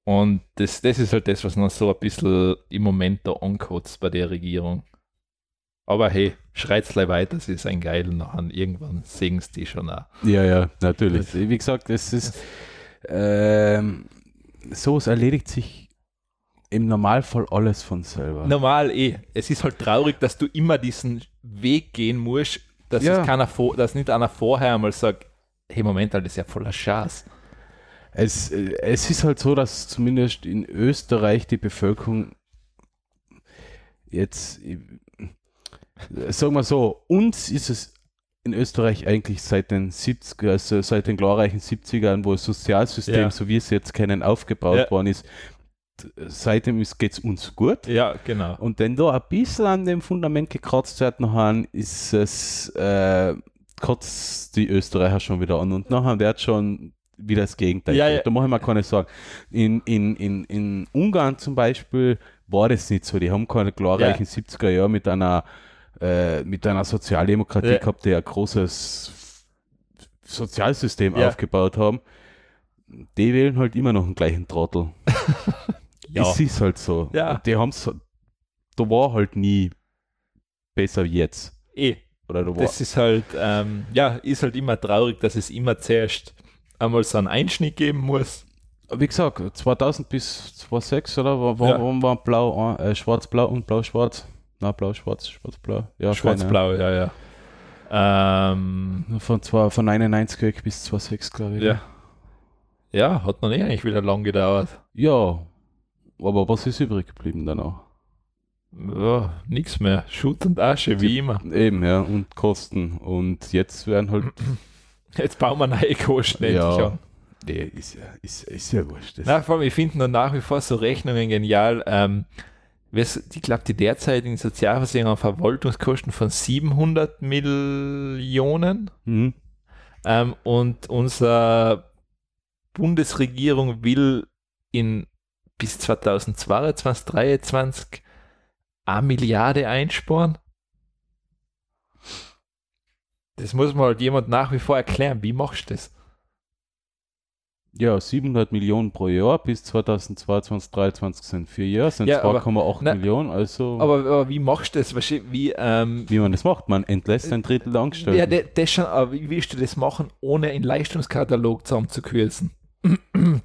Und das, das ist halt das, was noch so ein bisschen im Moment da ankotzt bei der Regierung. Aber hey, schreit's gleich weiter, sie ist ein Geil nachher. Irgendwann singen die schon auch. Ja, ja, natürlich. Wie gesagt, es ist ähm, so, es erledigt sich im Normalfall alles von selber. Normal eh. Es ist halt traurig, dass du immer diesen Weg gehen musst, dass, Ja. es keiner vor, dass nicht einer vorher einmal sagt, hey Moment, das ist ja voller Schatz. Es, äh, es ist halt so, dass zumindest in Österreich die Bevölkerung jetzt, äh, sagen wir so, uns ist es in Österreich eigentlich seit den 70er, also seit den glorreichen 70ern, wo das Sozialsystem, Ja. so wie wir es jetzt kennen, aufgebaut Ja. worden ist, seitdem geht es uns gut. Ja, genau. Und wenn da ein bisschen an dem Fundament gekratzt wird, nachher ist es, äh, kotzt die Österreicher schon wieder an und nachher wird schon wieder das Gegenteil. Ja, ja. Da mache ich mir keine Sorgen. In, in, in, in Ungarn zum Beispiel war das nicht so. Die haben keine glorreichen 70er Jahre mit einer, äh, mit einer Sozialdemokratie Ja. gehabt, die ein großes Sozialsystem Ja. aufgebaut haben. Die wählen halt immer noch den gleichen Trottel. Ja. Es ist halt so. Ja. Die haben's, da war halt nie besser wie jetzt. Eh. Oder da war, Das ist halt, ähm, ja, ist halt immer traurig, dass es immer zuerst einmal so einen Einschnitt geben muss. wie gesagt, 2000 bis 2006, oder? War, war, Ja. war, war blau, äh, schwarz-blau und blau-schwarz. Na, blau-schwarz, schwarz-blau. Ja, Schwarz-Blau, ja, ja. Ähm. Von, zwei, von 99 weg bis 2006, glaube ich. ja. Ja, hat noch nicht eigentlich wieder lang gedauert. Ja, aber was ist übrig geblieben danach? Ja, nix mehr. Schutt und Asche, wie immer. Eben, ja, und Kosten. Und jetzt werden halt. Jetzt bauen wir neue Kosten endlich ja, nee, ist ja, ist, ist ja wurscht. Na, vor allem, ich finde nur nach wie vor so Rechnungen genial. Ähm, ich glaube, die derzeitigen Sozialversicherung haben Verwaltungskosten von 700 Millionen. Mhm. Ähm, und unsere Bundesregierung will in bis 2022, 2023 eine Milliarde einsparen. Das muss man halt jemand nach wie vor erklären. Wie machst du das? Ja, 700 Millionen pro Jahr bis 2022, 2023 sind vier Jahre, sind Ja, aber- 2,8 na, Millionen. Also, Aber, aber wie machst du das? Wie, ähm, wie man das macht, man entlässt ein Drittel der Angestellten. ja, das, das schon, aber wie willst du das machen, ohne einen Leistungskatalog zusammenzukürzen?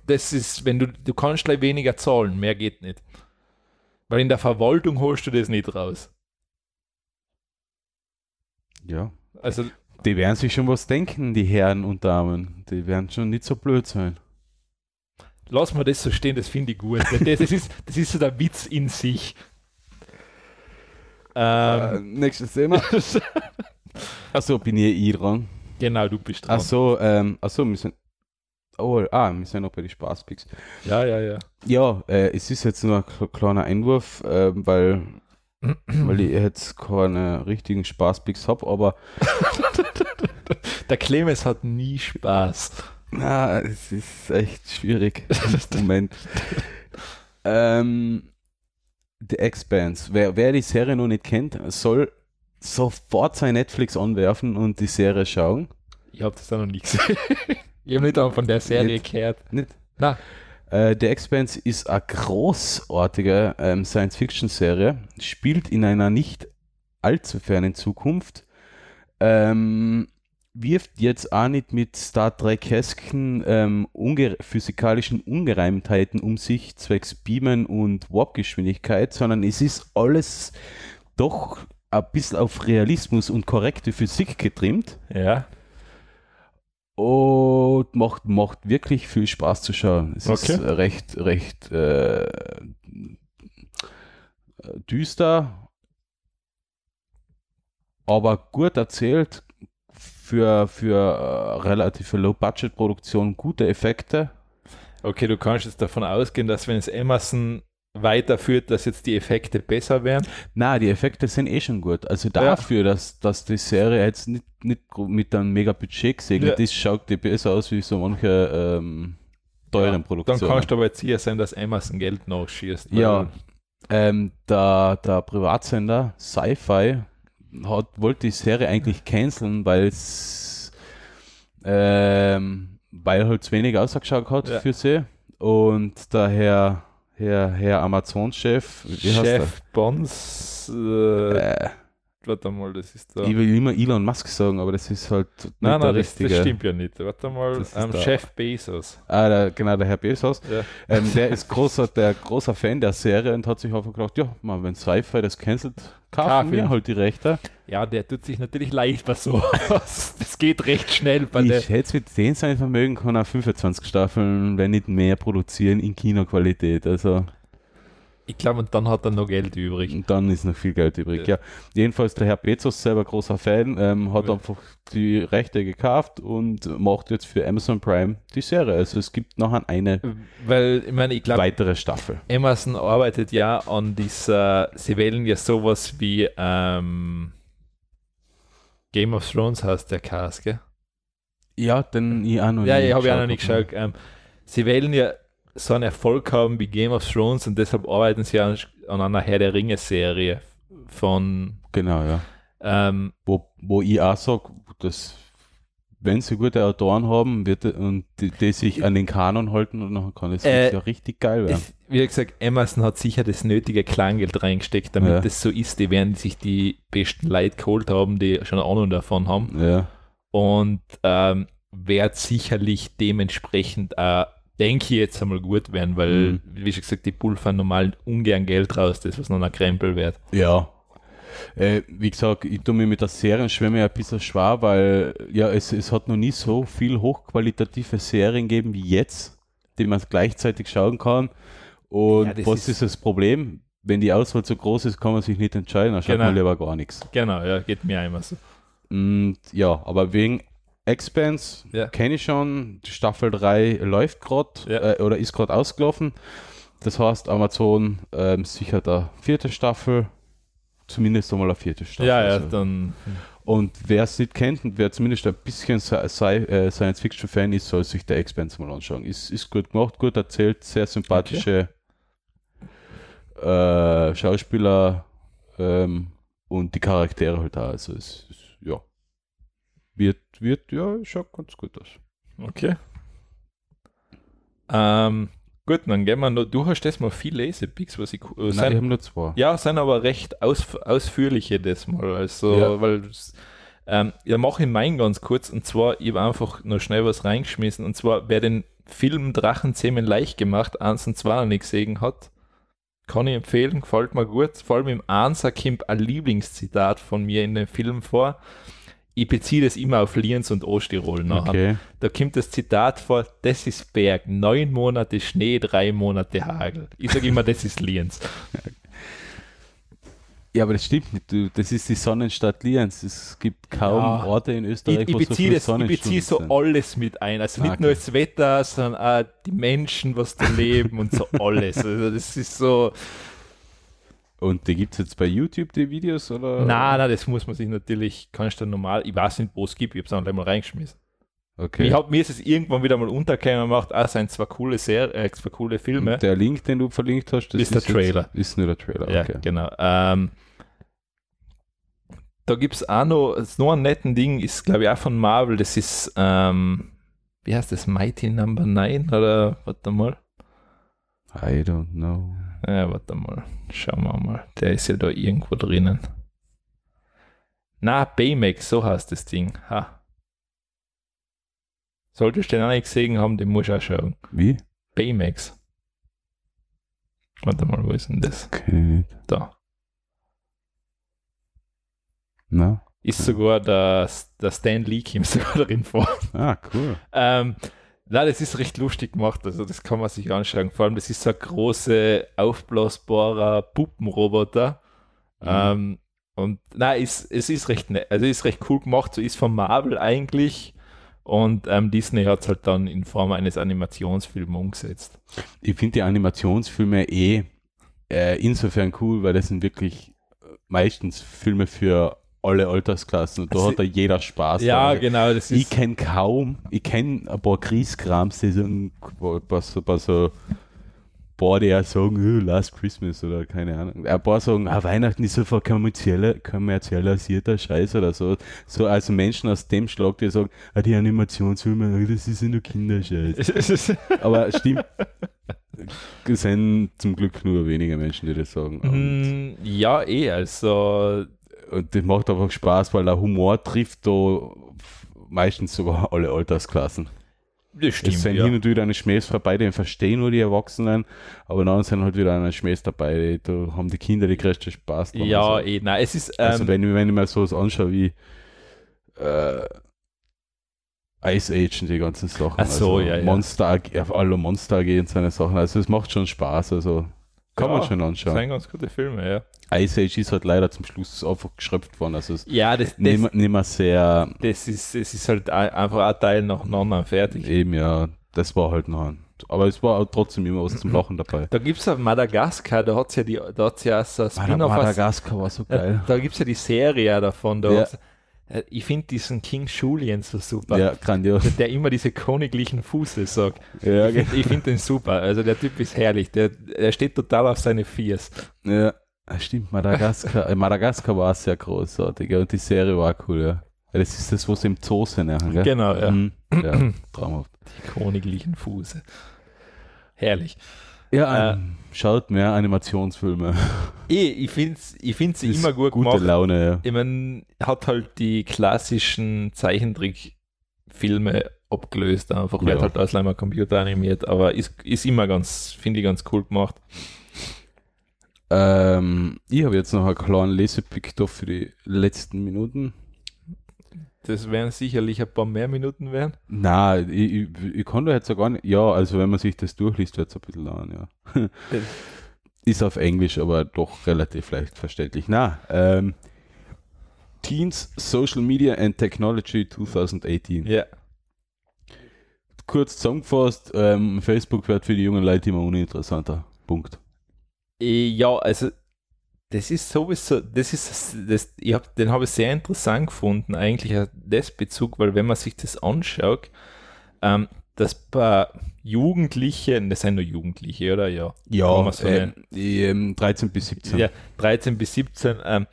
Das ist, wenn du, du kannst gleich weniger zahlen, mehr geht nicht. Weil in der Verwaltung holst du das nicht raus. ja. Also, Die werden sich schon was denken, die Herren und Damen. Die werden schon nicht so blöd sein. lass mal das so stehen, das finde ich gut. Das, das, ist, das ist so der Witz in sich. Ähm, nächstes Thema. Achso, bin ich eh dran. genau, du bist dran. Achso, ähm, achso, wir sind. Oh, ah, wir sind noch bei den Spaßpicks. Ja, ja, ja. Ja, äh, es ist jetzt nur ein kle- kleiner Einwurf, ähm, weil, weil ich jetzt keine richtigen Spaßpicks habe, aber Der Clemens hat nie Spaß. na, es ist echt schwierig im Moment. ähm, The Expanse. Wer, wer die Serie noch nicht kennt, soll sofort sein Netflix anwerfen und die Serie schauen. Ich habe das auch noch nie gesehen. ich habe nicht auch von der Serie Nicht. gehört. Nicht? Na, Äh, The Expanse ist eine großartige ähm, Science-Fiction-Serie, spielt in einer nicht allzu fernen Zukunft, ähm, wirft jetzt auch nicht mit Star Trek-esken ähm, unge physikalischen Ungereimtheiten um sich, zwecks Beamen und Warpgeschwindigkeit, sondern es ist alles doch ein bisschen auf Realismus und korrekte Physik getrimmt ja. Und macht, macht wirklich viel Spaß zu schauen. Es ist Okay. äh, recht, recht äh, düster, aber gut erzählt für, für äh, relative Low-Budget-Produktion, gute Effekte. Okay, du kannst jetzt davon ausgehen, dass wenn es Emerson weiterführt, dass jetzt die Effekte besser werden. Na, die Effekte sind eh schon gut. Also dafür, dass, dass die Serie jetzt nicht, nicht mit einem mega Budget gesegnet Ja. ist, schaut die besser aus wie so manche ähm, teuren Dann Produktionen. kannst du aber jetzt hier sein, dass Emerson Geld nachschießt. Ja, ähm, der, der Privatsender Sci-Fi hat, wollte die Serie eigentlich canceln, weil es ähm, weil halt zu wenig ausgeschaut hat Ja. für sie. Und der Herr, Herr, Amazon-Chef, Chef Bons, äh? Äh, warte mal, das ist der. ich will immer Elon Musk sagen, aber das ist halt nicht nein, der nein, das, richtige. das stimmt ja nicht. Warte mal, ähm, der- Chef Bezos. Ah, der, genau, der Herr Bezos. Ja. Ähm, der ist großer, der großer Fan der Serie und hat sich einfach gedacht, ja, man, wenn Sci-Fi das cancelt, Kaufen. wir halt die Rechte. ja, der tut sich natürlich leicht bei so. das geht recht schnell bei der. Ich schätze, mit dem sein Vermögen kann er 25 Staffeln, wenn nicht mehr, produzieren in Kinoqualität. Also, Ich glaube, und dann hat er noch Geld übrig. und dann ist noch viel Geld übrig. Ja. Jedenfalls der Herr Bezos, selber großer Fan, ähm, hat Ja. einfach die Rechte gekauft und macht jetzt für Amazon Prime die Serie. Also es gibt noch eine Weil, ich meine, ich glaube, weitere Staffel. Amazon arbeitet ja an dieser, sie wählen ja sowas wie ähm, Game of Thrones heißt der Cast, gell? Ja, denn ich auch noch Ja, ich habe ja noch nicht geschaut. geschaut. Ähm, sie wählen ja so einen Erfolg haben wie Game of Thrones und deshalb arbeiten sie an, an einer Herr der Ringe-Serie von Genau, ja. ähm, Wo, wo ich auch sage, dass wenn sie gute Autoren haben wird, und die, die sich an den Kanon halten, und dann kann es Äh, ja richtig geil werden. es, wie gesagt, Amazon hat sicher das nötige Kleingeld reingesteckt, damit Ja. das so ist. Die werden sich die besten Leute geholt haben, die schon Ahnung davon haben. Ja, und ähm, wird sicherlich dementsprechend, äh, denke ich jetzt einmal gut werden, weil, Mhm. wie schon gesagt, die pulvern normal ungern Geld raus, das was noch ein Krempel wird. ja. Äh, wie gesagt, ich tue mir mit der Serien schwemme ein bisschen schwer, weil ja, es, es hat noch nie so viel hochqualitative Serien gegeben wie jetzt, die man gleichzeitig schauen kann. Und Ja, was ist, ist- das Problem? Wenn die Auswahl zu groß ist, kann man sich nicht entscheiden, dann schaut Genau. man lieber gar nichts. Genau, ja, geht mir immer so. Und ja, aber wegen Expanse Ja. kenne ich schon, die Staffel 3 läuft gerade Ja. äh, oder ist gerade ausgelaufen. Das heißt, Amazon ähm, sichert eine vierte Staffel, zumindest einmal eine vierte Staffel. Ja, ja, also. dann, Und wer es nicht kennt und wer zumindest ein bisschen äh, Science-Fiction-Fan ist, soll sich der Expanse mal anschauen. Ist, ist gut gemacht, gut erzählt, sehr sympathische äh, Schauspieler ähm, und die Charaktere halt auch. Also es ist, ja, wird, wird, ja, schaut ganz gut aus. okay. Ähm, gut, dann gehen wir noch, du hast das mal viel Lesepicks, was ich, äh, Nein, ich habe nur zwei. ja, sind aber recht aus, ausführliche das mal, also, Ja. weil, ähm, ja, mache ich meinen ganz kurz, und zwar, ich habe einfach noch schnell was reingeschmissen, und zwar, wer den Film Drachenzähmen leicht gemacht, eins und zwei noch nicht gesehen hat, kann ich empfehlen, gefällt mir gut. Vor allem im Ansa kommt ein Lieblingszitat von mir in dem Film vor. Ich beziehe das immer auf Lienz und Osttirol nachher. Okay. Da kommt das Zitat vor, das ist Berg, neun Monate Schnee, drei Monate Hagel. Ich sage immer, das ist Lienz. Ja, aber das stimmt nicht. Du, das ist die Sonnenstadt Lienz. Es gibt kaum Ja. Orte in Ich, Österreich, ich wo so beziehe viele das, ich beziehe so sind. alles mit ein. Also nicht Okay. nur das Wetter, sondern auch die Menschen, was da leben und so alles. Also das ist so, Und die gibt es jetzt bei YouTube, die Videos? Oder? nein, nein, das muss man sich natürlich, kannst du normal, ich weiß nicht, wo es gibt, ich habe es einfach mal reingeschmissen. Okay. Ich hab, mir ist es irgendwann wieder mal untergekommen und gemacht, ah, sind zwar coole Ser äh, zwar coole Filme. Der Link, den du verlinkt hast, das Ist der jetzt- Trailer. Ist nur der Trailer, Ja, okay. genau. Ähm, da gibt es auch noch, ist noch ein netten Ding, ist glaube ich auch von Marvel, das ist, ähm, wie heißt das, Mighty Number 9 oder warte mal. I don't know. Ja, warte mal, schauen wir mal. Der ist ja da irgendwo drinnen. Na, Baymax, so heißt das Ding. Ha. Solltest du den auch nicht gesehen haben, den musst du auch schauen. Wie? Baymax. Warte mal, wo ist denn das? Ich nicht. Da. Na? Ist sogar der, der Stan Lee kommt sogar darin vor. Ah, cool. Ähm, na, das ist recht lustig gemacht, also das kann man sich anschauen. Vor allem, das ist so ein großer, aufblasbarer Puppenroboter. Mhm. Ähm, und na, ist, es ist recht nett, also ist recht cool gemacht, so ist von Marvel eigentlich. Und ähm, Disney hat es halt dann in Form eines Animationsfilms umgesetzt. Ich finde die Animationsfilme eh äh, insofern cool, weil das sind wirklich äh, meistens Filme für alle Altersklassen und da Also- hat da jeder Spaß. Ja, dran. genau, das Ich ist. kenne kaum, ich kenne ein paar Grieskrams, die so, ein- was, so- was so paar, die auch sagen, "Oh, Last Christmas oder keine Ahnung. Ein paar sagen, ah, Weihnachten ist so kommerzieller, kommerzialisierter Scheiß oder so. So, also Menschen aus dem Schlag, die sagen, ah, die Animationsfilme, das ist ja nur Kinderscheiß. Aber stimmt, es sind zum Glück nur wenige Menschen, die das sagen. Und, Mm, ja, eh, also und das macht einfach Spaß, weil der Humor trifft da meistens sogar alle Altersklassen. das Es stimmt. sind Ja. hin und wieder eine Schmähs dabei, den verstehen nur die Erwachsenen, aber dann sind halt wieder eine Schmähs dabei, da haben die Kinder die größte Spaß dran. ja, also, eh, nein, es ist, ähm, also wenn, ich- wenn ich mir sowas anschaue wie äh, Ice Age und die ganzen Sachen. Ach so, also ja, ja. Monster alle Monster AG und seine Sachen. Also es macht schon Spaß, also kann Ja, man schon das anschauen. sind ganz gute Filme, ja. Ice Age ist halt leider zum Schluss einfach geschröpft worden. Also es Ja, das, das, nicht mehr- nicht mehr sehr, das, ist, das ist halt ein- einfach ein Teil nacheinander fertig. eben ja, das war halt noch ein. Aber es war trotzdem immer was zum Lachen dabei. Da gibt es auf Madagaskar, da hat es ja, die, da hat's ja so ein Spin-off. Madagaskar war so Ja, geil. da gibt es ja die Serie davon. Da Ja. Äh, ich finde diesen King Julian so super. Ja, grandios. Der immer diese königlichen Fuße sagt. Ja, Ich finde find den super. Also der Typ ist herrlich. Der, der steht total auf seine Viers. Ja, ah, stimmt, Madagaskar. äh, Madagaskar war sehr großartig und die Serie war cool, ja. Das ist das, was sie im Zoo sind, ja. gell? Genau, ja. Mhm. ja traumhaft. Die königlichen Fuße. Herrlich. Ja, Äh, schaut mehr Animationsfilme. Eh, ich finde ich find sie Ist immer gut Gute gemacht. Laune, ja. Ich meine, hat halt die klassischen Zeichentrickfilme abgelöst, einfach Ja. wird halt aus einem Computer animiert, aber ist, ist immer ganz, finde ich ganz cool gemacht. Ähm, ich habe jetzt noch einen kleinen Lesepick für die letzten Minuten. Das werden sicherlich ein paar mehr Minuten werden. Na, ich, ich, ich kann da jetzt ja gar nicht. Ja, also wenn man sich das durchliest, wird es ein bisschen lang, ja. Ist auf Englisch, aber doch relativ leicht verständlich. Na, ähm, Teens, Social Media and Technology 2018. Ja. Kurz zusammengefasst, ähm, Facebook wird für die jungen Leute immer uninteressanter. Punkt. Eh, Ja, also das ist sowieso, das ist, das, ich hab, den habe ich sehr interessant gefunden, eigentlich das Bezug, weil wenn man sich das anschaut, ähm, dass bei Jugendlichen, das sind nur Jugendliche, oder? Ja. Ja, so die, ähm, 13 bis 17. ja, 13 bis 17, ähm,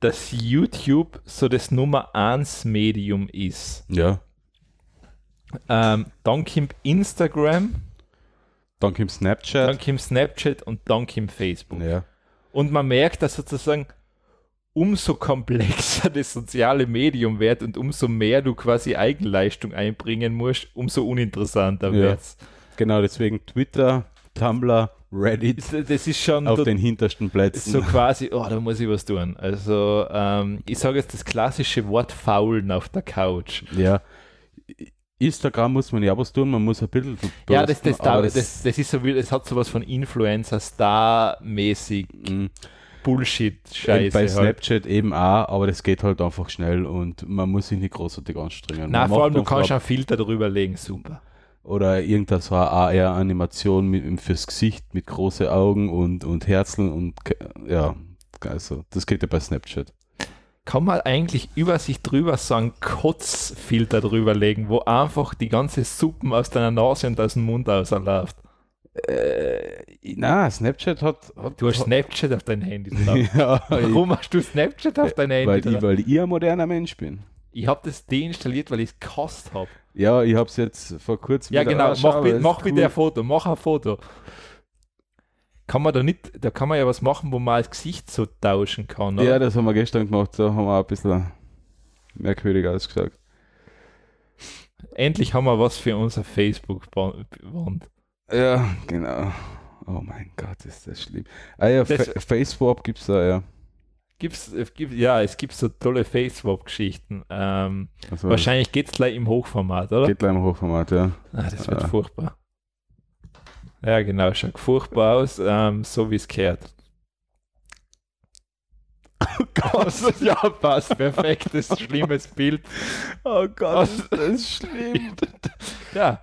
dass YouTube so das Nummer 1 Medium ist. ja. Ähm, dann kommt Instagram, Dann kommt Snapchat. dann kommt Snapchat und dann kommt Facebook. ja. Und man merkt, dass sozusagen umso komplexer das soziale Medium wird und umso mehr du quasi Eigenleistung einbringen musst, umso uninteressanter Ja. wird's. Genau, deswegen Twitter, Tumblr, Reddit Das, ist schon auf den hintersten Plätzen. so quasi, oh, da muss ich was tun. Also, ähm, ich sage jetzt das klassische Wort faulen auf der Couch. Ja. Instagram muss man ja was tun, man muss ein bisschen Ja, das, das, aber das, das, das ist so wie, das hat sowas von Influencer-Star-mäßig mh, Bullshit-Scheiße. bei halt. Snapchat eben auch, aber das geht halt einfach schnell und man muss sich nicht großartig anstrengen. Na, vor allem, du kannst einen Filter drüber legen, super. oder irgendeine so eine AR-Animation fürs Gesicht mit große Augen und, und Herzeln und ja, also das geht ja bei Snapchat. Kann man eigentlich über sich drüber so einen Kotzfilter drüber legen, wo einfach die ganze Suppen aus deiner Nase und aus dem Mund rausläuft? Äh, na, Snapchat hat, hat Du hast hat, Snapchat auf dein Handy ja, Warum hast du Snapchat auf dein Handy weil, ich, weil ich ein moderner Mensch bin. Ich habe das deinstalliert, weil ich es gehasst habe. Ja, ich habe es jetzt vor kurzem Ja, genau. Mach, mach ist bitte cool. ein Foto. Mach ein Foto. Kann man da nicht, da kann man ja was machen, wo man das Gesicht so tauschen kann. Oder? Ja, das haben wir gestern gemacht, da haben wir auch ein bisschen merkwürdig ausgesagt. Endlich haben wir was für unser Facebook-Wand. Ja, genau. Oh mein Gott, ist das schlimm. Ah ja, Facebook gibt es da, ja. Gibt's, gibt, ja, es gibt so tolle Facebook-Geschichten. Ähm, Also, wahrscheinlich geht es gleich im Hochformat, oder? Geht gleich im Hochformat, ja. Ah, das wird Ah. furchtbar. Ja, genau, schaut furchtbar aus, ähm, so wie es gehört. Oh Gott, ja, passt, perfektes, schlimmes Bild. Oh Gott, das ist schlimm. Ja,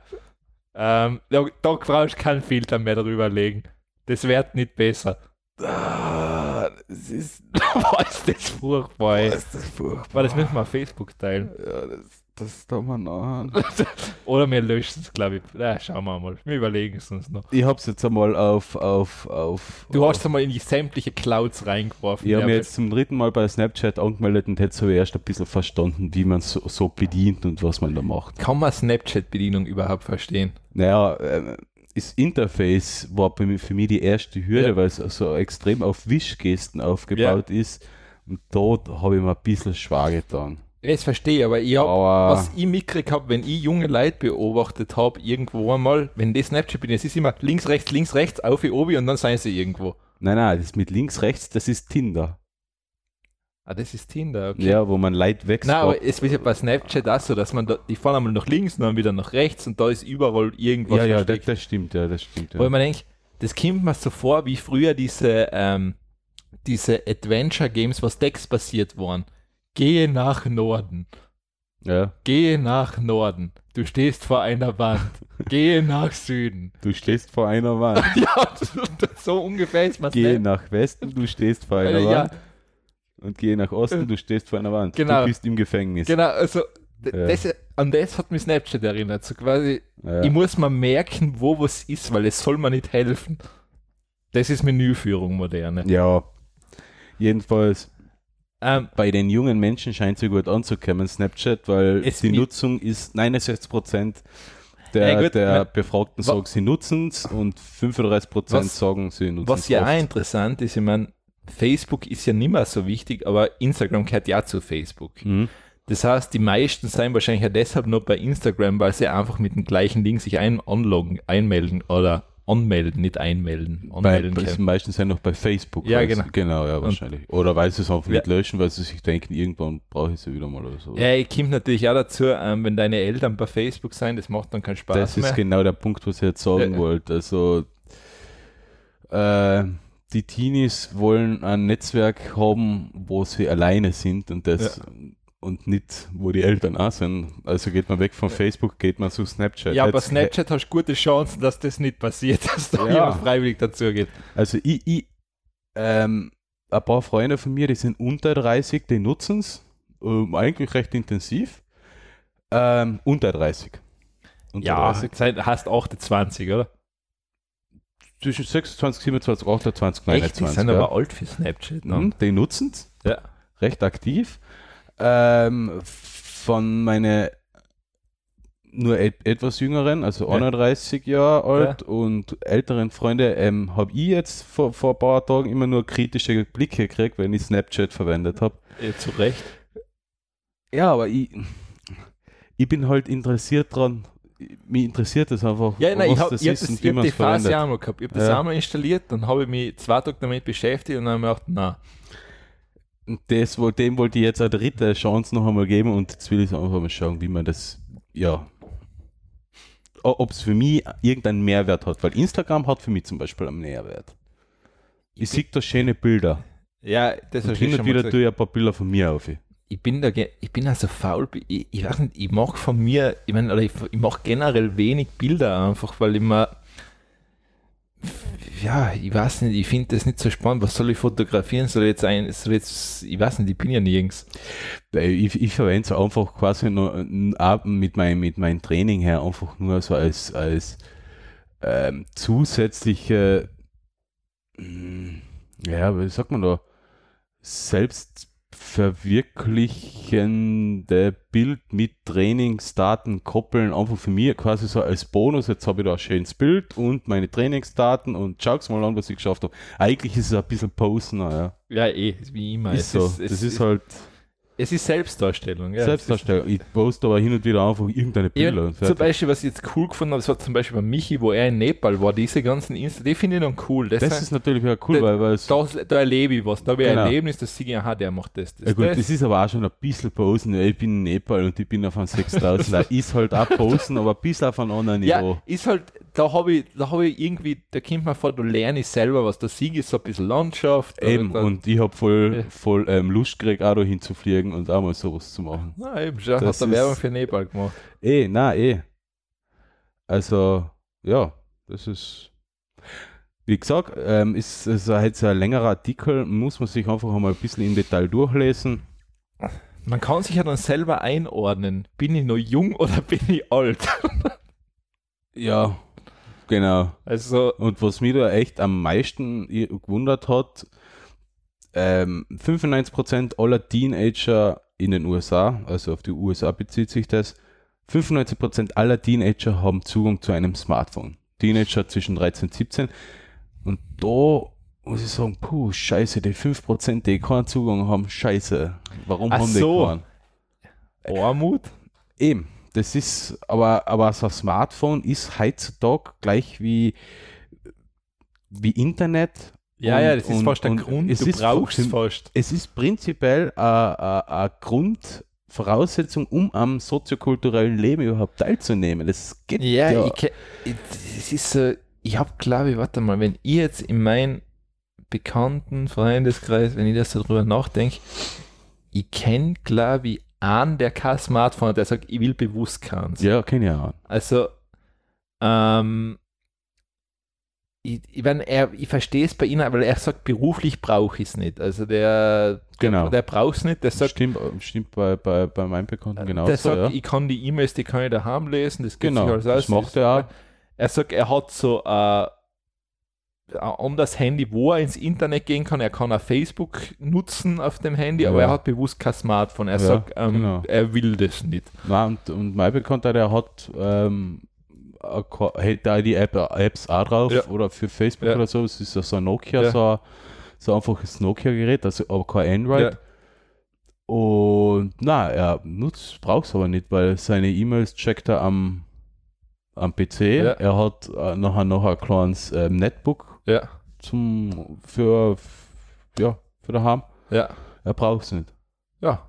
ähm, da, da brauchst du keinen Filter mehr drüber legen. Das wird nicht besser. Ah, das ist, Boah, ist das furchtbar, ey. ist das furchtbar. Boah, das müssen wir auf Facebook teilen. Ja, das, das da mal an. Oder wir löschen es, glaube ich. Ja, schauen wir mal. Wir überlegen es uns noch. Ich hab's jetzt einmal auf, auf, auf. Du auf, hast es einmal in die sämtliche Clouds reingeworfen. Ich habe Ja, mir jetzt zum dritten Mal bei Snapchat angemeldet und jetzt habe ich erst ein bisschen verstanden, wie man so, so bedient und was man da macht. Kann man Snapchat-Bedienung überhaupt verstehen? Naja, äh, das Interface war für mich die erste Hürde, Ja. weil es so extrem auf Wischgesten aufgebaut ist. Und dort habe ich mir ein bisschen schwer getan. Das verstehe ich, aber ich hab, Aber- was ich mitgekriegt habe, wenn ich junge Leute beobachtet habe, irgendwo einmal, wenn die Snapchat bin, es ist immer links, rechts, links, rechts, auf wie obi und dann seien sie irgendwo. Nein, nein, das mit links, rechts, das ist Tinder. Ah, das ist Tinder, okay. Ja, wo man Leute wächst. Nein, aber es ist ja bei Snapchat auch so, dass man da, die fahren einmal nach links und dann wieder nach rechts und da ist überall irgendwas ja, ja, das, das stimmt, ja, das stimmt. Ich Ja. mir denke, das kommt mir so vor, wie früher diese, ähm, diese Adventure-Games, was textbasiert waren. Gehe nach Norden. ja, Gehe nach Norden. Du stehst vor einer Wand. Gehe nach Süden. du stehst vor einer Wand. Ja, das- so ungefähr ist man Geh nach Westen, du stehst vor einer ja, Wand. Und geh nach Osten, du stehst vor einer Wand. Genau. Du bist im Gefängnis. Genau, also Ja. das, an das hat mich Snapchat erinnert. So quasi, Ja. ich muss mal merken, wo was ist, weil es soll mir nicht helfen. Das ist Menüführung moderne. ja. Jedenfalls, Ähm, bei den jungen Menschen scheint sie gut anzukommen, Snapchat, weil die Nutzung ist 69 Prozent der, Ja, gut, der Befragten sagen, sie nutzen es und 35 Prozent Was- sagen, sie nutzen was es. ja auch interessant ist, ich meine, Facebook ist ja nicht mehr so wichtig, aber Instagram gehört ja zu Facebook. Mhm. Das heißt, die meisten sind wahrscheinlich ja deshalb nur bei Instagram, weil sie einfach mit dem gleichen Link sich ein anloggen, einmelden oder anmelden, nicht einmelden. Bei, Anmelden bei, können. meisten sind noch bei Facebook. Ja, genau. Genau, ja, wahrscheinlich. Oder weil sie es einfach Ja. nicht löschen, weil sie sich denken, irgendwann brauche ich sie wieder mal oder so. Ja, ich kommt natürlich auch dazu, ähm, wenn deine Eltern bei Facebook sein, das macht dann keinen Spaß das mehr. ist genau der Punkt, was ich jetzt sagen Ja. wollte. Also, äh, die Teenies wollen ein Netzwerk haben, wo sie alleine sind und das und nicht, wo die Eltern auch sind. Also geht man weg von Facebook, geht man zu Snapchat. ja, Jetzt- Snapchat hast du gute Chancen, dass das nicht passiert, dass da Ja. jemand freiwillig dazu geht. Also ich, ich ähm, ein paar Freunde von mir, die sind unter 30, die nutzen es ähm, eigentlich recht intensiv. Ähm, unter 30. Unter Ja, 30. Zeit hast 28, oder? Zwischen 26, 27, 28, Echt, die 29. sind ja. aber alt für Snapchat. Ne? Mhm, die nutzen es Ja. recht aktiv. Ähm, von meine nur et etwas jüngeren, also Ja. 31 Jahre alt und älteren Freunde, ähm, habe ich jetzt vor, vor ein paar Tagen immer nur kritische Blicke gekriegt, wenn ich Snapchat verwendet habe. Äh, zu Recht. Ja, aber ich, ich bin halt interessiert dran. Mich interessiert das einfach, Ja, nein, ich was habe hab das, ich hab die Phase auch mal gehabt. Ich habe das Ja. auch mal installiert, dann habe ich mich zwei Tage damit beschäftigt und dann habe ich gedacht, na, Und das, dem wollte ich jetzt eine dritte Chance noch einmal geben und jetzt will ich einfach mal schauen, wie man das, ja, ob es für mich irgendeinen Mehrwert hat, weil Instagram hat für mich zum Beispiel einen Mehrwert. Ich sehe da schöne Bilder. ja, das Und du hin und wieder tue ich ein paar Bilder von mir auf. ich bin da, ich bin also faul, ich, ich weiß nicht, ich mache von mir, ich meine, oder ich, ich mache generell wenig Bilder einfach, weil ich mir, ja, ich weiß nicht, ich finde das nicht so spannend, was soll ich fotografieren, soll ich jetzt ein, soll jetzt, ich weiß nicht, ich bin ja nirgends. Ich, ich verwende es einfach quasi nur mit meinem mit meinem Training her einfach nur so als, als ähm, zusätzliche, mm, ja, wie sagt man da, selbstverwirklichende Bild mit Trainingsdaten koppeln, einfach für mich quasi so als Bonus. Jetzt habe ich da ein schönes Bild und meine Trainingsdaten und schau's mal an, was ich geschafft habe. Eigentlich ist es ein bisschen Posen, ja. Ja, eh, wie immer. Ist so. es das ist halt es ist Selbstdarstellung. Ja, Selbstdarstellung. Ich poste aber hin und wieder einfach irgendeine Ja, Bilder. und zum. Beispiel, was ich jetzt cool gefunden habe, das war zum Beispiel bei Michi, wo er in Nepal war, diese ganzen Insta, die finde ich dann cool. Das, Das ist natürlich auch cool, Da- weil, weil da, da erlebe ich was, da habe ich Genau. ein Erlebnis, das sehe ich, aha, der macht das. das, ja gut, das. das ist aber auch schon ein bisschen Posen. Ja, Ich bin in Nepal und ich bin auf einem 6000. Da ist halt auch Posen, aber ein bisschen auf einem anderen Niveau. ja, ist halt, da habe ich, da habe ich irgendwie, da kommt man vor, da lerne ich selber was. Da sehe ich so ein bisschen Landschaft. Eben, und ich habe voll, Ja. voll ähm, Lust gekriegt, auch da hinzufliegen und auch mal sowas zu machen. Na, eben schon, Das hat der Werbung für Nepal gemacht. Eh, na eh. Also, ja, das ist. Wie gesagt, ähm, ist es ist jetzt ein längerer Artikel, muss man sich einfach einmal ein bisschen im Detail durchlesen. man kann sich ja dann selber einordnen. Bin ich noch jung oder bin ich alt? Ja, genau. Also, Und was mich da echt am meisten gewundert hat, ähm, 95% aller Teenager in den USA, also auf die USA bezieht sich das, 95% aller Teenager haben Zugang zu einem Smartphone. Teenager zwischen 13 und 17. Und da muss ich sagen, puh, scheiße, die 5%, die keinen Zugang haben, scheiße. Warum Ach haben die so. keinen? Armut? Eben, das ist, aber, aber so ein Smartphone ist heutzutage gleich wie, wie Internet. Ja, Und- ja, das ist und- fast ein und Grund. es du ist brauchst es fast. Es ist prinzipiell eine Grundvoraussetzung, um am soziokulturellen Leben überhaupt teilzunehmen. Das geht Ja, ja. ich, es ist so, ich habe glaube ich, warte mal, wenn ich jetzt in meinen bekannten Freundeskreis, wenn ich das so drüber nachdenke, ich kenne glaube ich einen, der kein Smartphone hat, der sagt, ich will bewusst keins. ja, kenne ich auch. Also, ähm, ich, ich, mein, er, ich verstehe es bei Ihnen, weil er sagt, beruflich brauche ich es nicht. Also der, Genau. der, der braucht es nicht, der sagt, stimmt stimmt bei, bei, bei meinem Bekannten genau der so, sagt, ja. ich kann die E-Mails, die kann ich daheim lesen, das geht Genau, sich alles das aus. macht er auch. Er sagt, er hat so äh, ein anderes Handy, wo er ins Internet gehen kann. Er kann auch Facebook nutzen auf dem Handy, aber Ja. er hat bewusst kein Smartphone. Er Ja, sagt, ähm, genau. er will das nicht. Nein, und, und mein Bekannter, der hat ähm, hält da die App, Apps auch drauf Ja. oder für Facebook Ja. oder so. Es ist ja so ein Nokia, Ja. so, ein- so ein einfaches Nokia-Gerät, also aber kein Android. Ja. Und na, er nutzt, braucht es aber nicht, weil seine E-Mails checkt er am, am PC. Ja. Er hat äh, nachher noch ein kleines ähm, Netbook Ja, zum für f- ja für daheim. ja, Er braucht es nicht. ja.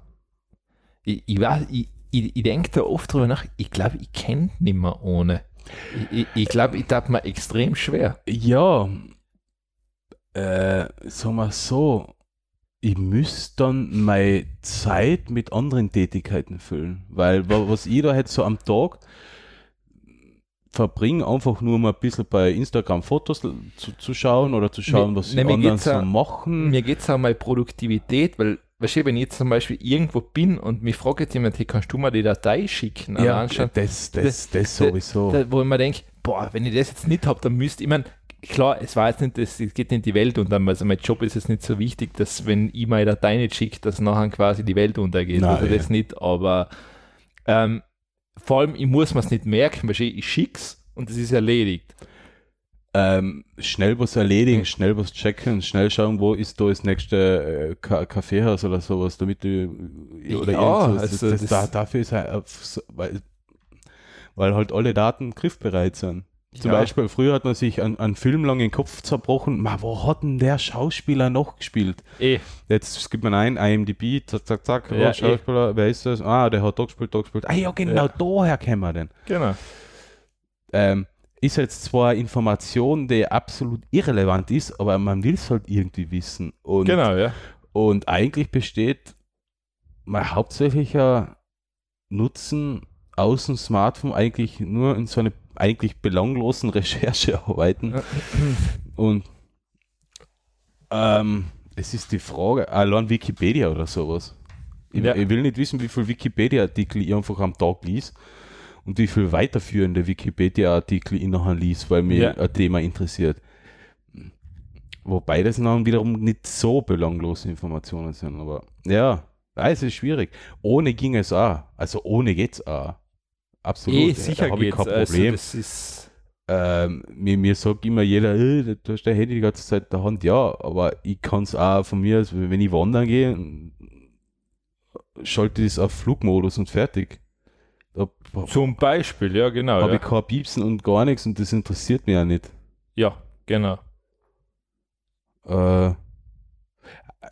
Ich, ich, weiß, ich, ich, ich denke da oft drüber nach, ich glaube, ich kenne nicht mehr ohne. Ich, ich, glaube, ich tat mir extrem schwer. Ja, äh, sagen wir so, ich müsste dann meine Zeit mit anderen Tätigkeiten füllen, weil wa- was ich da jetzt so am Tag verbringe, einfach nur mal ein bisschen bei Instagram Fotos zu, zu schauen oder zu schauen, was die ne, anderen so machen. Mir geht es auch um meine Produktivität, weil, weißt du, wenn ich jetzt zum Beispiel irgendwo bin und mich fragt jetzt jemand, hey, kannst du mal die Datei schicken? ja, schon, das, das, das, das- sowieso. da, wo ich mir denke, boah, wenn ich das jetzt nicht habe, dann müsste ich, mein, klar, es war jetzt nicht, es geht nicht die Welt unter, also mein Job ist jetzt nicht so wichtig, dass wenn ich meine Datei nicht schicke, dass nachher quasi die Welt untergeht. Nein, also ja. das nicht, aber ähm, vor allem, ich muss mir es nicht merken, weil ich schick's und es ist erledigt. Ähm, schnell was erledigen, schnell was checken, schnell schauen, wo ist da das nächste äh, Ka Kaffeehaus oder sowas, damit du oder Ja, also das, das- da, dafür ist halt, weil, weil halt alle Daten griffbereit sind. Zum Ja. Beispiel, früher hat man sich an, an Film lang den Kopf zerbrochen, ma, wo hat denn der Schauspieler noch gespielt? Eh, Jetzt gibt man ein, IMDb, zack, zack, zack, Ja, oh, Schauspieler, wer ist das? Ah, der hat da gespielt, da gespielt. Ah ja, genau, Ja. daher kennen wir den genau. ähm, ist jetzt zwar Information, die absolut irrelevant ist, aber man will es halt irgendwie wissen. Und, Genau, ja. und eigentlich besteht mein hauptsächlicher Nutzen aus dem Smartphone eigentlich nur in so eine eigentlich belanglosen Recherchearbeiten. Und ähm, es ist die Frage, allein Wikipedia oder sowas. Ich, Ja. ich will nicht wissen, wie viel Wikipedia-Artikel ich einfach am Tag lies und wie viel weiterführende Wikipedia-Artikel ich nachher lies, weil mir Ja. ein Thema interessiert. Wobei das dann wiederum nicht so belanglose Informationen sind, aber ja, ja, es ist schwierig. Ohne ging es auch. Also ohne geht's auch. Absolut. Eh, sicher hab ich kein Also, Problem. das ist, Ähm, mir, mir sagt immer jeder, äh, du hast dein Handy die ganze Zeit in der Hand. Ja, aber ich kann es auch von mir, aus, wenn ich wandern gehe, schalte ich das auf Flugmodus und fertig. Zum Beispiel, ja, genau. habe Ja. ich kein Piepsen und gar nichts und das interessiert mich ja nicht. ja, genau. Äh,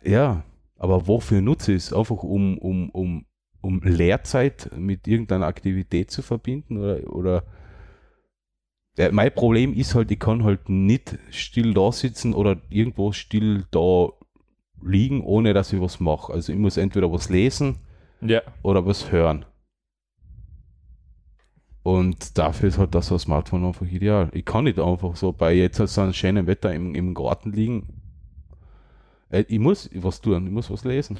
ja, aber wofür nutze ich es? Einfach um, um, um, um Lehrzeit mit irgendeiner Aktivität zu verbinden? Oder, oder ja, mein Problem ist halt, ich kann halt nicht still da sitzen oder irgendwo still da liegen, ohne dass ich was mache. Also ich muss entweder was lesen Ja, oder was hören. Und dafür ist halt das so ein Smartphone einfach ideal. Ich kann nicht einfach so bei jetzt so einem schönen Wetter im, im Garten liegen. Äh, Ich muss was tun, ich muss was lesen.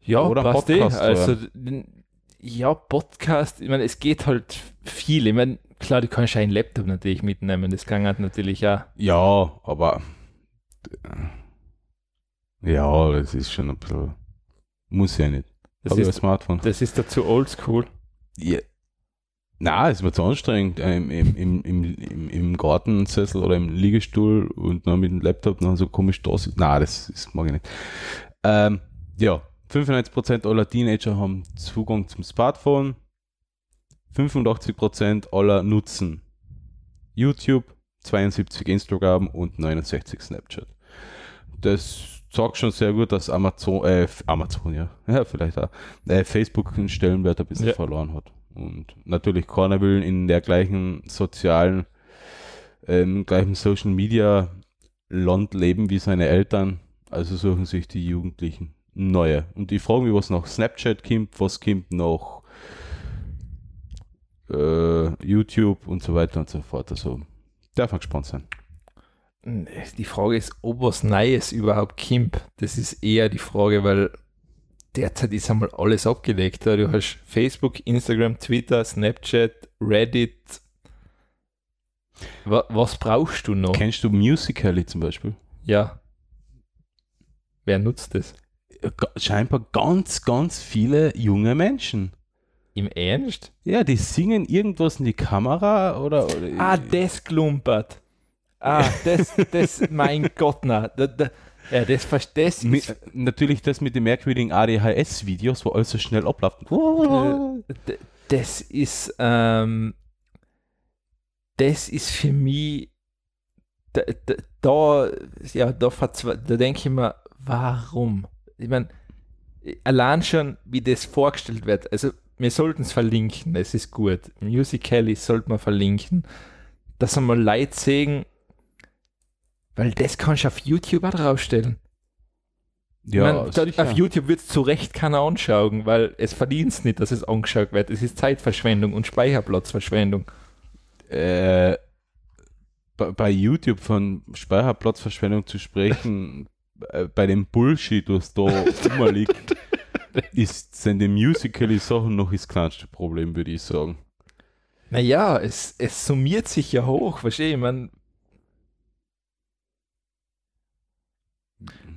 Ja, Oder passt eh. Podcast Also, n- ja, Podcast, ich meine, es geht halt viel. Ich meine, klar, du kannst einen Laptop natürlich mitnehmen, das kann halt natürlich auch. Ja, aber ja, das ist schon ein bisschen. Muss ja nicht. Das Hab ein ist, Smartphone. das ist dazu oldschool. Ja. Na, ist mir zu anstrengend äh, im, im, im, im, im, Gartensessel oder im Liegestuhl und dann mit dem Laptop noch so komisch da sitzen. Na, das ist, mag ich nicht. Ähm, ja, 95% aller Teenager haben Zugang zum Smartphone. 85% aller nutzen YouTube, 72 Instagram und 69 Snapchat. Das sagt schon sehr gut, dass Amazon, äh, Amazon, ja, ja, vielleicht auch, äh, Facebook einen Stellenwert ein bisschen Ja. verloren hat. Und natürlich keiner will in der gleichen sozialen, ähm, gleichen Social Media Land leben wie seine Eltern. Also suchen sich die Jugendlichen neue. Und die fragen mich, was nach Snapchat kommt, was kommt nach äh, YouTube und so weiter und so fort. Also darf man gespannt sein. Die Frage ist, ob was Neues überhaupt kommt. Das ist eher die Frage, weil derzeit ist einmal alles abgelegt. ja. Du hast Facebook, Instagram, Twitter, Snapchat, Reddit. Wa was brauchst du noch? Kennst du Musical.ly zum Beispiel? Ja. Wer nutzt das? Ga- Scheinbar ganz, ganz viele junge Menschen. Im Ernst? Ja, die singen irgendwas in die Kamera oder. oder Ah, das klumpert. Ah, das, das, mein Gott, na. Da, da, ja, das, das ist, natürlich das mit den merkwürdigen ADHS-Videos, wo alles so schnell abläuft. Äh, d- das ist, ähm, das ist für mich, da, da, ja, da, da denke ich mir, warum? Ich meine, allein schon, wie das vorgestellt wird, also wir sollten es verlinken, es ist gut. Musical.ly sollte man verlinken, dass einmal Leute sehen, weil das kannst du auf YouTube auch draufstellen. Ja, Ich mein, auf YouTube wird es zu Recht keiner anschauen, weil es verdient nicht, dass es angeschaut wird. Es ist Zeitverschwendung und Speicherplatzverschwendung. äh, bei, bei YouTube von Speicherplatzverschwendung zu sprechen, äh, bei dem Bullshit, was da rumliegt, ist, sind die Musical.ly-Sachen noch das kleinste Problem, würde ich sagen. Naja, es, es summiert sich ja hoch, verstehe ich, man.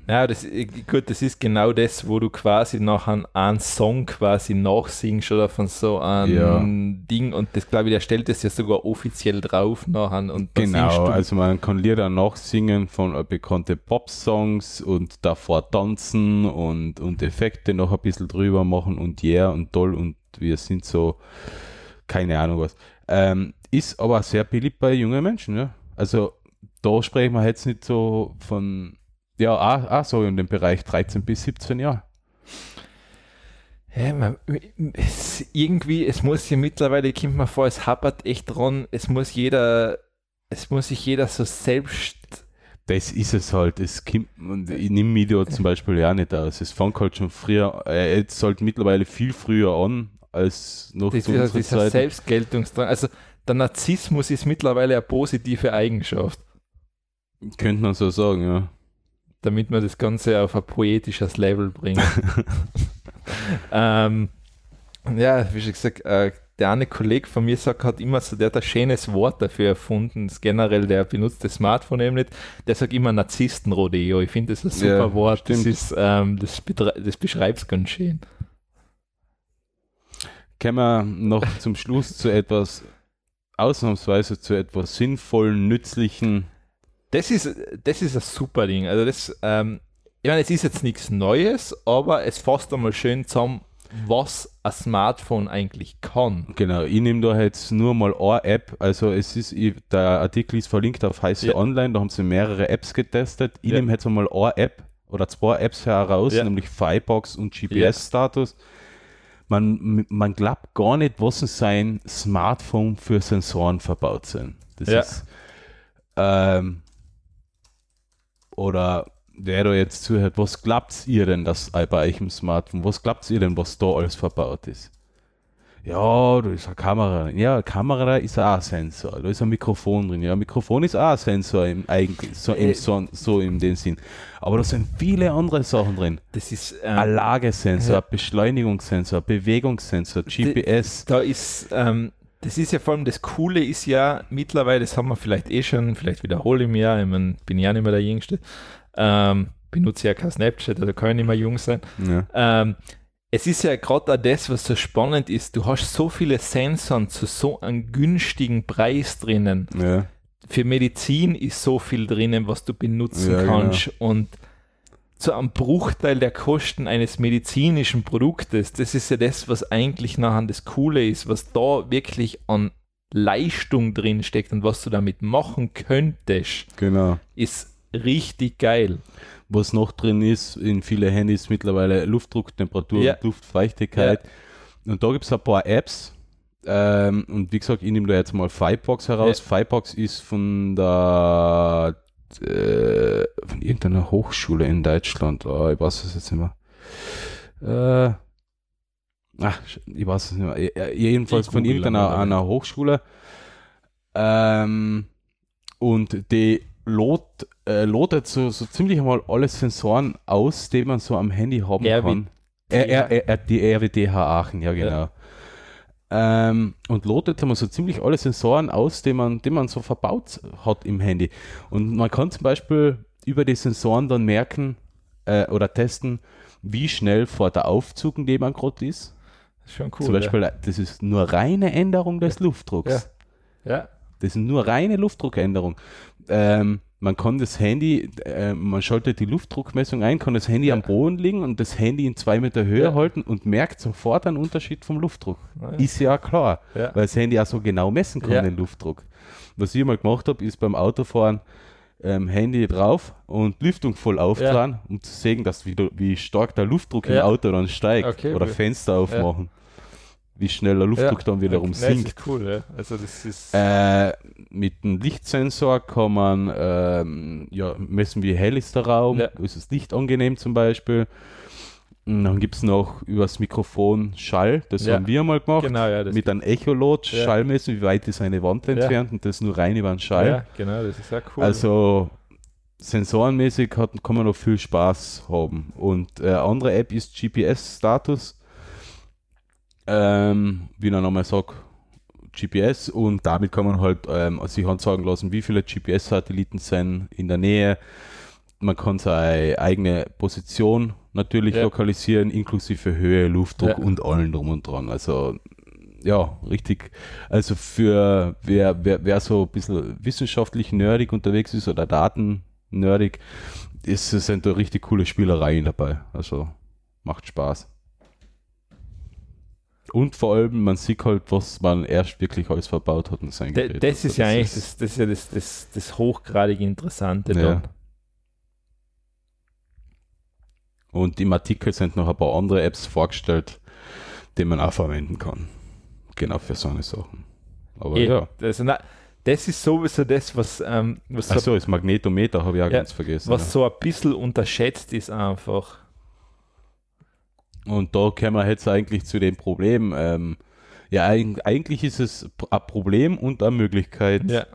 Ja, das, gut, das ist genau das, wo du quasi nachher einen Song quasi nachsingst oder von so einem Ja. Ding und das glaube ich, der stellt das ja sogar offiziell drauf nachher und Genau, also man kann Lieder nachsingen von äh, bekannte Pop-Songs und davor tanzen und, und Effekte noch ein bisschen drüber machen und yeah und toll und wir sind so, keine Ahnung was. Ähm, ist aber sehr beliebt bei jungen Menschen, ja. Also da sprechen wir jetzt nicht so von, ja, auch, auch so in dem Bereich 13 bis 17 Jahre. Ja, man, es, irgendwie, es muss ja mittlerweile, kommt mir vor, es hapert echt dran, es muss jeder, es muss sich jeder so selbst, Das ist es halt. Es kommt, und ich nehme mich da zum Beispiel ja nicht aus. Es fängt halt schon früher, äh, jetzt halt mittlerweile viel früher an als noch zu dieser, unserer dieser Zeit. Selbstgeltungsdrang, also der Narzissmus ist mittlerweile eine positive Eigenschaft, Könnte man so sagen, ja. Damit man das Ganze auf ein poetisches Level bringt. ähm, ja, wie schon gesagt, äh, der eine Kollege von mir sagt, hat immer so, der hat ein schönes Wort dafür erfunden, das generell, der benutzt das Smartphone eben nicht, der sagt immer Narzisstenrodeo. Ich finde das ein super Ja, Wort, das, stimmt. ist, ähm, das, das beschreibt es ganz schön. Kommen wir noch zum Schluss zu etwas, ausnahmsweise zu etwas sinnvollen, nützlichen. Das ist, das ist ein super Ding. Also das, ähm, ich meine, es ist jetzt nichts Neues, aber es fasst einmal schön zusammen, was ein Smartphone eigentlich kann. Genau, ich nehme da jetzt nur mal eine App. Also es ist, ich, der Artikel ist verlinkt auf Heiße Ja. Online, da haben sie mehrere Apps getestet. Ich Ja. nehme jetzt einmal eine App oder zwei Apps heraus, Ja. nämlich Firebox und GPS-Status. Man, man glaubt gar nicht, was in sein Smartphone für Sensoren verbaut sind. Das Ja. ist ähm, oder wer da jetzt zuhört, was glaubt ihr denn, dass bei euch im Smartphone, was glaubt ihr denn, was da alles verbaut ist? Ja, da ist eine Kamera drin. Ja, Kamera ist auch ein Sensor. Da ist ein Mikrofon drin. Ja, ein Mikrofon ist auch ein Sensor im eigentlich, so, im, so, so in dem Sinn. Aber da sind viele andere Sachen drin. Das ist, Ein ähm, Lagesensor, ja. ein Beschleunigungssensor, Bewegungssensor, GPS. da ist, ähm, das ist ja vor allem das Coole ist ja mittlerweile, das haben wir vielleicht eh schon, vielleicht wiederhole ich mir, ja, ich mein, bin ja nicht mehr der Jüngste, ähm, benutze ja kein Snapchat, also kann ich nicht mehr jung sein. Ja. Ähm, es ist ja gerade auch das, was so spannend ist, du hast so viele Sensoren zu so einem günstigen Preis drinnen. Ja. Für Medizin ist so viel drinnen, was du benutzen Ja, genau. kannst und zu einem Bruchteil der Kosten eines medizinischen Produktes, das ist ja das, was eigentlich nachher das Coole ist, was da wirklich an Leistung drin steckt und was du damit machen könntest, Genau. ist richtig geil. Was noch drin ist, in viele Handys mittlerweile Luftdruck, Temperatur Ja. und Luftfeuchtigkeit. Und da gibt es ein paar Apps. Ähm, und wie gesagt, ich nehme da jetzt mal Firebox heraus. Firebox ist von der äh, von irgendeiner Hochschule in Deutschland. Oh, ich weiß es jetzt nicht mehr. Äh, ach, ich weiß es nicht mehr. Jedenfalls Ich von irgendeiner einer Hochschule. Ähm, und die lot, äh, lotet so, so ziemlich mal alle Sensoren aus, die man so am Handy haben RW kann. R, R, R, die RWDH Aachen, ja genau. Ähm, und lotet einmal so ziemlich alle Sensoren aus, die man, die man so verbaut hat im Handy. Und man kann zum Beispiel über die Sensoren dann merken äh, oder testen, wie schnell vor der Aufzug neben man gerade ist. Das ist schon cool. zum Beispiel, das ist nur reine Änderung des Luftdrucks. Ja. ja. Das ist nur reine Luftdruckänderung. Ähm, man kann das Handy, äh, man schaltet die Luftdruckmessung ein, kann das Handy Ja. am Boden liegen und das Handy in zwei Meter Höhe Ja. halten und merkt sofort einen Unterschied vom Luftdruck. Ja. Ist ja klar, weil das Handy auch so genau messen kann, den Luftdruck. Was ich mal gemacht habe, ist beim Autofahren ähm, Handy drauf und Lüftung voll aufdrehen, um zu sehen, dass wie, wie stark der Luftdruck im. Auto dann steigt. Okay, oder. Fenster aufmachen. Wie schnell der Luftdruck dann wiederum Nein, sinkt. Das ist cool, ja. Also das ist Äh, mit dem Lichtsensor kann man ähm, ja, messen, wie hell ist der Raum, Ja. ist das Licht angenehm zum Beispiel. Und dann gibt es noch übers Mikrofon Schall, das Ja. haben wir mal gemacht. genau, ja. Mit einem Echolot Ja. Schall messen, wie weit ist eine Wand entfernt und das nur rein über den Schall. Ja, genau, das ist auch cool. Also sensorenmäßig hat, kann man noch viel Spaß haben. Und äh, andere App ist GPS-Status. Ähm, wie ich noch einmal sage, GPS und damit kann man halt ähm, sich anzeigen lassen, wie viele GPS-Satelliten sind in der Nähe. Man kann seine eigene Position natürlich Ja. lokalisieren, inklusive Höhe, Luftdruck Ja. und allen drum und dran. Also ja, richtig. Also für wer, wer, wer so ein bisschen wissenschaftlich nerdig unterwegs ist oder Daten nerdig, ist, sind da richtig coole Spielereien dabei. Also macht Spaß. Und vor allem, man sieht halt, was man erst wirklich alles verbaut hat in sein Da- Gerät. das Also ist ja eigentlich das, das, ja das, das, das hochgradig Interessante Ja. dann. Und im Artikel sind noch ein paar andere Apps vorgestellt, die man auch verwenden kann. Genau für so eine Sachen. Aber Eh, ja. Also, na, das ist sowieso das, was, ähm, was, so, Achso, das Magnetometer habe ich auch Ja, ganz vergessen. was so ein bisschen unterschätzt ist einfach. Und da kommen wir jetzt eigentlich zu dem Problem. Ähm, ja, eig eigentlich ist es ein Problem und eine Möglichkeit. Ja,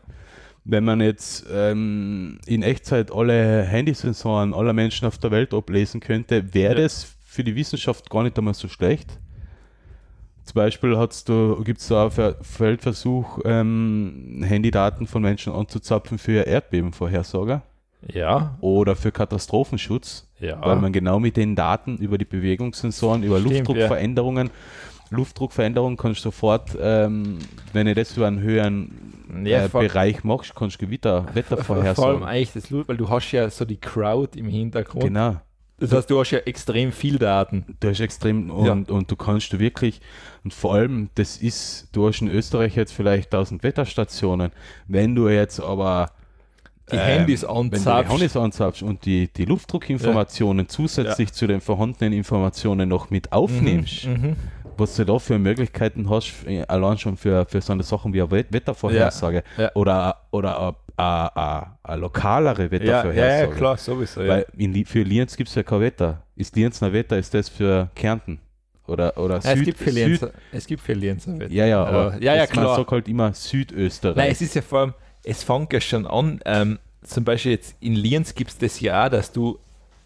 Wenn man jetzt ähm, in Echtzeit alle Handysensoren aller Menschen auf der Welt ablesen könnte, wäre Ja. das für die Wissenschaft gar nicht einmal so schlecht. Zum Beispiel gibt es da einen Ver- Feldversuch, ähm, Handydaten von Menschen anzuzapfen für Erdbebenvorhersage ja, oder für Katastrophenschutz. Ja. weil man genau mit den Daten über die Bewegungssensoren, über Stimmt, Luftdruckveränderungen, Luftdruckveränderungen kannst du sofort, ähm, wenn du das über einen höheren Ja, äh, Bereich machst, kannst du Gewitter, Vor allem eigentlich das Lut, weil du hast ja so die Crowd im Hintergrund. Genau. Das heißt, du hast ja extrem viel Daten. Du hast extrem und, und du kannst du wirklich und vor allem, das ist, du hast in Österreich jetzt vielleicht 1000 Wetterstationen. Wenn du jetzt aber Die ähm, Handys wenn du die anzapfst. Handys anzapfst und die, die Luftdruckinformationen zusätzlich zu den vorhandenen Informationen noch mit aufnimmst, Mhm, mhm. was du da für Möglichkeiten hast, äh, allein schon für, für so eine Sachen wie eine Wet- Wettervorhersage Ja, ja. oder, oder eine, lokalere Ja, Wettervorhersage. ja, ja, klar, sowieso. Ja. Weil in, für Lienz gibt es ja kein Wetter. Ist Lienz ein Wetter, ist das für Kärnten. oder, oder Ja, es, Süd, gibt viele Süd, Jens, es gibt viele Jens-Wetter. Ja, ja, Aber- aber ja, ja, das- man klar. sagt halt immer Südösterreich. Nein, es ist ja vor allem, es fängt ja schon an, ähm, zum Beispiel jetzt in Lienz gibt es das ja auch, dass du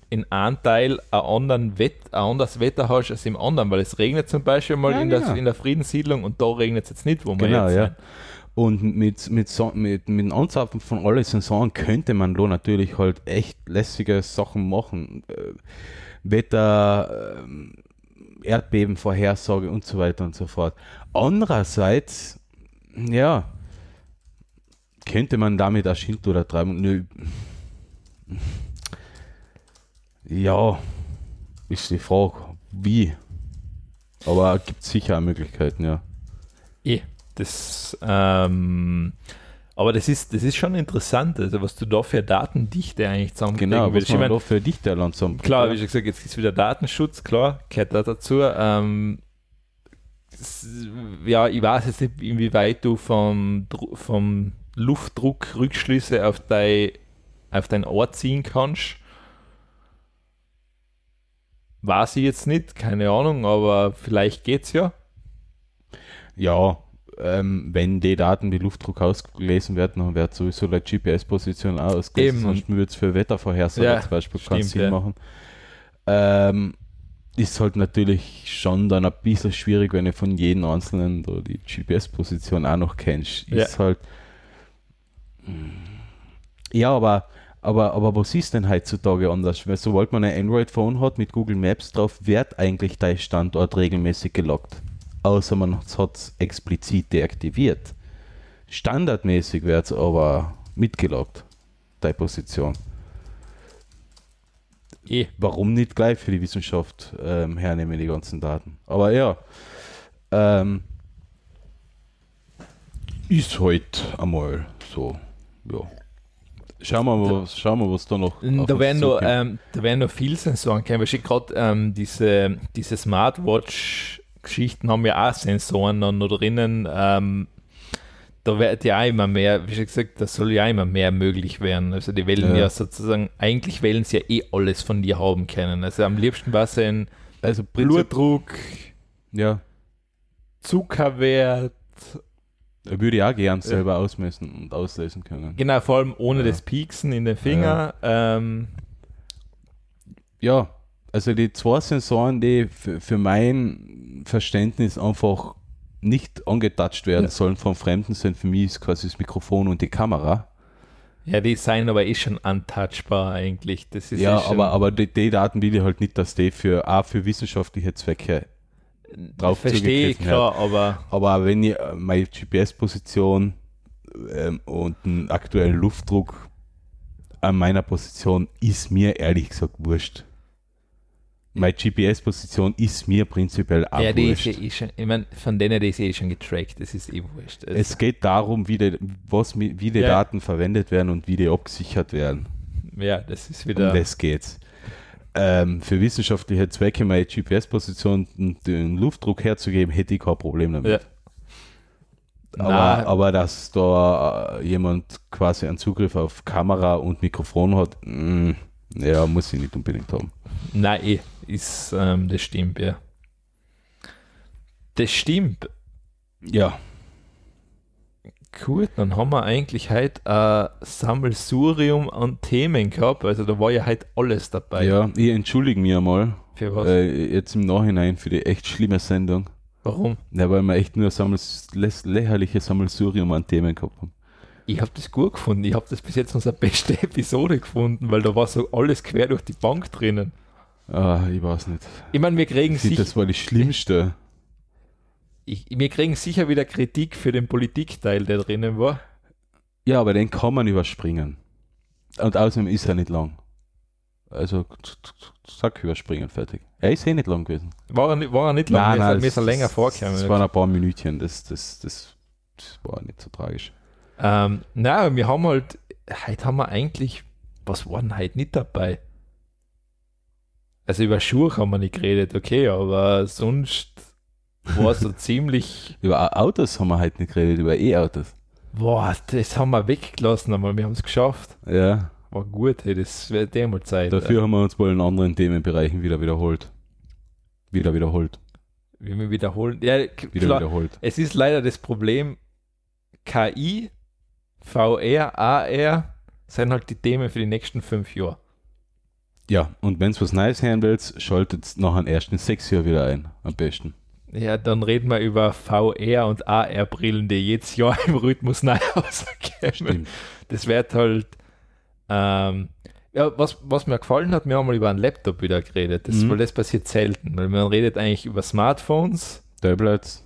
in einem Teil ein, anderen Wett, ein anderes Wetter hast als im anderen, weil es regnet zum Beispiel mal Ja, in, genau. der, in der Friedenssiedlung und da regnet es jetzt nicht, wo wir Genau, jetzt ja. sind. Und mit, mit, so, mit, mit dem Anzapfen von alle Sensoren könnte man da natürlich halt echt lässige Sachen machen. Äh, Wetter, ähm, Erdbebenvorhersage und so weiter und so fort. Andererseits, ja, könnte man damit auch Schindluder treiben. Nö. Ja, ist die Frage, wie. Aber gibt sicher auch Möglichkeiten, ja. Eh, das, ähm, aber das ist, das ist schon interessant, also was du da für Datendichte eigentlich zusammenkriegen Genau, was willst. Ich man mein, da für Dichte langsam. Klar, wie schon gesagt, jetzt ist wieder Datenschutz, klar, gehört da dazu. Ähm, s- ja, ich weiß jetzt nicht, inwieweit du vom, vom Luftdruck Rückschlüsse auf, dein, auf dein Ohr ziehen kannst. Weiß ich jetzt nicht, keine Ahnung, aber vielleicht geht's ja. Ja, ähm, wenn die Daten wie Luftdruck ausgelesen werden, dann wird sowieso die GPS-Position auch ausgelesen. Sonst würde es für Wettervorhersage Ja, zum Beispiel keinen stimmt, Sinn ja. machen. Ähm, ist halt natürlich schon dann ein bisschen schwierig, wenn du von jedem einzelnen die GPS-Position auch noch kennst. Ja. Ist halt. Ja, aber, aber, aber was ist denn heutzutage anders? Weil sobald man ein Android-Phone hat mit Google Maps drauf, wird eigentlich dein Standort regelmäßig gelockt. Außer man hat es explizit deaktiviert. Standardmäßig wird es aber mitgelockt, deine Position. Eh. Warum nicht gleich für die Wissenschaft ähm, hernehmen, die ganzen Daten? Aber ja, ähm, ist halt einmal so. Ja. Schauen wir, mal, was, schauen wir, was da noch. Da werden, noch, ähm, da werden noch viele Sensoren kommen. Weil gerade ähm, diese, diese Smartwatch-Geschichten haben ja auch Sensoren dann noch drinnen. Ähm, da wird ja auch immer mehr, wie schon gesagt, da soll ja auch immer mehr möglich werden. Also die wählen Ja. ja, sozusagen, eigentlich wählen sie ja eh alles von dir haben können. Also am liebsten was ein also Blutdruck, ja, Zuckerwert, würde ich auch gern selber ausmessen und auslesen können. genau, vor allem ohne Ja. das Pieksen in den Finger. Ähm, Ja, also die zwei Sensoren, die für, für mein Verständnis einfach nicht angetatscht werden Ja. sollen von Fremden, sind für mich ist quasi das Mikrofon und die Kamera. ja, die seien aber eh schon untouchbar eigentlich. Das ist ja, eh aber, aber die, die Daten will ich halt nicht, dass die für, auch für wissenschaftliche Zwecke drauf Verstehe ich, klar, aber Aber wenn ich äh, meine GPS-Position ähm, und einen aktuellen Luftdruck an meiner Position ist mir ehrlich gesagt wurscht. Meine GPS-Position ist mir prinzipiell auch ja, die ist wurscht. ja eh schon, ich meine, von denen die ist eh schon getrackt, das ist eh wurscht. Also, Es geht darum, wie die, was, wie die Ja. Daten verwendet werden und wie die abgesichert werden. ja, das ist Um wieder. das geht's. Ähm, für wissenschaftliche Zwecke meine GPS-Position und den Luftdruck herzugeben, hätte ich kein Problem damit. Ja. Aber, aber dass da äh, jemand quasi einen Zugriff auf Kamera und Mikrofon hat, mh, ja, muss ich nicht unbedingt haben. Nein, eh, ist, ähm, das stimmt, ja. Das stimmt. Ja, Gut, dann haben wir eigentlich heute ein Sammelsurium an Themen gehabt. Also da war ja heute alles dabei. ja, ich entschuldige mich einmal Für was? äh, jetzt im Nachhinein für die echt schlimme Sendung. Warum? Ja, weil wir echt nur Sammels lä- lächerliches Sammelsurium an Themen gehabt haben. Ich habe das gut gefunden. Ich habe das bis jetzt unsere beste Episode gefunden, weil da war so alles quer durch die Bank drinnen. Ah, ich weiß nicht. Ich meine, wir kriegen sicher, das war die schlimmste. Ich, wir kriegen sicher wieder Kritik für den Politikteil, der drinnen war. Ja, aber den kann man überspringen. Und außerdem ist er nicht lang. Also, sag überspringen, fertig. Er ist eh nicht lang gewesen. War er nicht, war er nicht lang, mir, ist- mir ist er länger vorgekommen. Das waren ein paar Minütchen, das, das, das, das war nicht so tragisch. Ähm, na, wir haben halt, heute haben wir eigentlich, was war denn heute nicht dabei? Also über Schuhe haben wir nicht geredet, okay, aber sonst war so ziemlich, Über Autos haben wir heute nicht geredet, über E-Autos. boah, das haben wir weggelassen, aber wir haben es geschafft. Ja, War gut, hey, das wird eh mal Zeit. dafür haben wir uns wohl in anderen Themenbereichen wieder wiederholt. Wieder wiederholt. Wie wir wiederholen. Ja, Wieder klar, wiederholt. Es ist leider das Problem, KI, VR, AR sind halt die Themen für die nächsten fünf Jahre. Ja, und wenn es was Neues hören willst, schaltet nach den ersten sechs Jahren wieder ein. Am besten. Ja, dann reden wir über VR und AR-Brillen, die jedes Jahr im Rhythmus neu rauskommen. Das wird halt. Ähm, ja, was, was mir gefallen hat, wir haben mal über einen Laptop wieder geredet, das, Mhm. weil das passiert selten, weil man redet eigentlich über Smartphones, Tablets,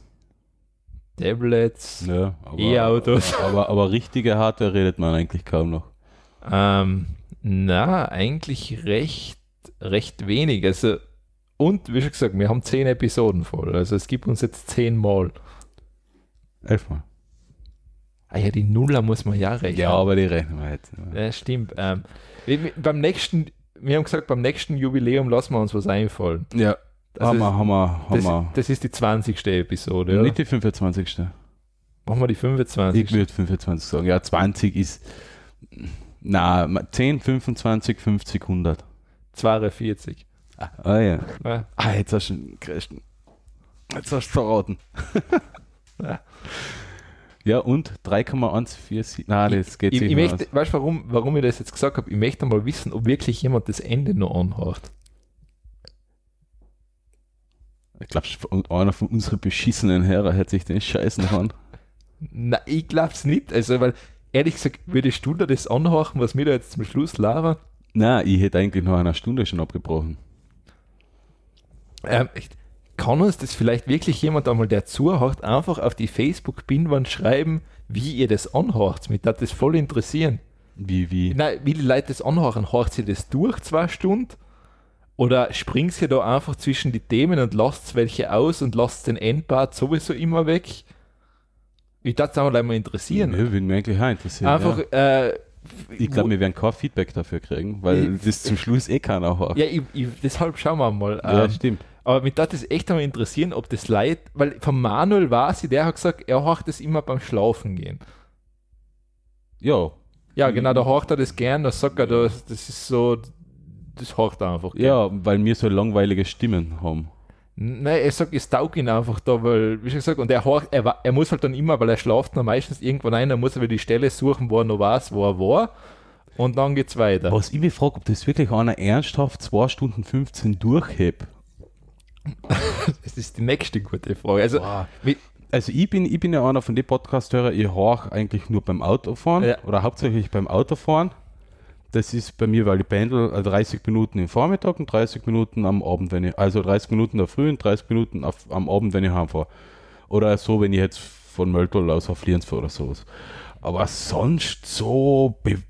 Tablets, ja. Aber, E-Autos. Aber, aber richtige Hardware redet man eigentlich kaum noch. Ähm, na, eigentlich recht, recht wenig. Also, und wie schon gesagt, wir haben zehn Episoden voll. Also es gibt uns jetzt zehnmal. Elfmal. Ah ja, die Nuller muss man ja rechnen. Ja, aber die rechnen wir jetzt. Ja, stimmt. Ähm, beim nächsten, wir haben gesagt, beim nächsten Jubiläum lassen wir uns was einfallen. Ja, Das, haben ist, wir, haben wir, haben das, wir. das ist die 20. Episode, oder? Nicht die 25. Machen wir die 25. Ich würde 25 sagen. Ja, 20 ist. Na, 10, 25, 50, 100. 42. Ah ja. Ja. Ah, jetzt hast du einen Christen. Jetzt hast du verraten. Ja. ja, und 3,147. Nein, das geht Ich, ich nicht möchte, weißt du, warum, warum ich das jetzt gesagt habe? Ich möchte mal wissen, ob wirklich jemand das Ende noch anhört. Ich glaube, einer von unseren beschissenen Herren hätte sich den Scheiß noch an. Nein, ich glaube es nicht. Also, weil, ehrlich gesagt, würdest du da das anhören, was wir da jetzt zum Schluss labern? Nein, ich hätte eigentlich nach einer Stunde schon abgebrochen. Ähm, kann uns das vielleicht wirklich jemand einmal, der zuhört, einfach auf die Facebook-Pinwand schreiben, wie ihr das anhört? Mich hat das voll interessieren. Wie, wie? Nein, wie die Leute das anhören, hört sie das durch zwei Stunden? Oder springt sie da einfach zwischen die Themen und lasst welche aus und lasst den Endpart sowieso immer weg? Ich darf es einfach mal interessieren. Ja, würde mich eigentlich auch interessieren. einfach, ja. äh, Ich glaube, wir werden kein Feedback dafür kriegen, weil Ich- das zum Schluss eh keiner hat. ja, ich, ich, deshalb schauen wir mal. Ja, Ähm, stimmt. Aber mich darf das echt einmal interessieren, ob das Leid, weil von Manuel war sie, der hat gesagt, er hört das immer beim Schlafen gehen. Ja, Ja, genau, da hört er das gern, da sagt er, das, das ist so, das hört er einfach. gern. ja, weil wir so langweilige Stimmen haben. Nein, er sagt, es taugt ihn einfach da, weil, wie schon gesagt, und er, hört, er, er muss halt dann immer, weil er schlaft noch meistens irgendwann ein, dann muss er wieder die Stelle suchen, wo er noch weiß, wo er war. Und dann geht's weiter. Was ich mich frage, ob das wirklich einer ernsthaft 2 Stunden 15 durchhebt. Das ist die nächste gute Frage. Also, Also ich bin, ich bin ja einer von den Podcast-Hörern, ich höre eigentlich nur beim Autofahren Ja. oder hauptsächlich beim Autofahren. Das ist bei mir, weil ich pendel äh, 30 Minuten im Vormittag und 30 Minuten am Abend, wenn ich, also 30 Minuten der Früh und 30 Minuten auf, am Abend, wenn ich heimfahre. Oder so, wenn ich jetzt von Mölltal aus auf Lienz fahre oder sowas. Aber sonst so, be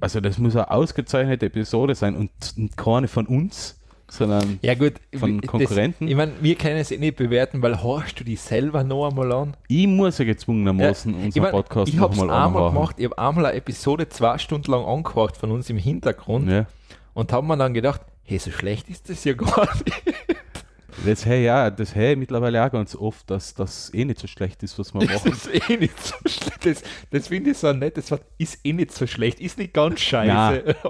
also das muss eine ausgezeichnete Episode sein und keine von uns, sondern ja gut, Von das- Konkurrenten? Ich meine, wir können es eh nicht bewerten, weil horchst du die selber noch einmal an? ich muss ja gezwungenermaßen Ja, unseren mein, Podcast ich nochmal einmal anhören. gemacht, ich habe einmal eine Episode zwei Stunden lang angehört von uns im Hintergrund Ja. und habe mir dann gedacht, hey, so schlecht ist das ja gar nicht. Das hey, ja, das hey mittlerweile auch ganz oft, dass das eh nicht so schlecht ist, was wir Das machen. ist eh nicht so schlecht. Das, das finde ich so nett. Das Wort ist eh nicht so schlecht. Ist nicht ganz scheiße.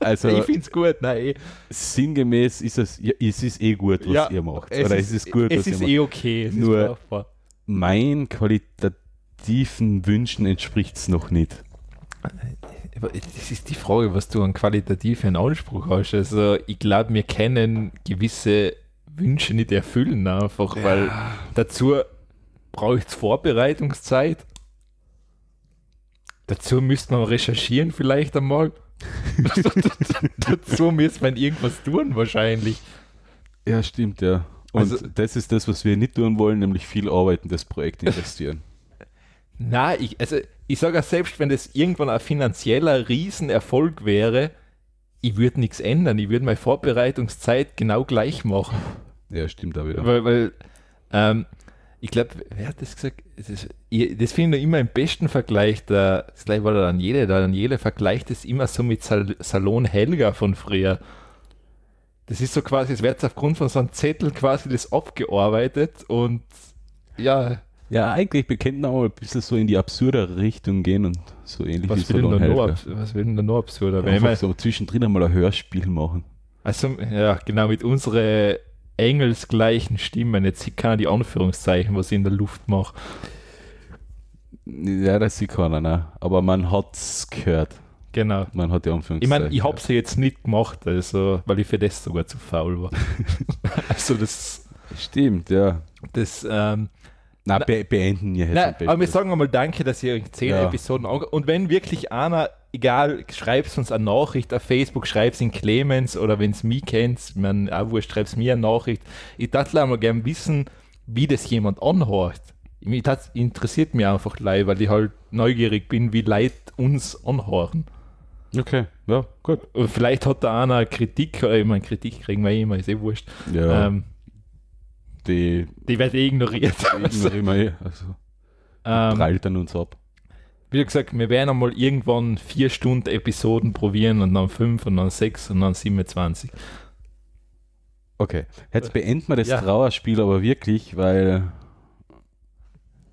Also ich finde es gut. Nein, eh. sinngemäß ist es, ja, es ist eh gut, was Ja, ihr macht. es Oder ist, es ist gut, Es was ist ihr eh macht. okay. Es Nur- ist brauchbar. Mein qualitativen Wünschen entspricht es noch nicht. Das ist die Frage, was du an qualitativen Anspruch hast. Also, ich glaube, wir können gewisse Wünsche nicht erfüllen, einfach, weil dazu braucht es Vorbereitungszeit. Dazu müsste man recherchieren, vielleicht einmal. dazu müsste man irgendwas tun, wahrscheinlich. Ja, stimmt, ja. Und Also- das ist das, was wir nicht tun wollen, nämlich viel Arbeit in das Projekt investieren. Na, ich, also ich sage auch selbst, wenn das irgendwann ein finanzieller Riesenerfolg wäre, ich würde nichts ändern. Ich würde meine Vorbereitungszeit genau gleich machen. Ja, stimmt auch wieder. Weil, weil ähm, ich glaube, wer hat das gesagt? Das, ist- ich- das finde ich immer im besten Vergleich. Der, das gleich war der Daniele, der Daniele vergleicht das immer so mit Sal Salon Helga von früher. Das ist so quasi, es wird aufgrund von so einem Zettel quasi das abgearbeitet und ja, Ja, eigentlich wir könnten auch mal ein bisschen so in die absurdere Richtung gehen und so ähnlich was will, denn da Salon noch, Helga. was will denn da noch absurder? Wenn ich Einfach mein, so zwischendrin einmal ein Hörspiel machen. also, ja, genau, mit unseren engelsgleichen Stimmen. Jetzt sieht keiner die Anführungszeichen, was ich in der Luft mache. Ja, das sieht keiner, ne? aber man hat es gehört. Genau. Man hat die Ich Anführungszeichen. meine, ich habe sie jetzt nicht gemacht, also, weil ich für das sogar zu faul war. also das, Stimmt, ja. das ähm, Na, be beenden wir jetzt Nein, aber wir sagen einmal Danke, dass ihr euch zehn Ja. Episoden ange Und wenn wirklich einer, egal, schreibt uns eine Nachricht auf Facebook, schreibt es in Clemens oder wenn es mich kennt, man, auch wurscht, schreibt es mir eine Nachricht. Ich dachte einmal gerne wissen, wie das jemand anhört. Mich das interessiert mich einfach leid, weil ich halt neugierig bin, wie Leute uns anhören. Okay, ja, gut. Und vielleicht hat da einer Kritik, oder ich meine, Kritik kriegen wir eh immer, ist eh wurscht. Ja, Ähm, die die wird eh ignoriert. Also, ignorieren wir eh. Also, ähm, prallt an uns ab. Wie gesagt, wir werden einmal irgendwann vier Stunden Episoden probieren und dann fünf und dann sechs und dann 27. Okay, jetzt beenden wir das Ja. Trauerspiel aber wirklich, weil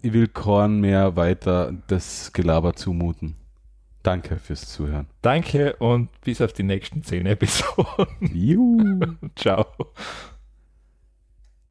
ich will Korn mehr weiter das Gelaber zumuten. Danke fürs Zuhören. Danke und bis auf die nächsten zehn Episoden. Juhu. Ciao.